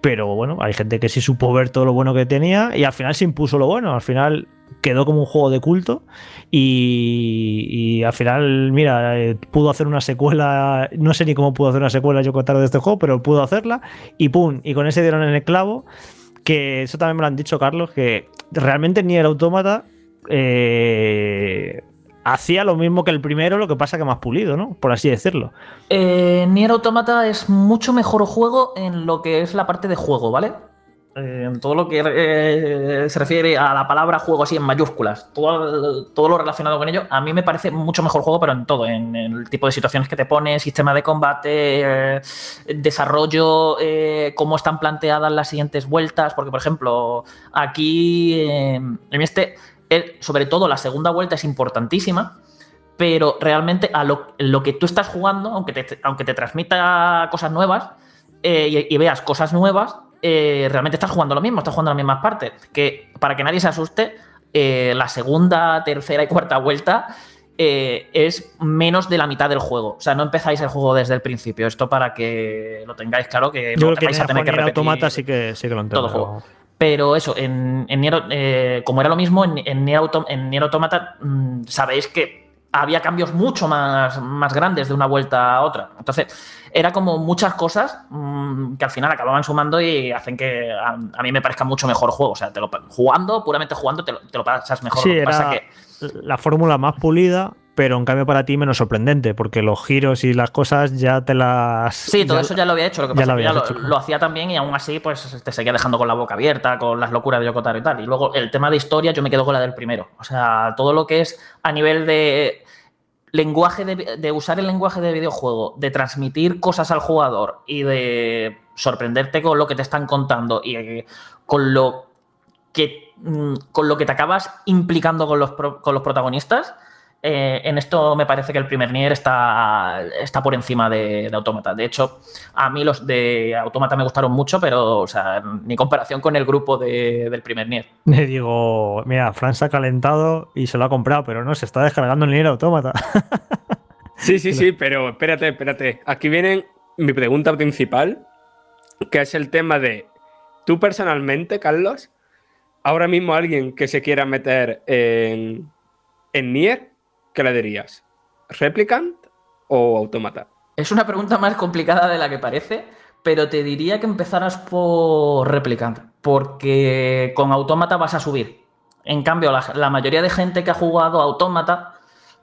Pero bueno, hay gente que sí supo ver todo lo bueno que tenía y al final se impuso lo bueno. Al final quedó como un juego de culto y, al final, mira, eh, pudo hacer una secuela. No sé ni cómo pudo hacer una secuela yo contar de este juego, pero pudo hacerla y pum, y con ese dieron en el clavo. Que eso también me lo han dicho, Carlos, que realmente ni el autómata. Eh, hacía lo mismo que el primero, lo que pasa que más pulido, ¿no? Por así decirlo. Eh, Nier Automata es mucho mejor juego en lo que es la parte de juego, ¿vale? en todo lo que eh, se refiere a la palabra juego así en mayúsculas, todo, todo lo relacionado con ello, a mí me parece mucho mejor juego, pero en todo, en, el tipo de situaciones que te pone, sistema de combate, eh, desarrollo, eh, cómo están planteadas las siguientes vueltas, porque por ejemplo, aquí en este, sobre todo la segunda vuelta es importantísima, pero realmente a lo, que tú estás jugando, aunque te, aunque te transmita cosas nuevas y veas cosas nuevas, eh, realmente estás jugando lo mismo, estás jugando las mismas partes. Que para que nadie se asuste, eh, la segunda, tercera y cuarta vuelta eh, es menos de la mitad del juego. O sea, no empezáis el juego desde el principio. Esto para que lo tengáis claro que Yo no vais a tener que repetir automata sí que, sí que lo entiendo. Todo juego. Pero eso, en, en como era lo mismo, en, en Nier, Automata mm, sabéis que había cambios mucho más, más grandes de una vuelta a otra. Entonces, era como muchas cosas mm, que al final acababan sumando y hacen que a, mí me parezca mucho mejor juego. O sea, te lo, jugando, puramente jugando, te lo, pasas mejor. Sí, era la fórmula más pulida, pero en cambio para ti menos sorprendente, porque los giros y las cosas ya te las. Sí, todo eso ya lo había hecho. Lo que pasa es que ya lo, hacía también y aún así, pues te seguía dejando con la boca abierta, con las locuras de Yokotaro y tal. Y luego el tema de historia, yo me quedo con la del primero. O sea, todo lo que es a nivel de lenguaje de, usar el lenguaje de videojuego, de transmitir cosas al jugador y de sorprenderte con lo que te están contando y eh, con lo que mm, con lo que te acabas implicando con los, con los protagonistas, eh, en esto me parece que el primer Nier está, está por encima de, Automata. De hecho, a mí los de Automata me gustaron mucho, pero, o sea, ni comparación con el grupo del primer Nier. Le digo, mira, Fran se ha calentado y se lo ha comprado, pero no, se está descargando el Nier Automata. sí, sí, sí, pero espérate, espérate. Aquí viene mi pregunta principal, que es el tema de, tú personalmente, Carlos, ahora mismo alguien que se quiera meter en, en Nier, ¿qué le dirías? ¿Replicant o Automata? Es una pregunta más complicada de la que parece, pero te diría que empezaras por Replicant, porque con Automata vas a subir. En cambio, la, mayoría de gente que ha jugado Automata,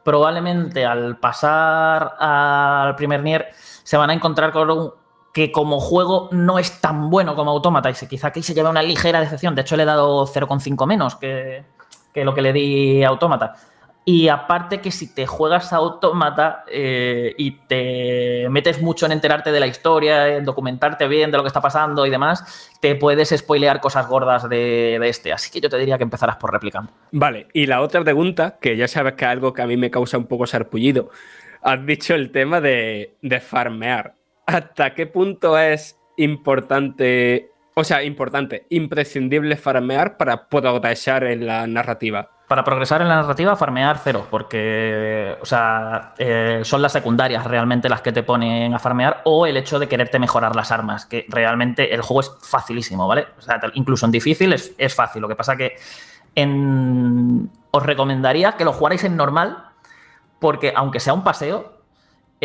probablemente al pasar al primer Nier, se van a encontrar con un, que como juego no es tan bueno como Automata y quizá aquí se lleva una ligera decepción. De hecho, le he dado 0,5 menos que, lo que le di a Automata. Y aparte que si te juegas a automata eh, y te metes mucho en enterarte de la historia, en documentarte bien de lo que está pasando y demás, te puedes spoilear cosas gordas de, este. Así que yo te diría que empezarás por replicando. Vale, y la otra pregunta, que ya sabes que es algo que a mí me causa un poco sarpullido. Has dicho el tema de, de farmear. ¿Hasta qué punto es importante, o sea, importante, imprescindible farmear para progresar en la narrativa? para progresar en la narrativa, farmear cero, porque o sea, eh, son las secundarias realmente las que te ponen a farmear, o el hecho de quererte mejorar las armas, que realmente el juego es facilísimo, ¿vale? O sea, incluso en difícil es, fácil. Lo que pasa que os recomendaría que lo jugarais en normal, porque aunque sea un paseo,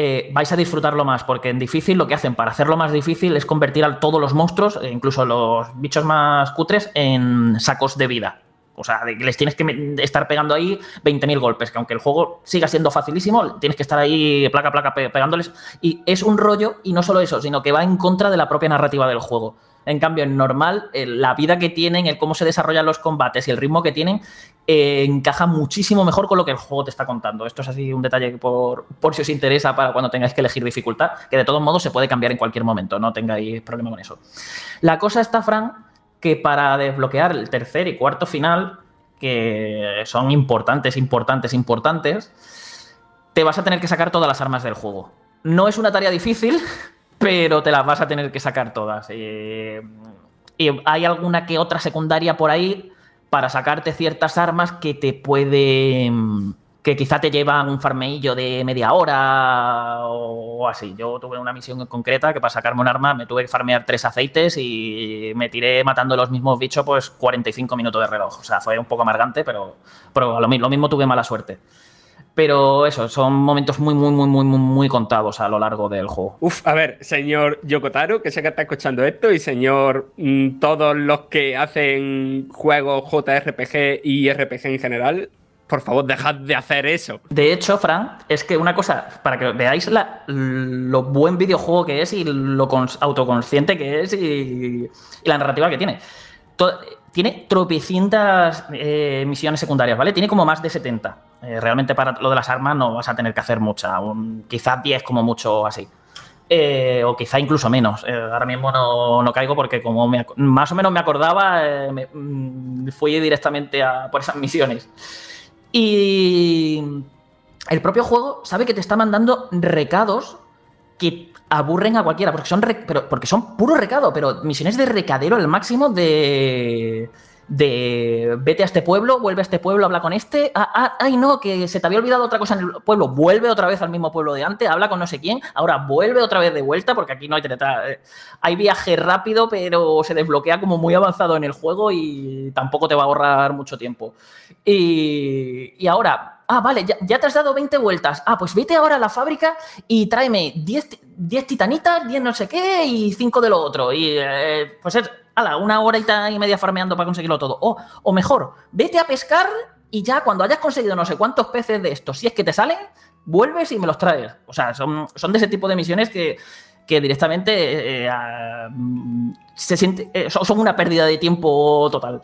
eh, vais a disfrutarlo más, porque en difícil lo que hacen para hacerlo más difícil es convertir a todos los monstruos, e incluso los bichos más cutres, en sacos de vida. O sea, les tienes que estar pegando ahí 20.000 golpes, que aunque el juego siga siendo facilísimo, tienes que estar ahí placa placa pegándoles. Y es un rollo, y no solo eso, sino que va en contra de la propia narrativa del juego. En cambio, en normal, la vida que tienen, el cómo se desarrollan los combates y el ritmo que tienen, eh, encaja muchísimo mejor con lo que el juego te está contando. Esto es así un detalle por, por si os interesa para cuando tengáis que elegir dificultad, que de todos modos se puede cambiar en cualquier momento, no tengáis problema con eso. La cosa está, Fran, que para desbloquear el tercer y cuarto final, que son importantes, importantes, importantes, te vas a tener que sacar todas las armas del juego. No es una tarea difícil, pero te las vas a tener que sacar todas. y hay alguna que otra secundaria por ahí para sacarte ciertas armas que te pueden que quizá te llevan un farmeillo de media hora o así. Yo tuve una misión concreta que para sacarme un arma me tuve que farmear tres aceites y me tiré matando los mismos bichos pues 45 minutos de reloj. O sea, fue un poco amargante, pero, pero lo, mismo tuve mala suerte. Pero eso, son momentos muy, muy, muy, muy, muy contados a lo largo del juego. Uf, a ver, señor Yokotaro, que sé que está escuchando esto, y señor mm, todos los que hacen juegos JRPG y RPG en general, por favor, dejad de hacer eso. De hecho, Fran, es que una cosa, para que veáis lo buen videojuego que es y lo autoconsciente que es y, la narrativa que tiene. Tiene tropecientas eh, misiones secundarias, ¿vale? Tiene como más de 70. Eh, realmente para lo de las armas no vas a tener que hacer mucha, quizás 10 como mucho así. Eh, o quizá incluso menos. Ahora mismo no, caigo porque como más o menos me acordaba, eh, mm, fui directamente a, por esas misiones. Y el propio juego sabe que te está mandando recados que aburren a cualquiera, porque son, pero, porque son puro recado, pero misiones de recadero al máximo de de vete a este pueblo, vuelve a este pueblo, habla con este, ah, ah, ay no, que se te había olvidado otra cosa en el pueblo, vuelve otra vez al mismo pueblo de antes, habla con no sé quién, ahora vuelve otra vez de vuelta, porque aquí no hay eh, hay viaje rápido, pero se desbloquea como muy avanzado en el juego y tampoco te va a ahorrar mucho tiempo. Y, y ahora, ah, vale, ya, te has dado 20 vueltas, ah, pues vete ahora a la fábrica y tráeme 10, 10 titanitas, 10 no sé qué y 5 de lo otro. Y eh, pues es una hora y media farmeando para conseguirlo todo. O, o mejor, vete a pescar y ya cuando hayas conseguido no sé cuántos peces de estos, si es que te salen, vuelves y me los traes. O sea, son, son de ese tipo de misiones que, que directamente eh, eh, se siente, son una pérdida de tiempo total.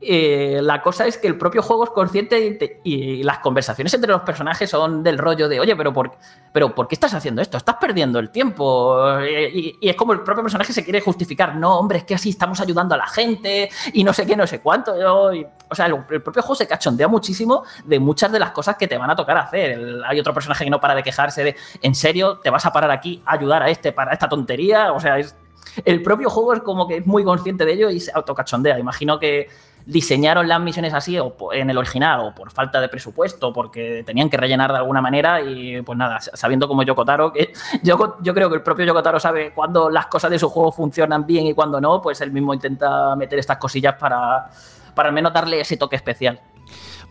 Eh, la cosa es que el propio juego es consciente y, las conversaciones entre los personajes son del rollo de, oye, pero ¿por, pero ¿por qué estás haciendo esto? Estás perdiendo el tiempo. Eh, y, es como el propio personaje se quiere justificar, no, hombre, es que así estamos ayudando a la gente y no sé qué, no sé cuánto. o sea, el, propio juego se cachondea muchísimo de muchas de las cosas que te van a tocar hacer. hay otro personaje que no para de quejarse de, ¿en serio te vas a parar aquí a ayudar a este para esta tontería? O sea, es el propio juego es como que es muy consciente de ello y se autocachondea. Imagino que diseñaron las misiones así o en el original o por falta de presupuesto, porque tenían que rellenar de alguna manera y pues nada, sabiendo como Yokotaro, que yo, yo creo que el propio Yokotaro sabe cuándo las cosas de su juego funcionan bien y cuándo no, pues él mismo intenta meter estas cosillas para, para al menos darle ese toque especial.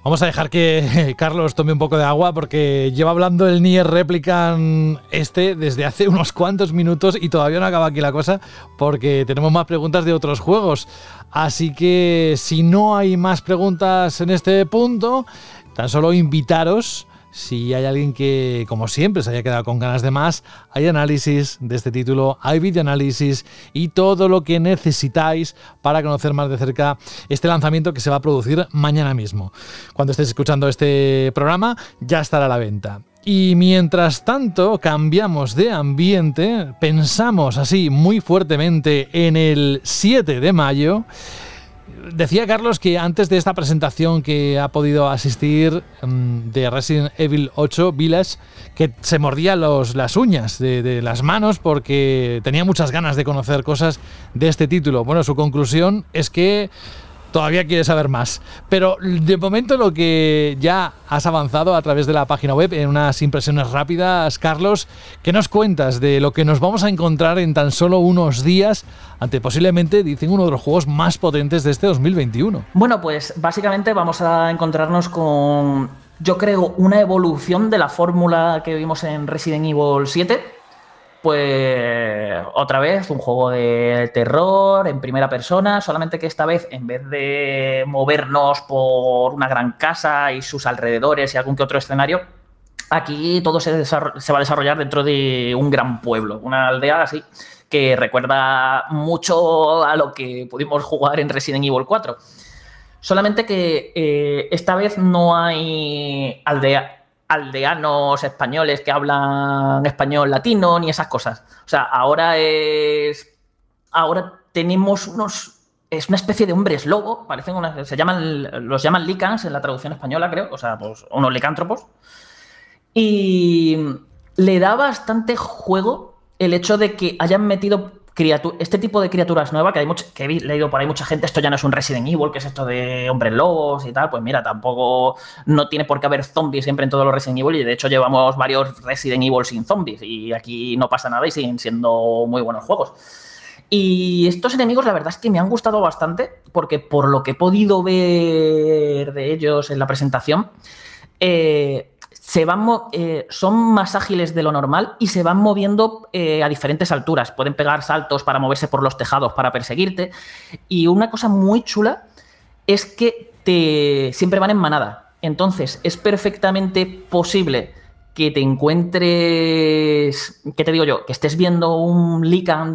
Vamos a dejar que Carlos tome un poco de agua porque lleva hablando el Nier Replicant este desde hace unos cuantos minutos y todavía no acaba aquí la cosa porque tenemos más preguntas de otros juegos. Así que si no hay más preguntas en este punto, tan solo invitaros si hay alguien que, como siempre, se haya quedado con ganas de más, hay análisis de este título, hay videoanálisis y todo lo que necesitáis para conocer más de cerca este lanzamiento que se va a producir mañana mismo. Cuando estéis escuchando este programa, ya estará a la venta. Y mientras tanto cambiamos de ambiente, pensamos así muy fuertemente en el 7 de mayo decía Carlos que antes de esta presentación que ha podido asistir mm, de Resident Evil 8 Village, que se mordía los, las uñas de, de, las manos porque tenía muchas ganas de conocer cosas de este título. Bueno, su conclusión es que todavía quiere saber más. Pero de momento lo que ya has avanzado a través de la página web en unas impresiones rápidas, Carlos, ¿qué nos cuentas de lo que nos vamos a encontrar en tan solo unos días ante posiblemente, dicen, uno de los juegos más potentes de este 2021? Bueno, pues básicamente vamos a encontrarnos con, yo creo, una evolución de la fórmula que vimos en Resident Evil 7 pues otra vez un juego de terror en primera persona, solamente que esta vez en vez de movernos por una gran casa y sus alrededores y algún que otro escenario, aquí todo se, va a desarrollar dentro de un gran pueblo, una aldea así que recuerda mucho a lo que pudimos jugar en Resident Evil 4. Solamente que eh, esta vez no hay aldea, aldeanos españoles que hablan español latino ni esas cosas. O sea, ahora es. Ahora tenemos unos. Es una especie de hombres lobo, parecen unas, se llaman, los llaman licans en la traducción española, creo, o sea, pues unos licántropos. Y le da bastante juego el hecho de que hayan metido este tipo de criaturas nuevas, que, hay mucho, que he leído por ahí mucha gente, esto ya no es un Resident Evil, que es esto de hombres lobos y tal, pues mira, tampoco no tiene por qué haber zombies siempre en todos los Resident Evil y de hecho llevamos varios Resident Evil sin zombies y aquí no pasa nada y siguen siendo muy buenos juegos. Y estos enemigos la verdad es que me han gustado bastante porque por lo que he podido ver de ellos en la presentación, eh, eh, son más ágiles de lo normal y se van moviendo eh, a diferentes alturas. Pueden pegar saltos para moverse por los tejados para perseguirte. Y una cosa muy chula es que te siempre van en manada. Entonces, es perfectamente posible que te encuentres, ¿qué te digo yo? Que estés viendo un Lican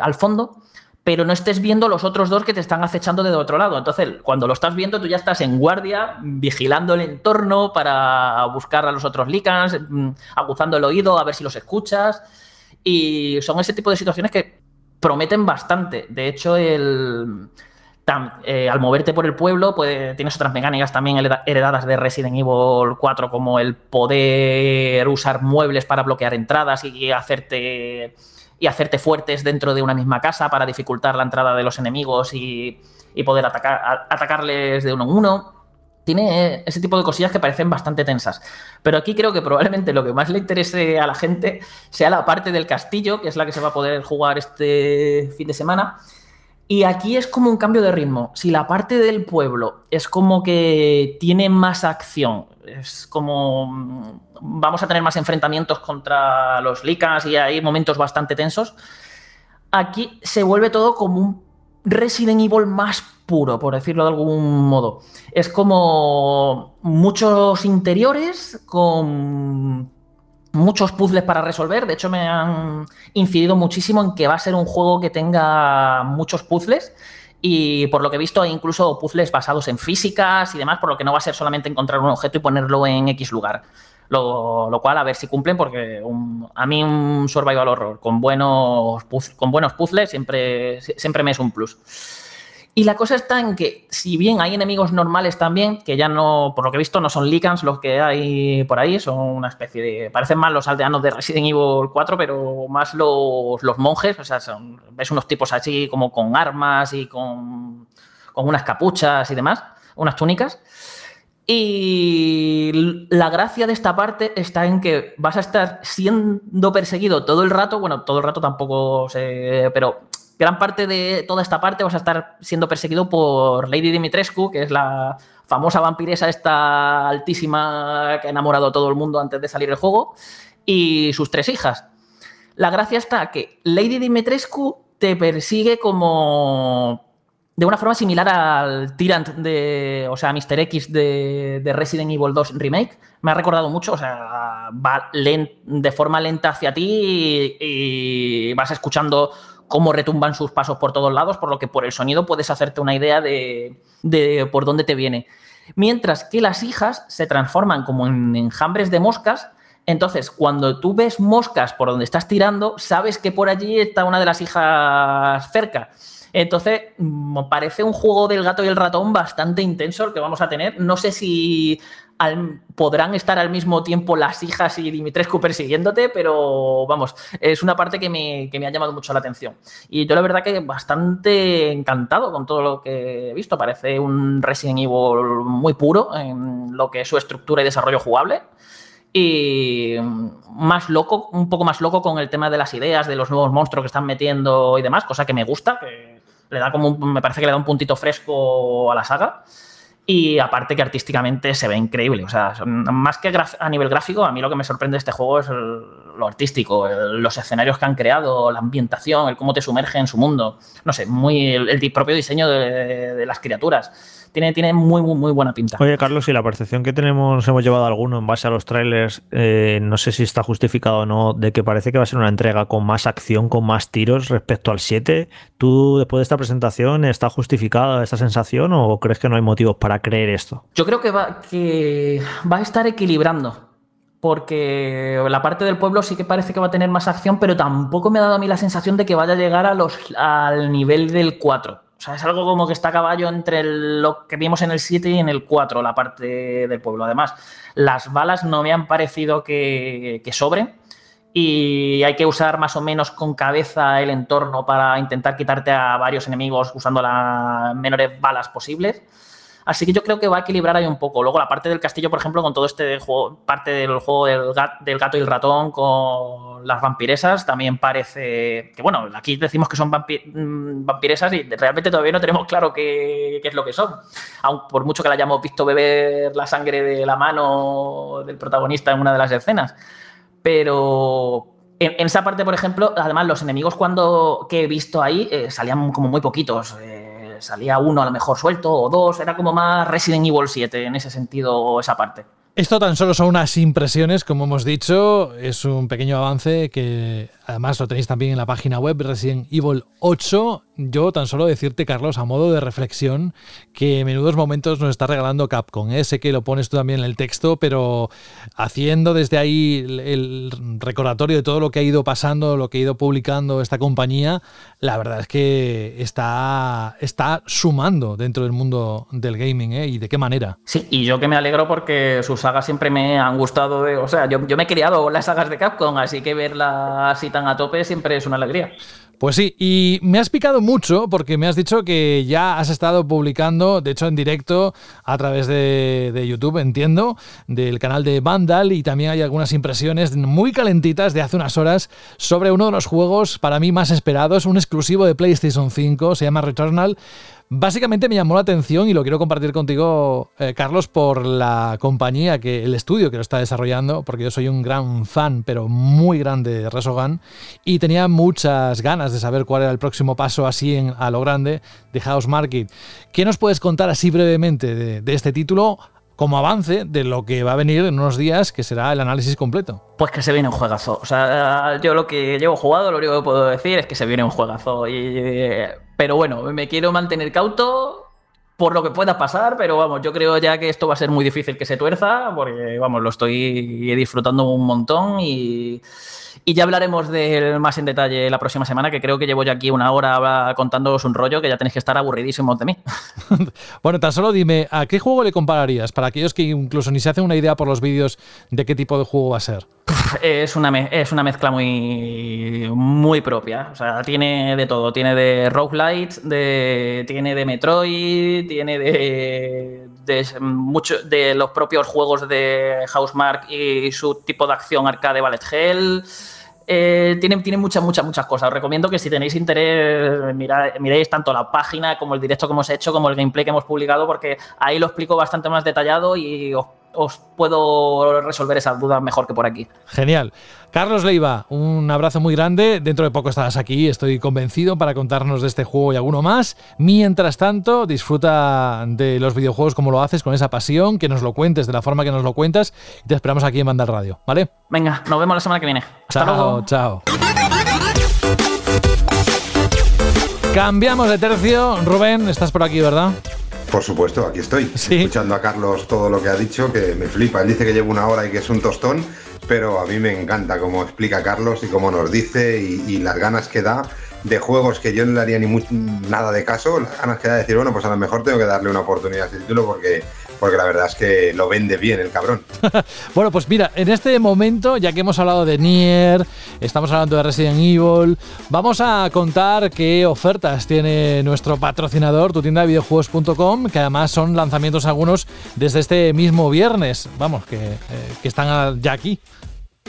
al fondo, pero no estés viendo los otros dos que te están acechando de otro lado. Entonces, cuando lo estás viendo, tú ya estás en guardia, vigilando el entorno para buscar a los otros Licans, mm, aguzando el oído, a ver si los escuchas. Y son ese tipo de situaciones que prometen bastante. De hecho, el eh, al moverte por el pueblo, pues, tienes otras mecánicas también heredadas de Resident Evil 4, como el poder usar muebles para bloquear entradas y hacerte, y hacerte fuertes dentro de una misma casa para dificultar la entrada de los enemigos y, poder atacar, atacarles de uno en uno. Tiene ese tipo de cosillas que parecen bastante tensas. Pero aquí creo que probablemente lo que más le interese a la gente sea la parte del castillo, que es la que se va a poder jugar este fin de semana y aquí es como un cambio de ritmo. Si la parte del pueblo es como que tiene más acción, es como mm, vamos a tener más enfrentamientos contra los licas y hay momentos bastante tensos, aquí se vuelve todo como un Resident Evil más puro, por decirlo de algún modo. Es como muchos interiores con muchos puzzles para resolver. De hecho, me han incidido muchísimo en que va a ser un juego que tenga muchos puzzles. Y por lo que he visto, hay incluso puzzles basados en físicas y demás, por lo que no va a ser solamente encontrar un objeto y ponerlo en X lugar. Lo, cual, a ver si cumplen, porque a mí un survival horror con buenos, con buenos puzzles siempre, siempre me es un plus. Y la cosa está en que, si bien hay enemigos normales también, que ya no, por lo que he visto, no son Lycans los que hay por ahí, son una especie de. parecen más los aldeanos de Resident Evil 4, pero más los, los monjes, o sea, son, ves unos tipos así como con armas y con, con unas capuchas y demás, unas túnicas. Y la gracia de esta parte está en que vas a estar siendo perseguido todo el rato, bueno, todo el rato tampoco sé, pero gran parte de toda esta parte vas a estar siendo perseguido por Lady Dimitrescu, que es la famosa vampiresa esta altísima que ha enamorado a todo el mundo antes de salir el juego, y sus tres hijas. La gracia está que Lady Dimitrescu te persigue como de una forma similar al Tyrant de, o sea, Mr. X de, Resident Evil 2 Remake. Me ha recordado mucho, o sea, va de forma lenta hacia ti y vas escuchando cómo retumban sus pasos por todos lados, por lo que por el sonido puedes hacerte una idea de, por dónde te viene. Mientras que las hijas se transforman como en enjambres de moscas, entonces cuando tú ves moscas por donde estás tirando, sabes que por allí está una de las hijas cerca. Entonces, me parece un juego del gato y el ratón bastante intenso el que vamos a tener. No sé si podrán estar al mismo tiempo las hijas y Dimitrescu persiguiéndote, pero vamos, es una parte que me, que me, ha llamado mucho la atención. Y yo la verdad que bastante encantado con todo lo que he visto. Parece un Resident Evil muy puro en lo que es su estructura y desarrollo jugable. Y más loco, un poco más loco con el tema de las ideas, de los nuevos monstruos que están metiendo y demás, cosa que me gusta, que le da como me parece que le da un puntito fresco a la saga. Y aparte que artísticamente se ve increíble. O sea, más que a nivel gráfico, a mí lo que me sorprende de este juego es lo artístico, los escenarios que han creado, la ambientación, el cómo te sumerge en su mundo. No sé, muy el, propio diseño de las criaturas tiene, tiene muy, muy, muy buena pinta. Oye, Carlos, y la percepción que tenemos, hemos llevado alguno en base a los trailers, eh, no sé si está justificado o no, de que parece que va a ser una entrega con más acción, con más tiros respecto al 7. ¿Tú, después de esta presentación, está justificada esta sensación o crees que no hay motivos para creer esto? Yo creo que va, que va a estar equilibrando porque la parte del pueblo sí que parece que va a tener más acción, pero tampoco me ha dado a mí la sensación de que vaya a llegar a los, al nivel del 4. O sea, es algo como que está a caballo entre lo que vimos en el 7 y en el 4, la parte del pueblo. Además, las balas no me han parecido que, que sobren y hay que usar más o menos con cabeza el entorno para intentar quitarte a varios enemigos usando las menores balas posibles. Así que yo creo que va a equilibrar ahí un poco. Luego la parte del castillo, por ejemplo, con todo este juego, parte del juego del, gato y el ratón con las vampiresas, también parece que, bueno, aquí decimos que son mm, vampiresas y realmente todavía no tenemos claro qué, es lo que son. Aun por mucho que la hayamos visto beber la sangre de la mano del protagonista en una de las escenas. Pero en, esa parte, por ejemplo, además los enemigos cuando que he visto ahí eh, salían como muy poquitos. Eh, salía uno a lo mejor suelto o dos, era como más Resident Evil 7 en ese sentido, esa parte. Esto tan solo son unas impresiones, como hemos dicho, es un pequeño avance que además lo tenéis también en la página web Resident Evil 8. Yo tan solo decirte, Carlos, a modo de reflexión, que menudos momentos nos está regalando Capcom. ¿eh? Sé que lo pones tú también en el texto, pero haciendo desde ahí el recordatorio de todo lo que ha ido pasando, lo que ha ido publicando esta compañía, la verdad es que está, está sumando dentro del mundo del gaming, ¿eh? ¿Y de qué manera? Sí, y yo que me alegro porque sus siempre me han gustado. o sea, yo, yo me he criado las sagas de Capcom, así que verlas así tan a tope siempre es una alegría. Pues sí, y me has picado mucho porque me has dicho que ya has estado publicando, de hecho en directo, a través de, de, YouTube, entiendo, del canal de Vandal y también hay algunas impresiones muy calentitas de hace unas horas sobre uno de los juegos para mí más esperados, un exclusivo de PlayStation 5, se llama Returnal. Básicamente me llamó la atención y lo quiero compartir contigo, eh, Carlos, por la compañía, que el estudio que lo está desarrollando, porque yo soy un gran fan, pero muy grande de Resogun, y tenía muchas ganas de saber cuál era el próximo paso así en, a lo grande de House Market. ¿Qué nos puedes contar así brevemente de, de este título? como avance de lo que va a venir en unos días, que será el análisis completo. Pues que se viene un juegazo. O sea, yo lo que llevo jugado, lo único que puedo decir es que se viene un juegazo. Y, pero bueno, me quiero mantener cauto por lo que pueda pasar, pero vamos, yo creo ya que esto va a ser muy difícil que se tuerza, porque vamos, lo estoy disfrutando un montón y y ya hablaremos de más en detalle la próxima semana, que creo que llevo ya aquí una hora contándoos un rollo que ya tenéis que estar aburridísimos de mí. bueno, tan solo dime, ¿a qué juego le compararías? Para aquellos que incluso ni se hacen una idea por los vídeos de qué tipo de juego va a ser. Es una, es una mezcla muy, muy propia. O sea, tiene de todo. Tiene de roguelite, de, tiene de Metroid, tiene de, de, mucho, de los propios juegos de Housemark y su tipo de acción arcade Ballet Hell. Eh, tiene, tiene muchas, muchas, muchas cosas. Os recomiendo que si tenéis interés, miréis tanto la página como el directo que hemos hecho, como el gameplay que hemos publicado, porque ahí lo explico bastante más detallado y os os puedo resolver esas dudas mejor que por aquí. Genial. Carlos Leiva, un abrazo muy grande. Dentro de poco estarás aquí, estoy convencido, para contarnos de este juego y alguno más. Mientras tanto, disfruta de los videojuegos como lo haces, con esa pasión, que nos lo cuentes de la forma que nos lo cuentas. Y te esperamos aquí en Banda Radio, ¿vale? Venga, nos vemos la semana que viene. Hasta luego. Chao. Cambiamos de tercio. Rubén, estás por aquí, ¿verdad? Por supuesto, aquí estoy, escuchando a Carlos todo lo que ha dicho, que me flipa. Él dice que lleva una hora y que es un tostón, pero a mí me encanta cómo explica Carlos y cómo nos dice y, las ganas que da de juegos que yo no le haría ni nada de caso, las ganas que da de decir, bueno, pues a lo mejor tengo que darle una oportunidad a este título porque porque la verdad es que lo vende bien el cabrón. bueno, pues mira, en este momento, ya que hemos hablado de Nier, estamos hablando de Resident Evil, vamos a contar qué ofertas tiene nuestro patrocinador, tu tienda de videojuegos.com, que además son lanzamientos algunos desde este mismo viernes, vamos, que, eh, que están ya aquí.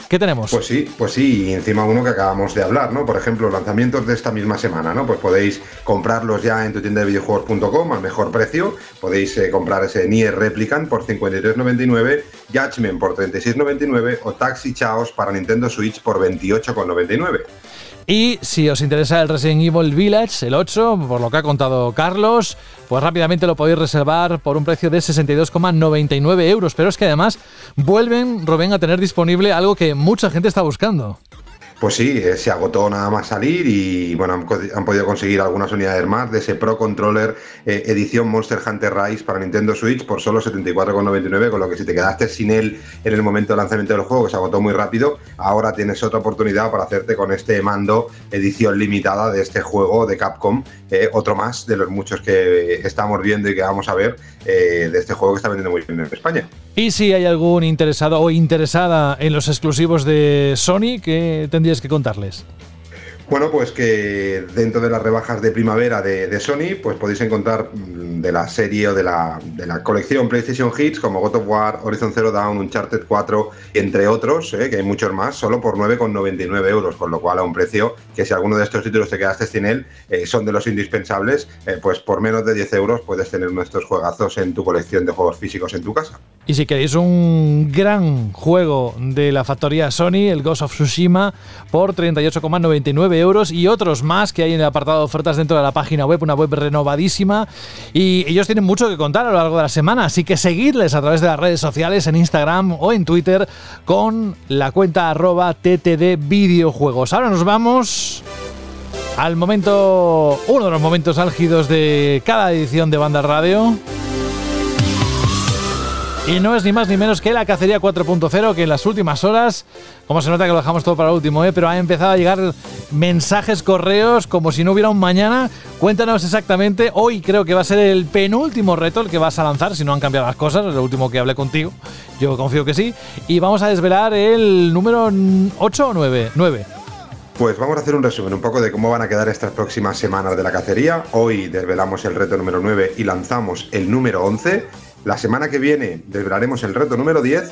¿Qué tenemos? Pues sí, pues sí, y encima uno que acabamos de hablar, ¿no? Por ejemplo, lanzamientos de esta misma semana, ¿no? Pues podéis comprarlos ya en tu tienda de videojuegos.com al mejor precio. Podéis eh, comprar ese Nier Replicant por 53.99, Judgment por 36.99 o Taxi Chaos para Nintendo Switch por 28.99. Y si os interesa el Resident Evil Village, el 8, por lo que ha contado Carlos, pues rápidamente lo podéis reservar por un precio de 62,99 euros. Pero es que además vuelven, Rubén, a tener disponible algo que mucha gente está buscando. Pues sí, eh, se agotó nada más salir y bueno, han, podido conseguir algunas unidades más de ese Pro Controller eh, edición Monster Hunter Rise para Nintendo Switch por solo 74,99, con lo que si te quedaste sin él en el momento del lanzamiento del juego, que se agotó muy rápido, ahora tienes otra oportunidad para hacerte con este mando edición limitada de este juego de Capcom, eh, otro más de los muchos que estamos viendo y que vamos a ver de este juego que está vendiendo muy bien en España. Y si hay algún interesado o interesada en los exclusivos de Sony, ¿qué tendrías que contarles? Bueno, pues que dentro de las rebajas de primavera de, Sony, pues podéis encontrar mm, de la serie o de la, de la, colección PlayStation Hits como God of War, Horizon Zero Dawn, Uncharted 4, entre otros, eh, que hay muchos más, solo por 9,99 euros, con lo cual a un precio que si alguno de estos títulos te quedaste sin él, eh, son de los indispensables, eh, pues por menos de 10 euros puedes tener nuestros juegazos en tu colección de juegos físicos en tu casa. Y si queréis un gran juego de la factoría Sony, el Ghost of Tsushima, por 38,99 euros y otros más que hay en el apartado de ofertas dentro de la página web, una web renovadísima. Y ellos tienen mucho que contar a lo largo de la semana, así que seguidles a través de las redes sociales, en Instagram o en Twitter, con la cuenta arroba TTD Videojuegos. Ahora nos vamos al momento, uno de los momentos álgidos de cada edición de Banda Radio. Y no es ni más ni menos que la cacería 4.0 que en las últimas horas, como se nota que lo dejamos todo para el último, ¿eh? pero ha empezado a llegar mensajes, correos, como si no hubiera un mañana. Cuéntanos exactamente, hoy creo que va a ser el penúltimo reto el que vas a lanzar, si no han cambiado las cosas, es lo último que hablé contigo, yo confío que sí. Y vamos a desvelar el número 8 o 9. 9. Pues vamos a hacer un resumen un poco de cómo van a quedar estas próximas semanas de la cacería. Hoy desvelamos el reto número 9 y lanzamos el número 11 la semana que viene desvelaremos el reto número 10.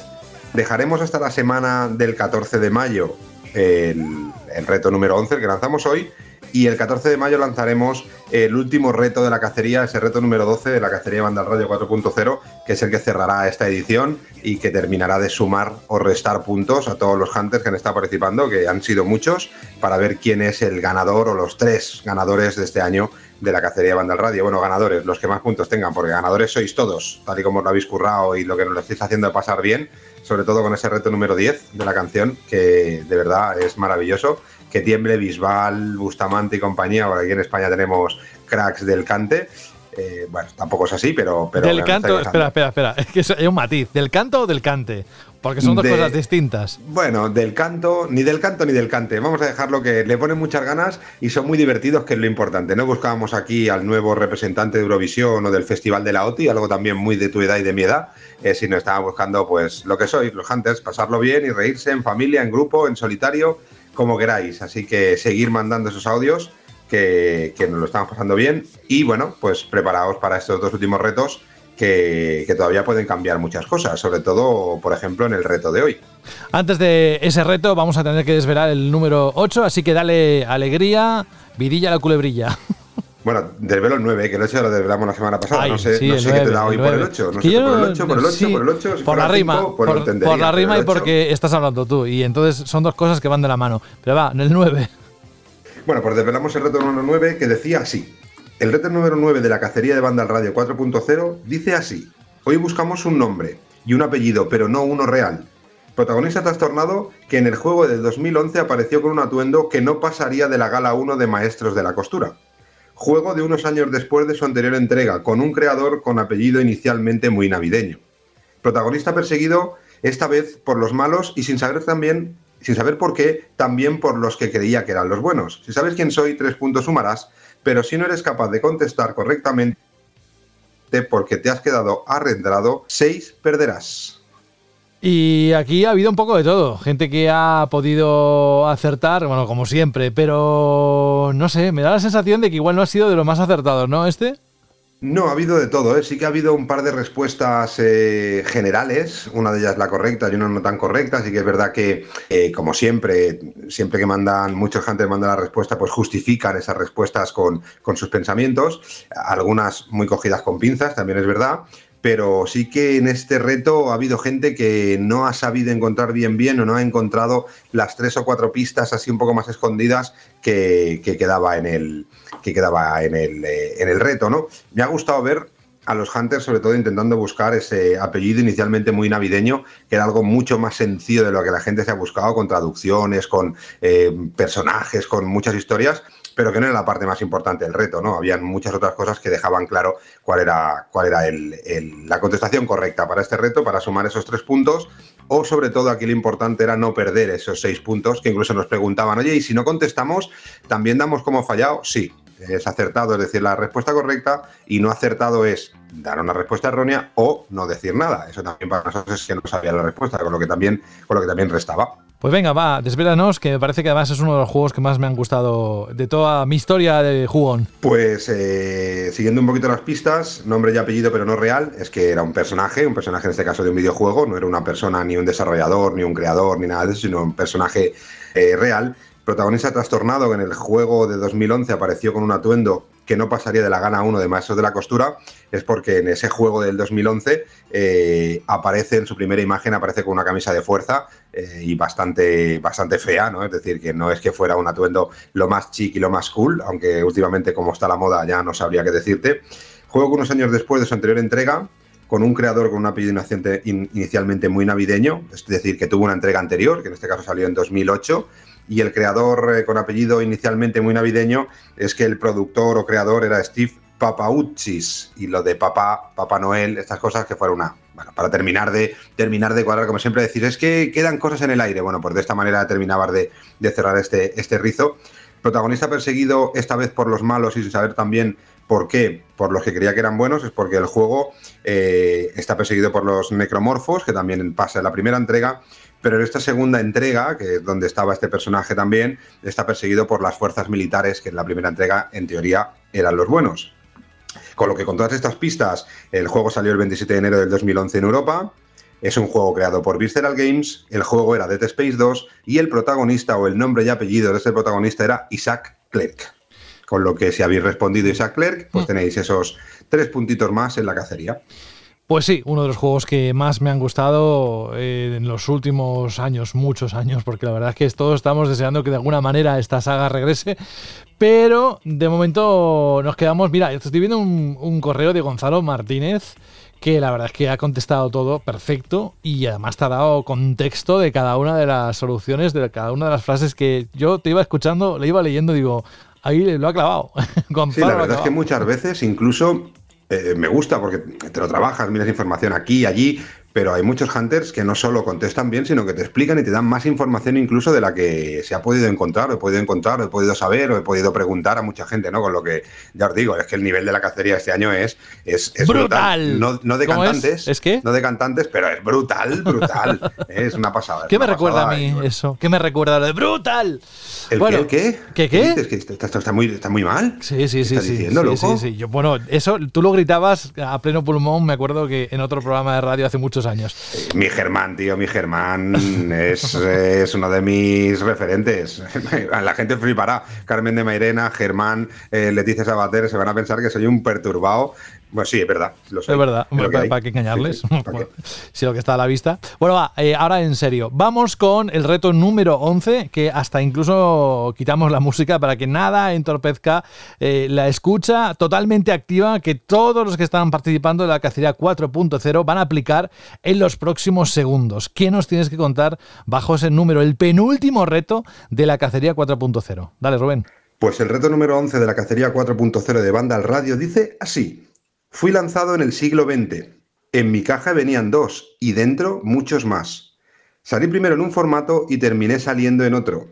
Dejaremos hasta la semana del 14 de mayo el, reto número 11, el que lanzamos hoy. Y el 14 de mayo lanzaremos el último reto de la cacería, ese reto número 12 de la cacería Banda Radio 4.0, que es el que cerrará esta edición y que terminará de sumar o restar puntos a todos los hunters que han estado participando, que han sido muchos, para ver quién es el ganador o los tres ganadores de este año de la cacería Banda al Radio. Bueno, ganadores, los que más puntos tengan, porque ganadores sois todos, tal y como lo habéis currado y lo que nos lo estáis haciendo pasar bien, sobre todo con ese reto número 10 de la canción, que de verdad es maravilloso. Que tiemble Bisbal, Bustamante y compañía, porque aquí en España tenemos cracks del cante. Eh, bueno, tampoco es así, pero. pero del canto, espera, espera, espera. Es que hay un matiz. ¿Del canto o del cante? Porque son dos cosas distintas. Bueno, del canto, ni del canto ni del cante. Vamos a dejarlo que le ponen muchas ganas y son muy divertidos, que es lo importante. No buscábamos aquí al nuevo representante de Eurovisión o del Festival de la OTI, algo también muy de tu edad y de mi edad, eh, sino estaba buscando pues lo que sois, los hunters, pasarlo bien y reírse en familia, en grupo, en solitario, como queráis. Así que seguir mandando esos audios que, que nos lo estamos pasando bien. Y bueno, pues preparaos para estos dos últimos retos que, todavía pueden cambiar muchas cosas, sobre todo, por ejemplo, en el reto de hoy. Antes de ese reto vamos a tener que desvelar el número 8, así que dale alegría, vidilla la culebrilla. Bueno, desvelo el 9, que el 8 lo desvelamos la semana pasada. no sé, no sé qué te da hoy por el 8. No sé, por el 8, por el 8, por el 8. por la rima, pues por, la rima y porque estás hablando tú. Y entonces son dos cosas que van de la mano. Pero va, en el 9. Bueno, pues desvelamos el reto número 9 que decía así. El reto número 9 de la cacería de banda al radio 4.0 dice así: Hoy buscamos un nombre y un apellido, pero no uno real. Protagonista trastornado que en el juego de 2011 apareció con un atuendo que no pasaría de la gala 1 de Maestros de la Costura. Juego de unos años después de su anterior entrega, con un creador con apellido inicialmente muy navideño. Protagonista perseguido esta vez por los malos y sin saber también, sin saber por qué, también por los que creía que eran los buenos. Si sabes quién soy, tres puntos sumarás pero si no eres capaz de contestar correctamente porque te has quedado arrendrado, 6 perderás. Y aquí ha habido un poco de todo. Gente que ha podido acertar, bueno, como siempre, pero no sé, me da la sensación de que igual no ha sido de los más acertados, ¿no? Este. No, ha habido de todo, ¿eh? sí que ha habido un par de respuestas eh, generales, una de ellas la correcta y una no tan correcta, así que es verdad que, eh, como siempre, siempre que mandan, muchos gente mandan la respuesta, pues justifican esas respuestas con, con sus pensamientos, algunas muy cogidas con pinzas, también es verdad, pero sí que en este reto ha habido gente que no ha sabido encontrar bien bien o no ha encontrado las tres o cuatro pistas así un poco más escondidas que, quedaba en el que quedaba en el, eh, en el reto, ¿no? Me ha gustado ver a los Hunters, sobre todo intentando buscar ese apellido inicialmente muy navideño, que era algo mucho más sencillo de lo que la gente se ha buscado, con traducciones, con eh, personajes, con muchas historias pero que no era la parte más importante del reto, ¿no? Habían muchas otras cosas que dejaban claro cuál era, cuál era la contestación correcta para este reto, para sumar esos tres puntos, o sobre todo aquí lo importante era no perder esos seis puntos, que incluso nos preguntaban, oye, ¿y si no contestamos, también damos como fallado? Sí, es acertado, es decir, la respuesta correcta, y no acertado es dar una respuesta errónea o no decir nada. Eso también para nosotros es que no sabía la respuesta, con lo que también, con lo que también restaba. Pues venga, va, desvélanos, que me parece que además es uno de los juegos que más me han gustado de toda mi historia de jugón. Pues eh, siguiendo un poquito las pistas, nombre y apellido pero no real, es que era un personaje, un personaje en este caso de un videojuego, no era una persona ni un desarrollador, ni un creador, ni nada de eso, sino un personaje eh, real. Protagonista trastornado que en el juego de 2011 apareció con un atuendo que no pasaría de la gana uno de Maestros de la Costura, es porque en ese juego del 2011 eh, aparece en su primera imagen, aparece con una camisa de fuerza eh, y bastante, bastante fea, ¿no? Es decir, que no es que fuera un atuendo lo más chic y lo más cool, aunque últimamente como está la moda ya no sabría qué decirte. Juego que unos años después de su anterior entrega, con un creador con un apellido inicialmente muy navideño, es decir, que tuvo una entrega anterior, que en este caso salió en 2008, y el creador eh, con apellido inicialmente muy navideño es que el productor o creador era Steve Papauchis y lo de Papá, Papá Noel, estas cosas que fueron una, bueno, para terminar de, terminar de cuadrar, como siempre decir, es que quedan cosas en el aire. Bueno, pues de esta manera terminaba de, de cerrar este, este rizo. Protagonista perseguido esta vez por los malos y sin saber también por qué, por los que creía que eran buenos, es porque el juego eh, está perseguido por los necromorfos, que también pasa en la primera entrega, pero en esta segunda entrega, que es donde estaba este personaje también, está perseguido por las fuerzas militares, que en la primera entrega, en teoría, eran los buenos. Con lo que con todas estas pistas, el juego salió el 27 de enero del 2011 en Europa. Es un juego creado por Visceral Games, el juego era Dead Space 2 y el protagonista o el nombre y apellido de ese protagonista era Isaac Clerk. Con lo que si habéis respondido Isaac Clerk, pues mm. tenéis esos tres puntitos más en la cacería. Pues sí, uno de los juegos que más me han gustado eh, en los últimos años, muchos años, porque la verdad es que todos estamos deseando que de alguna manera esta saga regrese, pero de momento nos quedamos, mira, estoy viendo un, correo de Gonzalo Martínez que la verdad es que ha contestado todo perfecto y además te ha dado contexto de cada una de las soluciones, de cada una de las frases que yo te iba escuchando, le iba leyendo, digo, ahí lo ha clavado. sí, la verdad es que muchas veces incluso eh, me gusta porque te lo trabajas, miras información aquí allí, pero hay muchos hunters que no solo contestan bien, sino que te explican y te dan más información incluso de la que se ha podido encontrar, o he podido encontrar, o he podido saber, o he podido preguntar a mucha gente, ¿no? Con lo que ya os digo, es que el nivel de la cacería este año es, es, brutal. No, de cantantes, es? que? No de cantantes, pero es brutal, brutal. es una pasada. ¿Qué me recuerda a mí eso? ¿Qué me recuerda lo de brutal? ¿El bueno, qué? ¿Qué qué? ¿Qué dices? ¿Que está, muy, está muy mal? Sí, sí, sí. ¿Estás sí, diciendo, sí, loco? sí, sí. Yo, bueno, eso tú lo gritabas a pleno pulmón, me acuerdo que en otro programa de radio hace años. Mi Germán, tío, mi Germán es, es, uno de mis referentes. La gente flipará. Carmen de Mairena, Germán, eh, Leticia Sabater, se van a pensar que soy un perturbado bueno, sí, es verdad. es verdad, ¿para, qué engañarles? si lo que está a la vista. Bueno, va, eh, ahora en serio. Vamos con el reto número 11, que hasta incluso quitamos la música para que nada entorpezca eh, la escucha totalmente activa que todos los que están participando de la cacería 4.0 van a aplicar en los próximos segundos. ¿Qué nos tienes que contar bajo ese número, el penúltimo reto de la cacería 4.0? Dale, Rubén. Pues el reto número 11 de la cacería 4.0 de banda al radio dice así. Fui lanzado en el siglo XX. En mi caja venían dos y dentro muchos más. Salí primero en un formato y terminé saliendo en otro.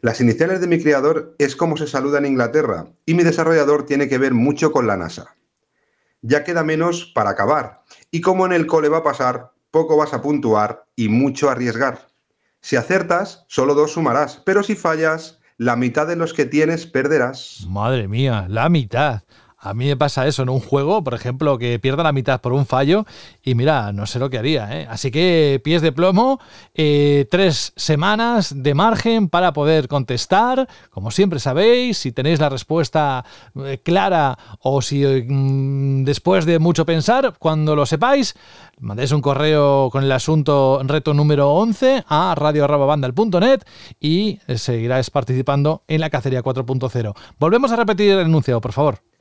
Las iniciales de mi creador es como se saluda en Inglaterra y mi desarrollador tiene que ver mucho con la NASA. Ya queda menos para acabar y como en el cole va a pasar, poco vas a puntuar y mucho arriesgar. Si acertas, solo dos sumarás, pero si fallas, la mitad de los que tienes perderás. Madre mía, la mitad. A mí me pasa eso en un juego, por ejemplo, que pierda la mitad por un fallo y mira, no sé lo que haría. ¿eh? Así que pies de plomo, eh, tres semanas de margen para poder contestar. Como siempre sabéis, si tenéis la respuesta eh, clara o si mm, después de mucho pensar, cuando lo sepáis, mandéis un correo con el asunto reto número 11 a radio.bandal.net y seguirás participando en la cacería 4.0. Volvemos a repetir el enunciado, por favor.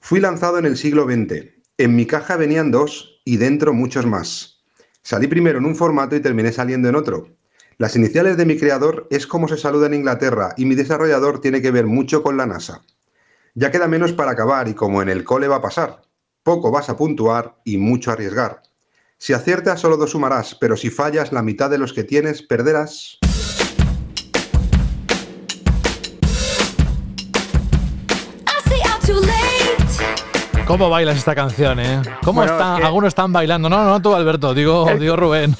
Fui lanzado en el siglo XX. En mi caja venían dos y dentro muchos más. Salí primero en un formato y terminé saliendo en otro. Las iniciales de mi creador es como se saluda en Inglaterra y mi desarrollador tiene que ver mucho con la NASA. Ya queda menos para acabar y como en el cole va a pasar. Poco vas a puntuar y mucho arriesgar. Si aciertas solo dos sumarás, pero si fallas la mitad de los que tienes perderás. ¿Cómo bailas esta canción, eh? ¿Cómo están? Algunos están bailando. No, no, tú, Alberto, digo, digo Rubén.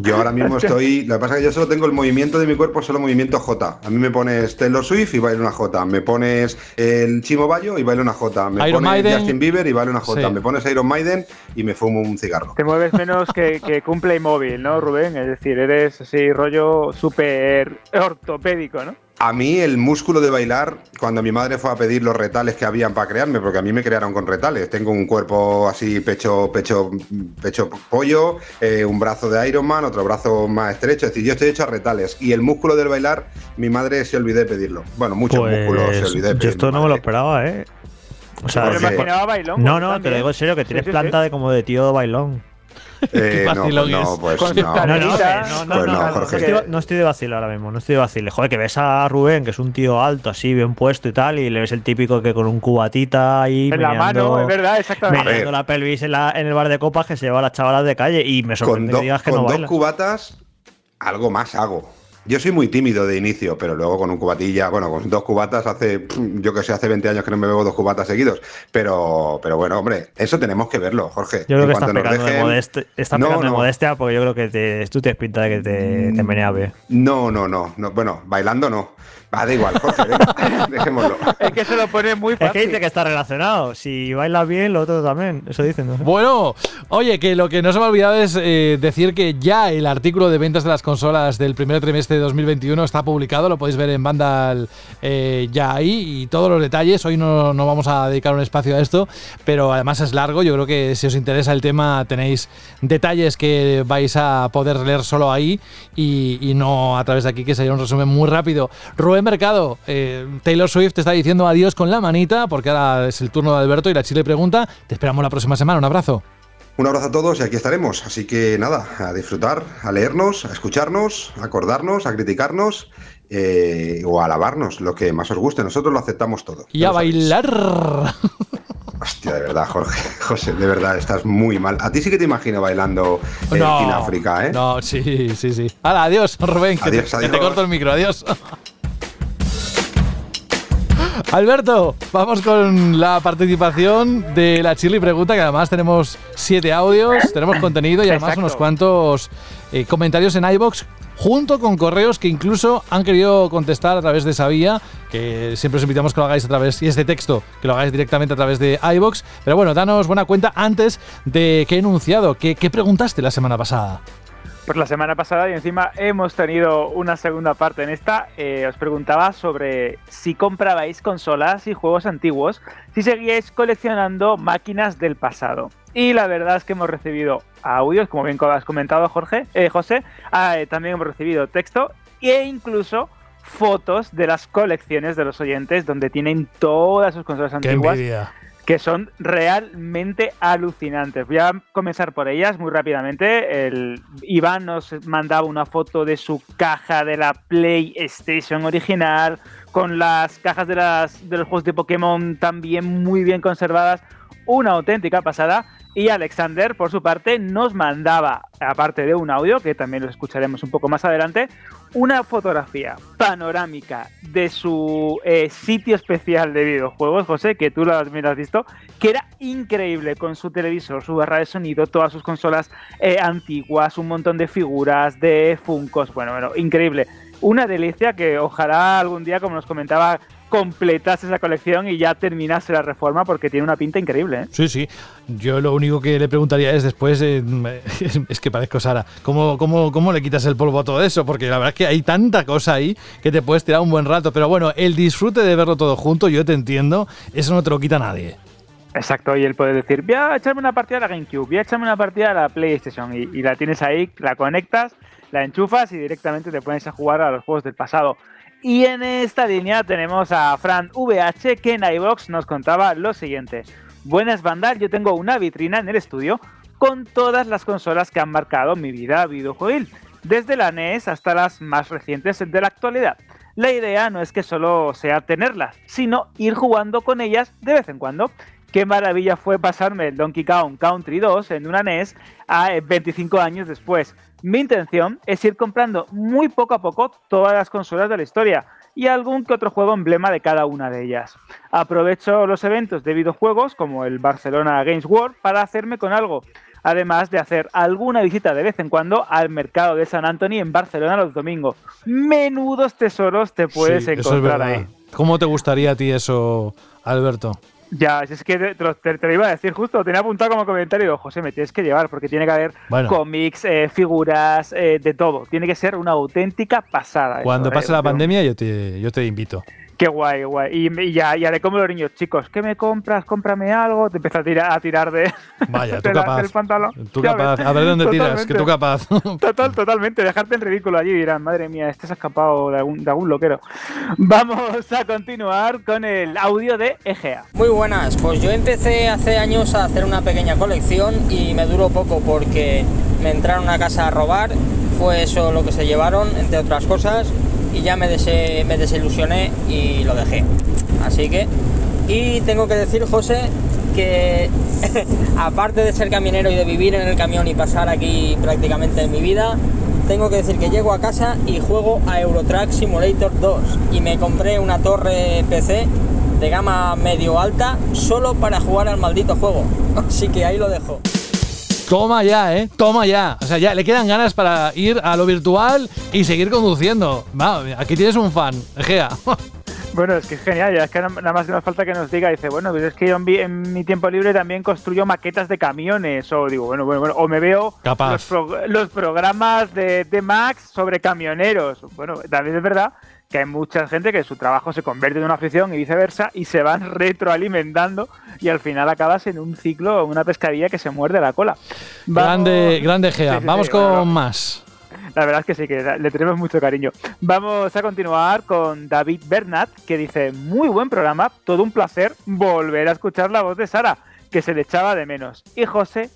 Yo ahora mismo estoy. Lo que pasa es que yo solo tengo el movimiento de mi cuerpo, solo movimiento J. A mí me pones Taylor Swift y bailo una J. Me pones el Chimo Bayo y bailo una J. Me pones Justin Bieber y bailo una J. Me pones Iron Maiden y me fumo un cigarro. Te mueves menos que, que cumple móvil, ¿no, Rubén? Es decir, eres así rollo súper ortopédico, ¿no? A mí el músculo de bailar, cuando mi madre fue a pedir los retales que habían para crearme, porque a mí me crearon con retales. Tengo un cuerpo así, pecho, pecho, pecho pollo, eh, un brazo de Iron Man, otro brazo más estrecho. Es decir, yo estoy hecho a retales. Y el músculo del bailar, mi madre se olvidó de pedirlo. Bueno, muchos pues, músculos se olvidó de Yo esto no me lo esperaba, ¿eh? O sea, me imaginaba bailón. No, no, te lo digo en serio, que tienes planta de como de tío bailón. Eh, no, pues no, no. No, no, no, Jorge. No estoy de vacilo ahora mismo, no estoy de vacilo. Joder, que ves a Rubén, que es un tío alto, así, bien puesto y tal, y le ves el típico que con un cubatita ahí. En la mano, es verdad, exactamente. La pelvis en, la, en, el bar de copas que se lleva a las chavalas de calle y me sorprende que digas que con no dos cubatas, algo más hago. Yo soy muy tímido de inicio, pero luego con un cubatilla, bueno, con dos cubatas hace, yo que sé, hace 20 años que no me bebo dos cubatas seguidos. Pero, pero bueno, hombre, eso tenemos que verlo, Jorge. Yo creo que estás pecando, de, modestia, está no, de modestia porque yo creo que te, tú tienes pinta de que te, te menea bien. No, no, no, no. Bueno, bailando no. Va, da igual, Jorge, dejémoslo. Es que se lo pone muy fácil. Es que dice que está relacionado. Si baila bien, lo otro también. Eso dicen. ¿no? Bueno, oye, que lo que no se me ha olvidado es eh, decir que ya el artículo de ventas de las consolas del primer trimestre de 2021 está publicado. Lo podéis ver en Vandal eh, ya ahí y todos los detalles. Hoy no, no, vamos a dedicar un espacio a esto, pero además es largo. Yo creo que si os interesa el tema, tenéis detalles que vais a poder leer solo ahí y, y no a través de aquí, que sería un resumen muy rápido. Rubén mercado, eh, Taylor Swift te está diciendo adiós con la manita, porque ahora es el turno de Alberto y la Chile pregunta. Te esperamos la próxima semana. Un abrazo. Un abrazo a todos y aquí estaremos. Así que nada, a disfrutar, a leernos, a escucharnos, a acordarnos, a criticarnos eh, o a alabarnos, lo que más os guste. Nosotros lo aceptamos todo. Y a bailar. Hostia, de verdad, Jorge. José, de verdad, estás muy mal. A ti sí que te imagino bailando en África, ¿eh? No, sí, sí, sí. Hala, adiós, Rubén. Adiós, que te corto el micro. Adiós. Alberto, vamos con la participación de la Chili Pregunta, que además tenemos siete audios, tenemos contenido y además unos cuantos eh, comentarios en iBox junto con correos que incluso han querido contestar a través de esa vía, que siempre os invitamos que lo hagáis a través, y este texto, que lo hagáis directamente a través de iBox. Pero bueno, danos buena cuenta antes de que he enunciado. ¿Qué, qué preguntaste la semana pasada? Pues la semana pasada y encima hemos tenido una segunda parte en esta. Eh, os preguntaba sobre si comprabais consolas y juegos antiguos, si seguíais coleccionando máquinas del pasado. Y la verdad es que hemos recibido audios, como bien has comentado Jorge, eh, José, ah, eh, también hemos recibido texto e incluso fotos de las colecciones de los oyentes donde tienen todas sus consolas antiguas que son realmente alucinantes. Voy a comenzar por ellas muy rápidamente. El Iván nos mandaba una foto de su caja de la PlayStation original, con las cajas de, las, de los juegos de Pokémon también muy bien conservadas. Una auténtica pasada. Y Alexander, por su parte, nos mandaba, aparte de un audio, que también lo escucharemos un poco más adelante, una fotografía panorámica de su eh, sitio especial de videojuegos, José, que tú lo has visto, que era increíble con su televisor, su barra de sonido, todas sus consolas eh, antiguas, un montón de figuras, de funcos, bueno, bueno, increíble. Una delicia que ojalá algún día, como nos comentaba completase esa colección y ya terminase la reforma porque tiene una pinta increíble. ¿eh? Sí, sí. Yo lo único que le preguntaría es después, eh, es que parezco Sara, ¿cómo, cómo, ¿cómo le quitas el polvo a todo eso? Porque la verdad es que hay tanta cosa ahí que te puedes tirar un buen rato. Pero bueno, el disfrute de verlo todo junto, yo te entiendo, eso no te lo quita nadie. Exacto, y él puede decir, voy a echarme una partida a la GameCube, voy a echarme una partida a la PlayStation, y, y la tienes ahí, la conectas, la enchufas y directamente te pones a jugar a los juegos del pasado. Y en esta línea tenemos a Fran VH que en iBox nos contaba lo siguiente. Buenas bandas, yo tengo una vitrina en el estudio con todas las consolas que han marcado mi vida videojuegil, desde la NES hasta las más recientes de la actualidad. La idea no es que solo sea tenerlas, sino ir jugando con ellas de vez en cuando. Qué maravilla fue pasarme el Donkey Kong Country 2 en una NES a 25 años después. Mi intención es ir comprando muy poco a poco todas las consolas de la historia y algún que otro juego emblema de cada una de ellas. Aprovecho los eventos de videojuegos como el Barcelona Games World para hacerme con algo, además de hacer alguna visita de vez en cuando al mercado de San Antonio en Barcelona los domingos. Menudos tesoros te puedes encontrar ahí. ¿Cómo te gustaría a ti eso, Alberto? Ya, es que te, lo iba a decir justo, tenía apuntado como comentario, digo, José, me tienes que llevar porque tiene que haber cómics, eh, figuras, eh, de todo. Tiene que ser una auténtica pasada. Cuando pase la pandemia yo te, yo te invito. Qué guay, guay. Y, ya, ya de cómo los niños, chicos, ¿qué me compras? Cómprame algo. Te empieza a tirar, a tirar de, Vaya, tú capaz. del pantalón. Tú capaz. A ver dónde tiras, que tú capaz. Total, totalmente. Dejarte en ridículo allí y dirán, madre mía, este se ha escapado de algún, de algún loquero. Vamos a continuar con el audio de Egea. Muy buenas. Pues yo empecé hace años a hacer una pequeña colección y me duró poco porque me entraron a casa a robar. Fue eso lo que se llevaron, entre otras cosas y ya me, desilusioné y lo dejé. Así que, y tengo que decir, José, que aparte de ser camionero y de vivir en el camión y pasar aquí prácticamente en mi vida, tengo que decir que llego a casa y juego a Eurotrack Simulator 2 y me compré una torre PC de gama medio alta solo para jugar al maldito juego. Así que ahí lo dejo. Toma ya, ¿eh? Toma ya. O sea, ya le quedan ganas para ir a lo virtual y seguir conduciendo. aquí tienes un fan, Gea. Bueno, es que es genial, ya es que nada más que nos falta que nos diga, dice, bueno, pues es que yo en, mi tiempo libre también construyo maquetas de camiones, o digo, bueno, bueno, bueno o me veo Los, programas de, de Max sobre camioneros. Bueno, también es verdad que hay mucha gente que su trabajo se convierte en una afición y viceversa y se van retroalimentando y al final acabas en un ciclo, una pescadilla que se muerde la cola. Grande, grande Gea. Vamos con más. La verdad es que sí, que le tenemos mucho cariño. Vamos a continuar con David Bernat, que dice, muy buen programa, todo un placer volver a escuchar la voz de Sara, que se le echaba de menos. Y José,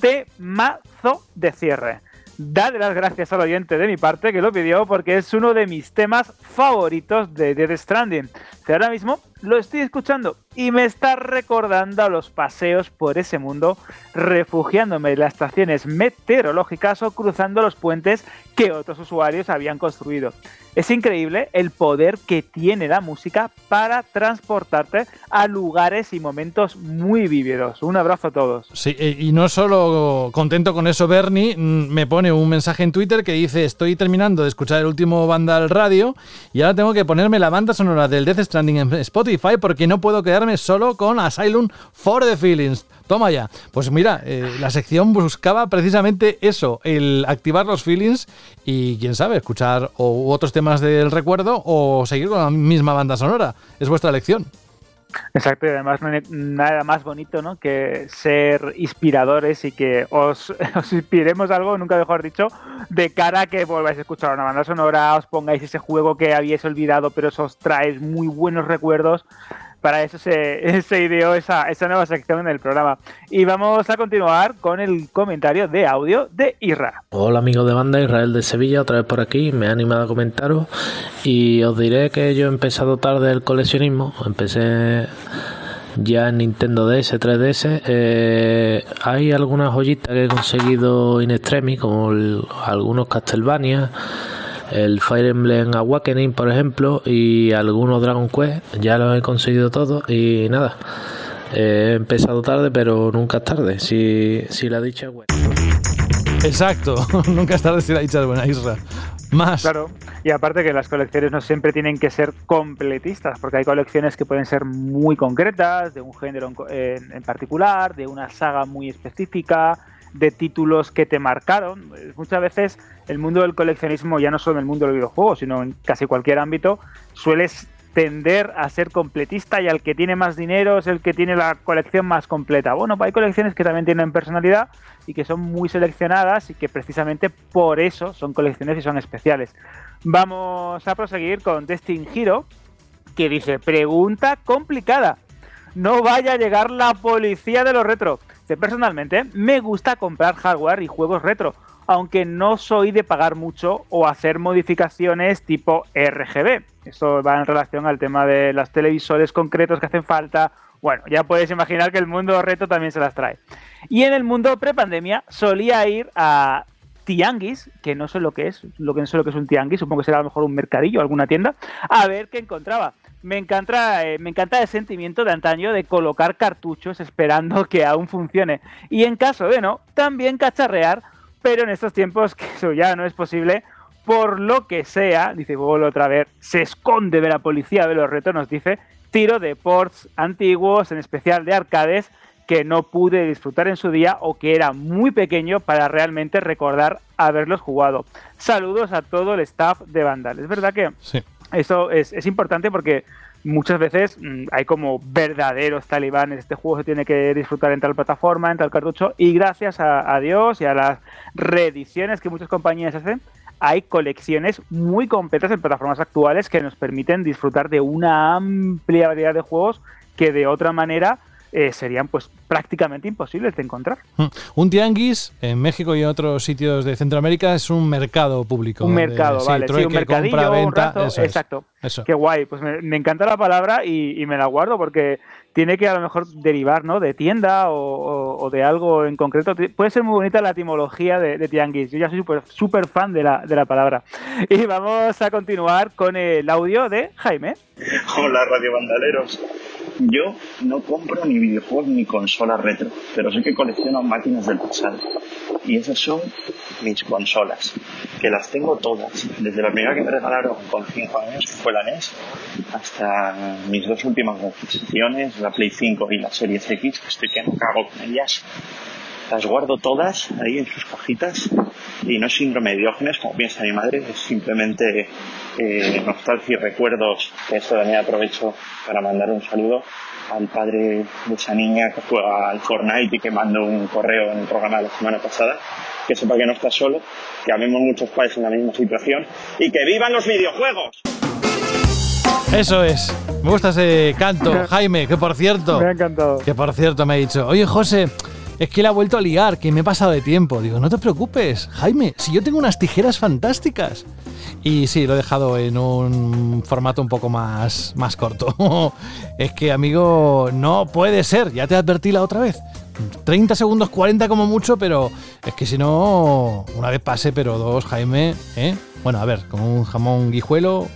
temazo de cierre. Dale las gracias al oyente de mi parte que lo pidió porque es uno de mis temas favoritos de Dead Stranding. Ahora mismo lo estoy escuchando y me está recordando a los paseos por ese mundo, refugiándome en las estaciones meteorológicas o cruzando los puentes que otros usuarios habían construido. Es increíble el poder que tiene la música para transportarte a lugares y momentos muy vívidos. Un abrazo a todos. Sí, eh, y no solo contento con eso, Bernie, mm, me pone un mensaje en Twitter que dice: Estoy terminando de escuchar el último banda al radio y ahora tengo que ponerme la banda sonora del Death Stranding en Spotify porque no puedo quedarme solo con Asylum for the Feelings. Toma ya. Pues mira, eh, la sección buscaba precisamente eso, el activar los feelings y quién sabe, escuchar otros temas del recuerdo o seguir con la misma banda sonora. Es vuestra elección. Exacto, y además no nada más bonito ¿no? que ser inspiradores y que os, os, inspiremos algo, nunca mejor dicho, de cara a que volváis a escuchar una banda sonora, os pongáis ese juego que habíais olvidado, pero os trae muy buenos recuerdos para eso se, ideó esa, esa, nueva sección en el programa. Y vamos a continuar con el comentario de audio de Irra. Hola amigos de banda, Israel de Sevilla, otra vez por aquí, me ha animado a comentaros y os diré que yo he empezado tarde el coleccionismo, empecé ya en Nintendo DS, 3DS. Eh, hay algunas joyitas que he conseguido in extremis, como algunos Castlevania el Fire Emblem Awakening, por ejemplo, y algunos Dragon Quest, ya los he conseguido todos y nada. He empezado tarde, pero nunca es tarde, si, si la dicha es buena. Exacto, nunca es tarde si la dicha es buena, Isra. Más. Claro, y aparte que las colecciones no siempre tienen que ser completistas, porque hay colecciones que pueden ser muy concretas, de un género en particular, de una saga muy específica, de títulos que te marcaron. Muchas veces el mundo del coleccionismo, ya no solo en el mundo del videojuego, sino en casi cualquier ámbito, sueles tender a ser completista y al que tiene más dinero es el que tiene la colección más completa. Bueno, hay colecciones que también tienen personalidad y que son muy seleccionadas y que precisamente por eso son colecciones y son especiales. Vamos a proseguir con Destin Hero, que dice, pregunta complicada. No vaya a llegar la policía de los retro. Personalmente, me gusta comprar hardware y juegos retro, aunque no soy de pagar mucho o hacer modificaciones tipo RGB. Esto va en relación al tema de los televisores concretos que hacen falta. Bueno, ya puedes imaginar que el mundo retro también se las trae. Y en el mundo prepandemia solía ir a tianguis, que no sé lo que es, lo que no sé lo que es un tianguis, supongo que será a lo mejor un mercadillo, alguna tienda, a ver qué encontraba me encanta, eh, me encanta el sentimiento de antaño de colocar cartuchos esperando que aún funcione. Y en caso de no, también cacharrear, pero en estos tiempos que eso ya no es posible, por lo que sea, dice Google otra vez, se esconde de la policía de los retos, nos dice tiro de ports antiguos, en especial de arcades, que no pude disfrutar en su día o que era muy pequeño para realmente recordar haberlos jugado. Saludos a todo el staff de Vandal. Es verdad que eso es, es importante porque muchas veces mm, hay como verdaderos talibanes. Este juego se tiene que disfrutar en tal plataforma, en tal cartucho, y gracias a, Dios y a las reediciones que muchas compañías hacen, hay colecciones muy completas en plataformas actuales que nos permiten disfrutar de una amplia variedad de juegos que de otra manera eh, serían pues prácticamente imposibles de encontrar. Mm. Un tianguis en México y en otros sitios de Centroamérica es un mercado público. Un mercado, vale, sí, un mercadillo, venta, exacto. Qué guay, pues me, encanta la palabra y, me la guardo porque tiene que a lo mejor derivar ¿no? de tienda o, de algo en concreto. Puede ser muy bonita la etimología de, tianguis. Yo ya soy súper fan de la, de la palabra. Y vamos a continuar con el audio de Jaime. Hola, Radio Bandaleros. Yo no compro ni videojuegos ni consolas retro, pero sé que colecciono máquinas del pasado. Y esas son mis consolas, que las tengo todas, desde la primera que me regalaron con 5 años, que fue la NES, hasta mis dos últimas adquisiciones, la Play 5 y la Series X, que estoy que no cago con ellas. Las guardo todas ahí en sus cajitas y no es síndrome de Diógenes, como piensa mi madre, es simplemente eh, nostalgia y recuerdos, que esto también aprovecho para mandar un saludo al padre de esa niña que juega al Fortnite y que mandó un correo en el programa de la semana pasada, que sepa que no está solo, que habemos muchos padres en la misma situación y que vivan los videojuegos. Eso es. Me gusta ese canto, Jaime, que por cierto. Me ha encantado. Que por cierto me ha dicho, oye José, es que le ha vuelto a liar, que me he pasado de tiempo. Digo, no te preocupes, Jaime, si yo tengo unas tijeras fantásticas. Y sí, lo he dejado en un formato un poco más, más corto. es que, amigo, no puede ser, ya te advertí la otra vez. 30 segundos, 40 como mucho, pero es que si no, una vez pase, pero dos, Jaime, ¿eh? Bueno, a ver, con un jamón guijuelo,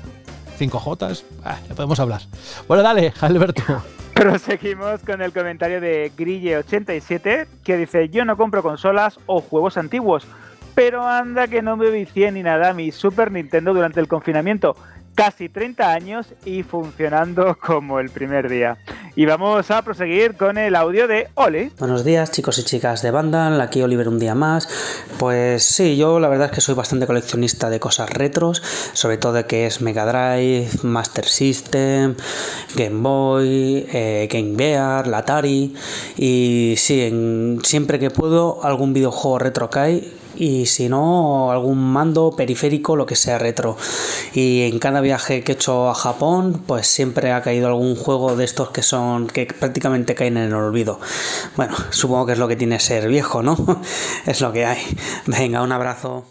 5 Jotas, ah, podemos hablar. Bueno, dale, Alberto. Proseguimos con el comentario de Grille87 que dice: Yo no compro consolas o juegos antiguos, pero anda que no me vicié ni nada a mi Super Nintendo durante el confinamiento casi 30 años y funcionando como el primer día. Y vamos a proseguir con el audio de Oli. Buenos días chicos y chicas de Vandal, aquí Oliver un día más. Pues sí, yo la verdad es que soy bastante coleccionista de cosas retros, sobre todo de que es Mega Drive, Master System, Game Boy, eh, Game Gear, Atari y sí, siempre que puedo algún videojuego retro cae y si no algún mando periférico lo que sea retro. Y en cada viaje que he hecho a Japón pues siempre ha caído algún juego de estos que son que prácticamente caen en el olvido. Bueno supongo que es lo que tiene ser viejo no es lo que hay. Venga un abrazo.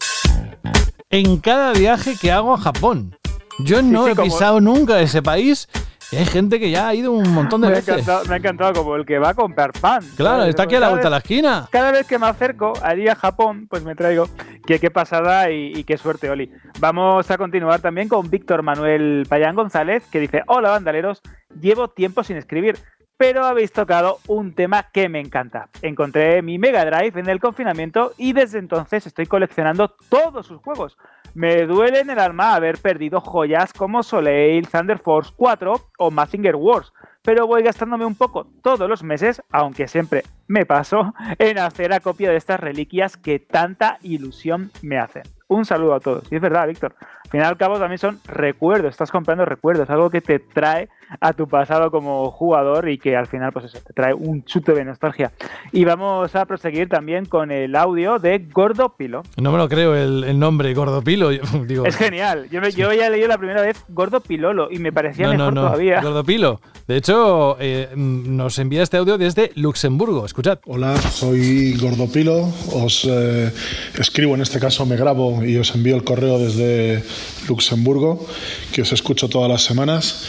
En cada viaje que hago a Japón yo no he pisado nunca ese país y hay gente que ya ha ido un montón de veces. me ha encantado como el que va a comprar pan. Claro, está aquí a la vuelta de la esquina. Cada vez que me acerco allí a Japón, pues me traigo. Qué, qué pasada y, qué suerte, Oli. Vamos a continuar también con Víctor Manuel Payán González, que dice: Hola, bandaleros. Llevo tiempo sin escribir, pero habéis tocado un tema que me encanta. Encontré mi Mega Drive en el confinamiento y desde entonces estoy coleccionando todos sus juegos. Me duele en el alma haber perdido joyas como Soleil, Thunder Force 4 o Mazinger Wars, pero voy gastándome un poco todos los meses, aunque siempre me paso, en hacer acopio de estas reliquias que tanta ilusión me hacen. Un saludo a todos. Y es verdad, Víctor. Al fin y al cabo también son recuerdos, estás comprando recuerdos, algo que te trae a tu pasado como jugador y que al final pues eso, te trae un chute de nostalgia. Y vamos a proseguir también con el audio de Gordo Pilo. No me lo creo el, nombre, Gordo Pilo. Digo, es genial. Yo, yo había leído la primera vez Gordo Pilolo y me parecía mejor todavía. Gordo Pilo. De hecho, eh, nos envía este audio desde Luxemburgo. Escuchad. Hola, soy Gordo Pilo. Os eh, escribo en este caso, me grabo y os envío el correo desde Luxemburgo, que os escucho todas las semanas.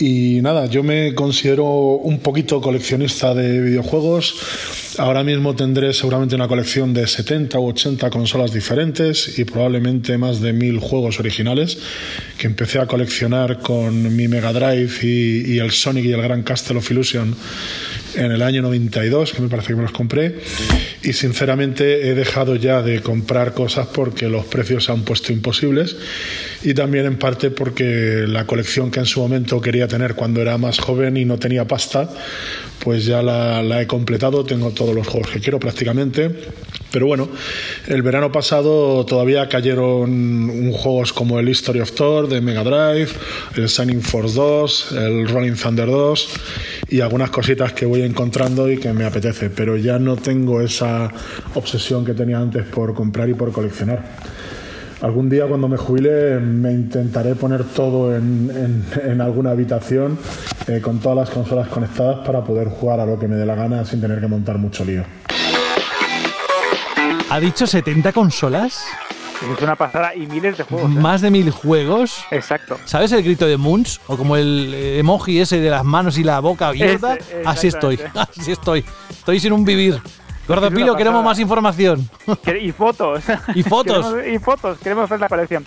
Y nada, yo me considero un poquito coleccionista de videojuegos. Ahora mismo tendré seguramente una colección de 70 u 80 consolas diferentes y probablemente más de mil juegos originales que empecé a coleccionar con mi Mega Drive y, y el Sonic y el Gran Castle of Illusion en el año 92, que me parece que me los compré, y sinceramente he dejado ya de comprar cosas porque los precios se han puesto imposibles y también en parte porque la colección que en su momento quería tener cuando era más joven y no tenía pasta, pues ya la, he completado, tengo todos los juegos que quiero prácticamente. Pero bueno, el verano pasado todavía cayeron juegos como el History of Thor de Mega Drive, el Shining Force 2, el Rolling Thunder 2 y algunas cositas que voy encontrando y que me apetece, pero ya no tengo esa obsesión que tenía antes por comprar y por coleccionar. Algún día cuando me jubile me intentaré poner todo en, alguna habitación eh, con todas las consolas conectadas para poder jugar a lo que me dé la gana sin tener que montar mucho lío. ¿Ha dicho 70 consolas? Es una pasada y miles de juegos. ¿eh? Más de mil juegos. Exacto. ¿Sabes el grito de Moons? O como el emoji ese de las manos y la boca abierta. Así estoy. Así estoy. Estoy sin un vivir. Gordopilo, queremos más información. Y fotos. Y fotos. y fotos, queremos ver la colección.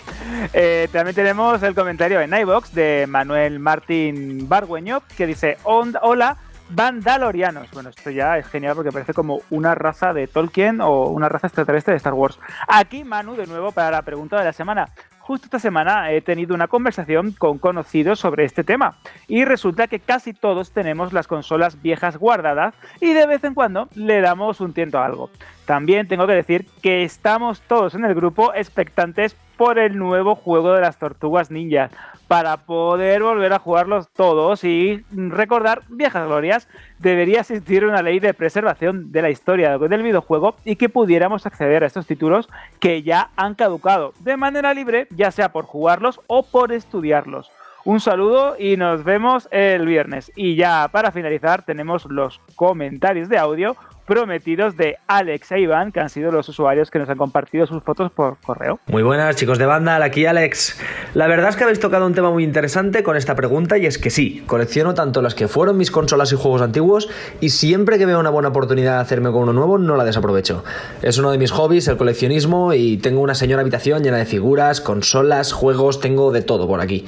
Eh, también tenemos el comentario en iBox de Manuel Martín Bargueño que dice: Hola, Vandalorianos. Bueno, esto ya es genial porque parece como una raza de Tolkien o una raza extraterrestre de Star Wars. Aquí Manu de nuevo para la pregunta de la semana. Justo esta semana he tenido una conversación con conocidos sobre este tema y resulta que casi todos tenemos las consolas viejas guardadas y de vez en cuando le damos un tiento a algo. También tengo que decir que estamos todos en el grupo expectantes por el nuevo juego de las tortugas ninjas para poder volver a jugarlos todos y recordar viejas glorias, debería existir una ley de preservación de la historia del videojuego y que pudiéramos acceder a estos títulos que ya han caducado de manera libre, ya sea por jugarlos o por estudiarlos. Un saludo y nos vemos el viernes. Y ya para finalizar tenemos los comentarios de audio prometidos de Alex e Iván, que han sido los usuarios que nos han compartido sus fotos por correo. Muy buenas, chicos de banda, aquí Alex. La verdad es que habéis tocado un tema muy interesante con esta pregunta y es que sí, colecciono tanto las que fueron mis consolas y juegos antiguos y siempre que veo una buena oportunidad de hacerme con uno nuevo no la desaprovecho. Es uno de mis hobbies, el coleccionismo, y tengo una señora habitación llena de figuras, consolas, juegos, tengo de todo por aquí.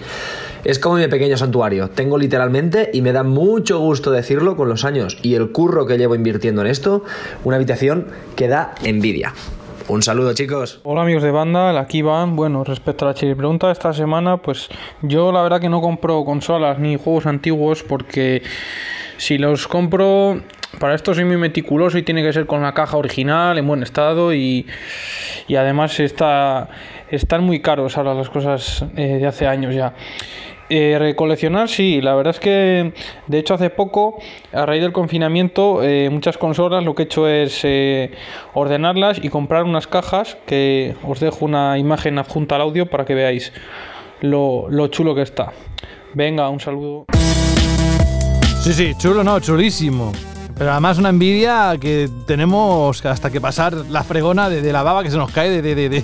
Es como mi pequeño santuario, tengo literalmente, y me da mucho gusto decirlo con los años y el curro que llevo invirtiendo en esto, una habitación que da envidia. Un saludo, chicos. Hola, amigos de banda, aquí van. Bueno, respecto a la chile pregunta esta semana, pues yo la verdad que no compro consolas ni juegos antiguos porque si los compro para esto soy muy meticuloso y tiene que ser con la caja original, en buen estado y, y además está, están muy caros ahora las cosas eh, de hace años ya. Eh, recoleccionar, sí, la verdad es que de hecho hace poco, a raíz del confinamiento, eh, muchas consolas lo que he hecho es eh, ordenarlas y comprar unas cajas que os dejo una imagen adjunta al audio para que veáis lo, lo chulo que está. Venga, un saludo. Sí, sí, chulo, no, chulísimo. Pero además una envidia que tenemos hasta que pasar la fregona de, la baba que se nos cae de, de,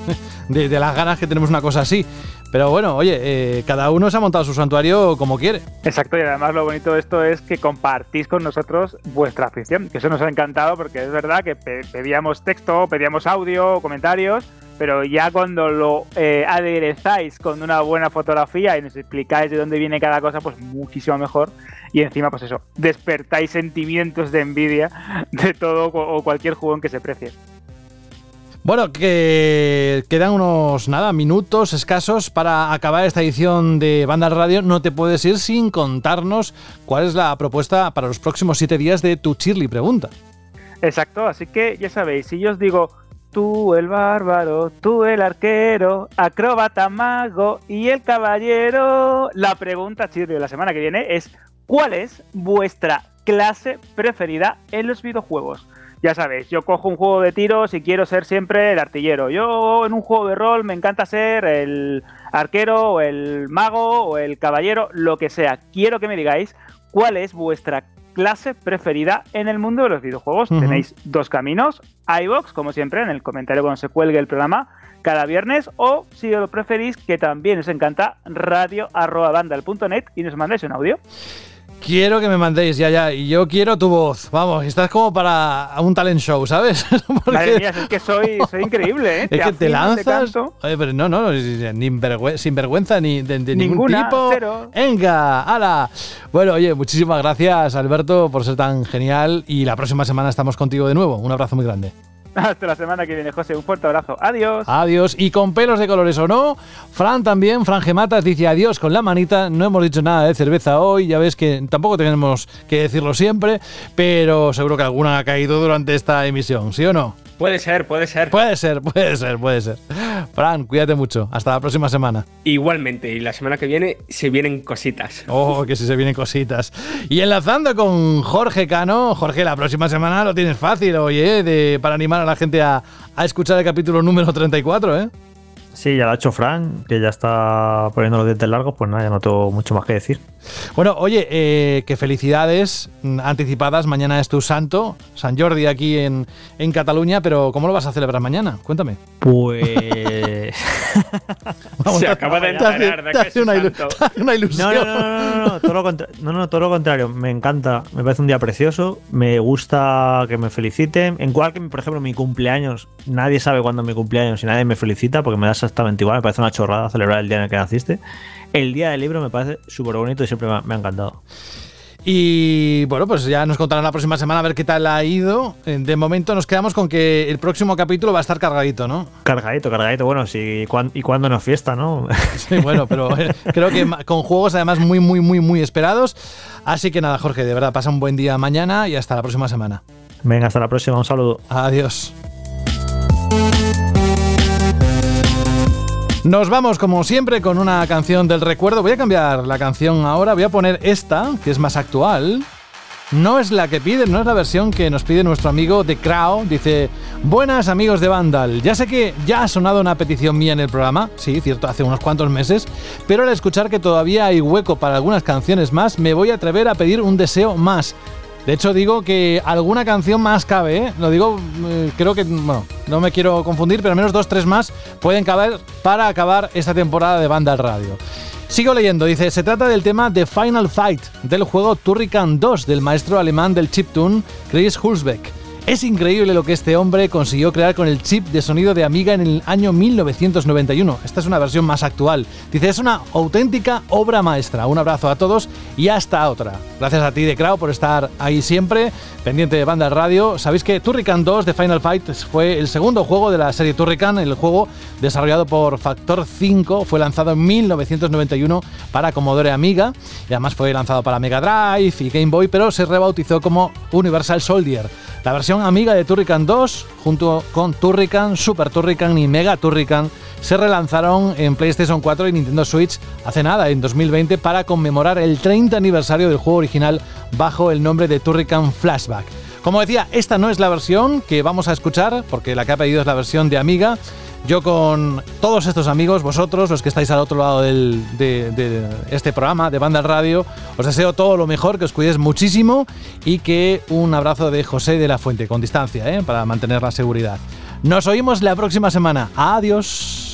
de, las ganas que tenemos una cosa así. Pero bueno, oye, eh, cada uno se ha montado su santuario como quiere. Exacto, y además lo bonito de esto es que compartís con nosotros vuestra afición, que eso nos ha encantado porque es verdad que pedíamos texto, pedíamos audio, comentarios, pero ya cuando lo eh, aderezáis con una buena fotografía y nos explicáis de dónde viene cada cosa, pues muchísimo mejor. Y encima, pues eso, despertáis sentimientos de envidia de todo o cualquier jugón que se precie. Bueno, que quedan unos nada, minutos escasos para acabar esta edición de Banda Radio. No te puedes ir sin contarnos cuál es la propuesta para los próximos siete días de tu Chirly Pregunta. Exacto, así que ya sabéis, si yo os digo tú el bárbaro, tú el arquero, acróbata mago y el caballero, la pregunta Chirly de la semana que viene es ¿cuál es vuestra clase preferida en los videojuegos? Ya sabéis, yo cojo un juego de tiros y quiero ser siempre el artillero. Yo en un juego de rol me encanta ser el arquero o el mago o el caballero, lo que sea. Quiero que me digáis cuál es vuestra clase preferida en el mundo de los videojuegos. Tenéis dos caminos, iBox, como siempre, en el comentario cuando se cuelgue el programa cada viernes, o si lo preferís, que también os encanta, radio.bandal.net y nos mandáis un audio. Quiero que me mandéis ya, ya. Y yo quiero tu voz. Vamos, estás como para un talent show, ¿sabes? Madre mía, es que soy, soy increíble, ¿eh? Es que te lanzas. Oye, pero no, no, sin vergüenza ni de, ningún tipo. Cero. Venga, hala. Bueno, oye, muchísimas gracias, Alberto, por ser tan genial. Y la próxima semana estamos contigo de nuevo. Un abrazo muy grande. Hasta la semana que viene, José. Un fuerte abrazo. Adiós. Adiós. Y con pelos de colores o no, Fran también, Fran Gematas, dice adiós con la manita. No hemos dicho nada de cerveza hoy. Ya ves que tampoco tenemos que decirlo siempre, pero seguro que alguna ha caído durante esta emisión, ¿sí o no? Puede ser, puede ser. Puede ser, puede ser, puede ser. Fran, cuídate mucho. Hasta la próxima semana. Igualmente, y la semana que viene se vienen cositas. Oh, que sí se vienen cositas. Y enlazando con Jorge Cano, Jorge, la próxima semana lo tienes fácil, oye, de, para animar a la gente a, a escuchar el capítulo número 34, ¿eh? Sí, ya lo ha hecho Fran, que ya está poniendo los dientes largos, pues nada, ya no tengo mucho más que decir. Bueno, oye, eh, que felicidades anticipadas. Mañana es tu santo, San Jordi, aquí en, en Cataluña, pero ¿cómo lo vas a celebrar mañana? Cuéntame. Pues. Se acaba de enterar de que es una, una, ilusión. No, no, no, no, no, todo lo no, no, todo lo contrario. Me encanta, me parece un día precioso. Me gusta que me feliciten. En cual que, por ejemplo, mi cumpleaños, nadie sabe cuándo es mi cumpleaños y nadie me felicita porque me da exactamente igual. Me parece una chorrada celebrar el día en el que naciste. El día del libro me parece súper bonito y siempre me ha, encantado. Y bueno, pues ya nos contarán la próxima semana a ver qué tal ha ido. Eh, de momento nos quedamos con que el próximo capítulo va a estar cargadito, ¿no? Cargadito, cargadito. Bueno, sí, y cuando no fiesta, ¿no? Sí, bueno, pero eh, creo que con juegos además muy, muy, muy, muy esperados. Así que nada, Jorge, de verdad, pasa un buen día mañana y hasta la próxima semana. Venga, hasta la próxima. Un saludo. Adiós. Nos vamos como siempre con una canción del recuerdo. Voy a cambiar la canción ahora, voy a poner esta, que es más actual. No es la que pide, no es la versión que nos pide nuestro amigo The Crow. Dice, buenas amigos de Vandal. Ya sé que ya ha sonado una petición mía en el programa, sí, cierto, hace unos cuantos meses, pero al escuchar que todavía hay hueco para algunas canciones más, me voy a atrever a pedir un deseo más. De hecho, digo que alguna canción más cabe, ¿eh? Lo digo, eh, creo que, bueno, no me quiero confundir, pero al menos dos, tres más pueden caber para acabar esta temporada de Banda al Radio. Sigo leyendo, dice, se trata del tema The Final Fight del juego Turrican 2 del maestro alemán del chiptune Chris Hulsbeck. Es increíble lo que este hombre consiguió crear con el chip de sonido de Amiga en el año 1991. Esta es una versión más actual. Dice, es una auténtica obra maestra. Un abrazo a todos y hasta otra. Gracias a ti, de Crow, por estar ahí siempre, pendiente de banda radio. Sabéis que Turrican 2 de Final Fight fue el segundo juego de la serie Turrican. El juego desarrollado por Factor 5 fue lanzado en 1991 para Commodore Amiga y además fue lanzado para Mega Drive y Game Boy, pero se rebautizó como Universal Soldier. La versión amiga de Turrican 2, junto con Turrican, Super Turrican y Mega Turrican, se relanzaron en PlayStation 4 y Nintendo Switch hace nada, en 2020, para conmemorar el 30 aniversario del juego original bajo el nombre de Turrican Flashback. Como decía, esta no es la versión que vamos a escuchar, porque la que ha pedido es la versión de Amiga, yo con todos estos amigos, vosotros, los que estáis al otro lado de, este programa, de Banda Radio, os deseo todo lo mejor, que os cuidéis muchísimo y que un abrazo de José de la Fuente, con distancia, ¿eh? para mantener la seguridad. Nos oímos la próxima semana. Adiós.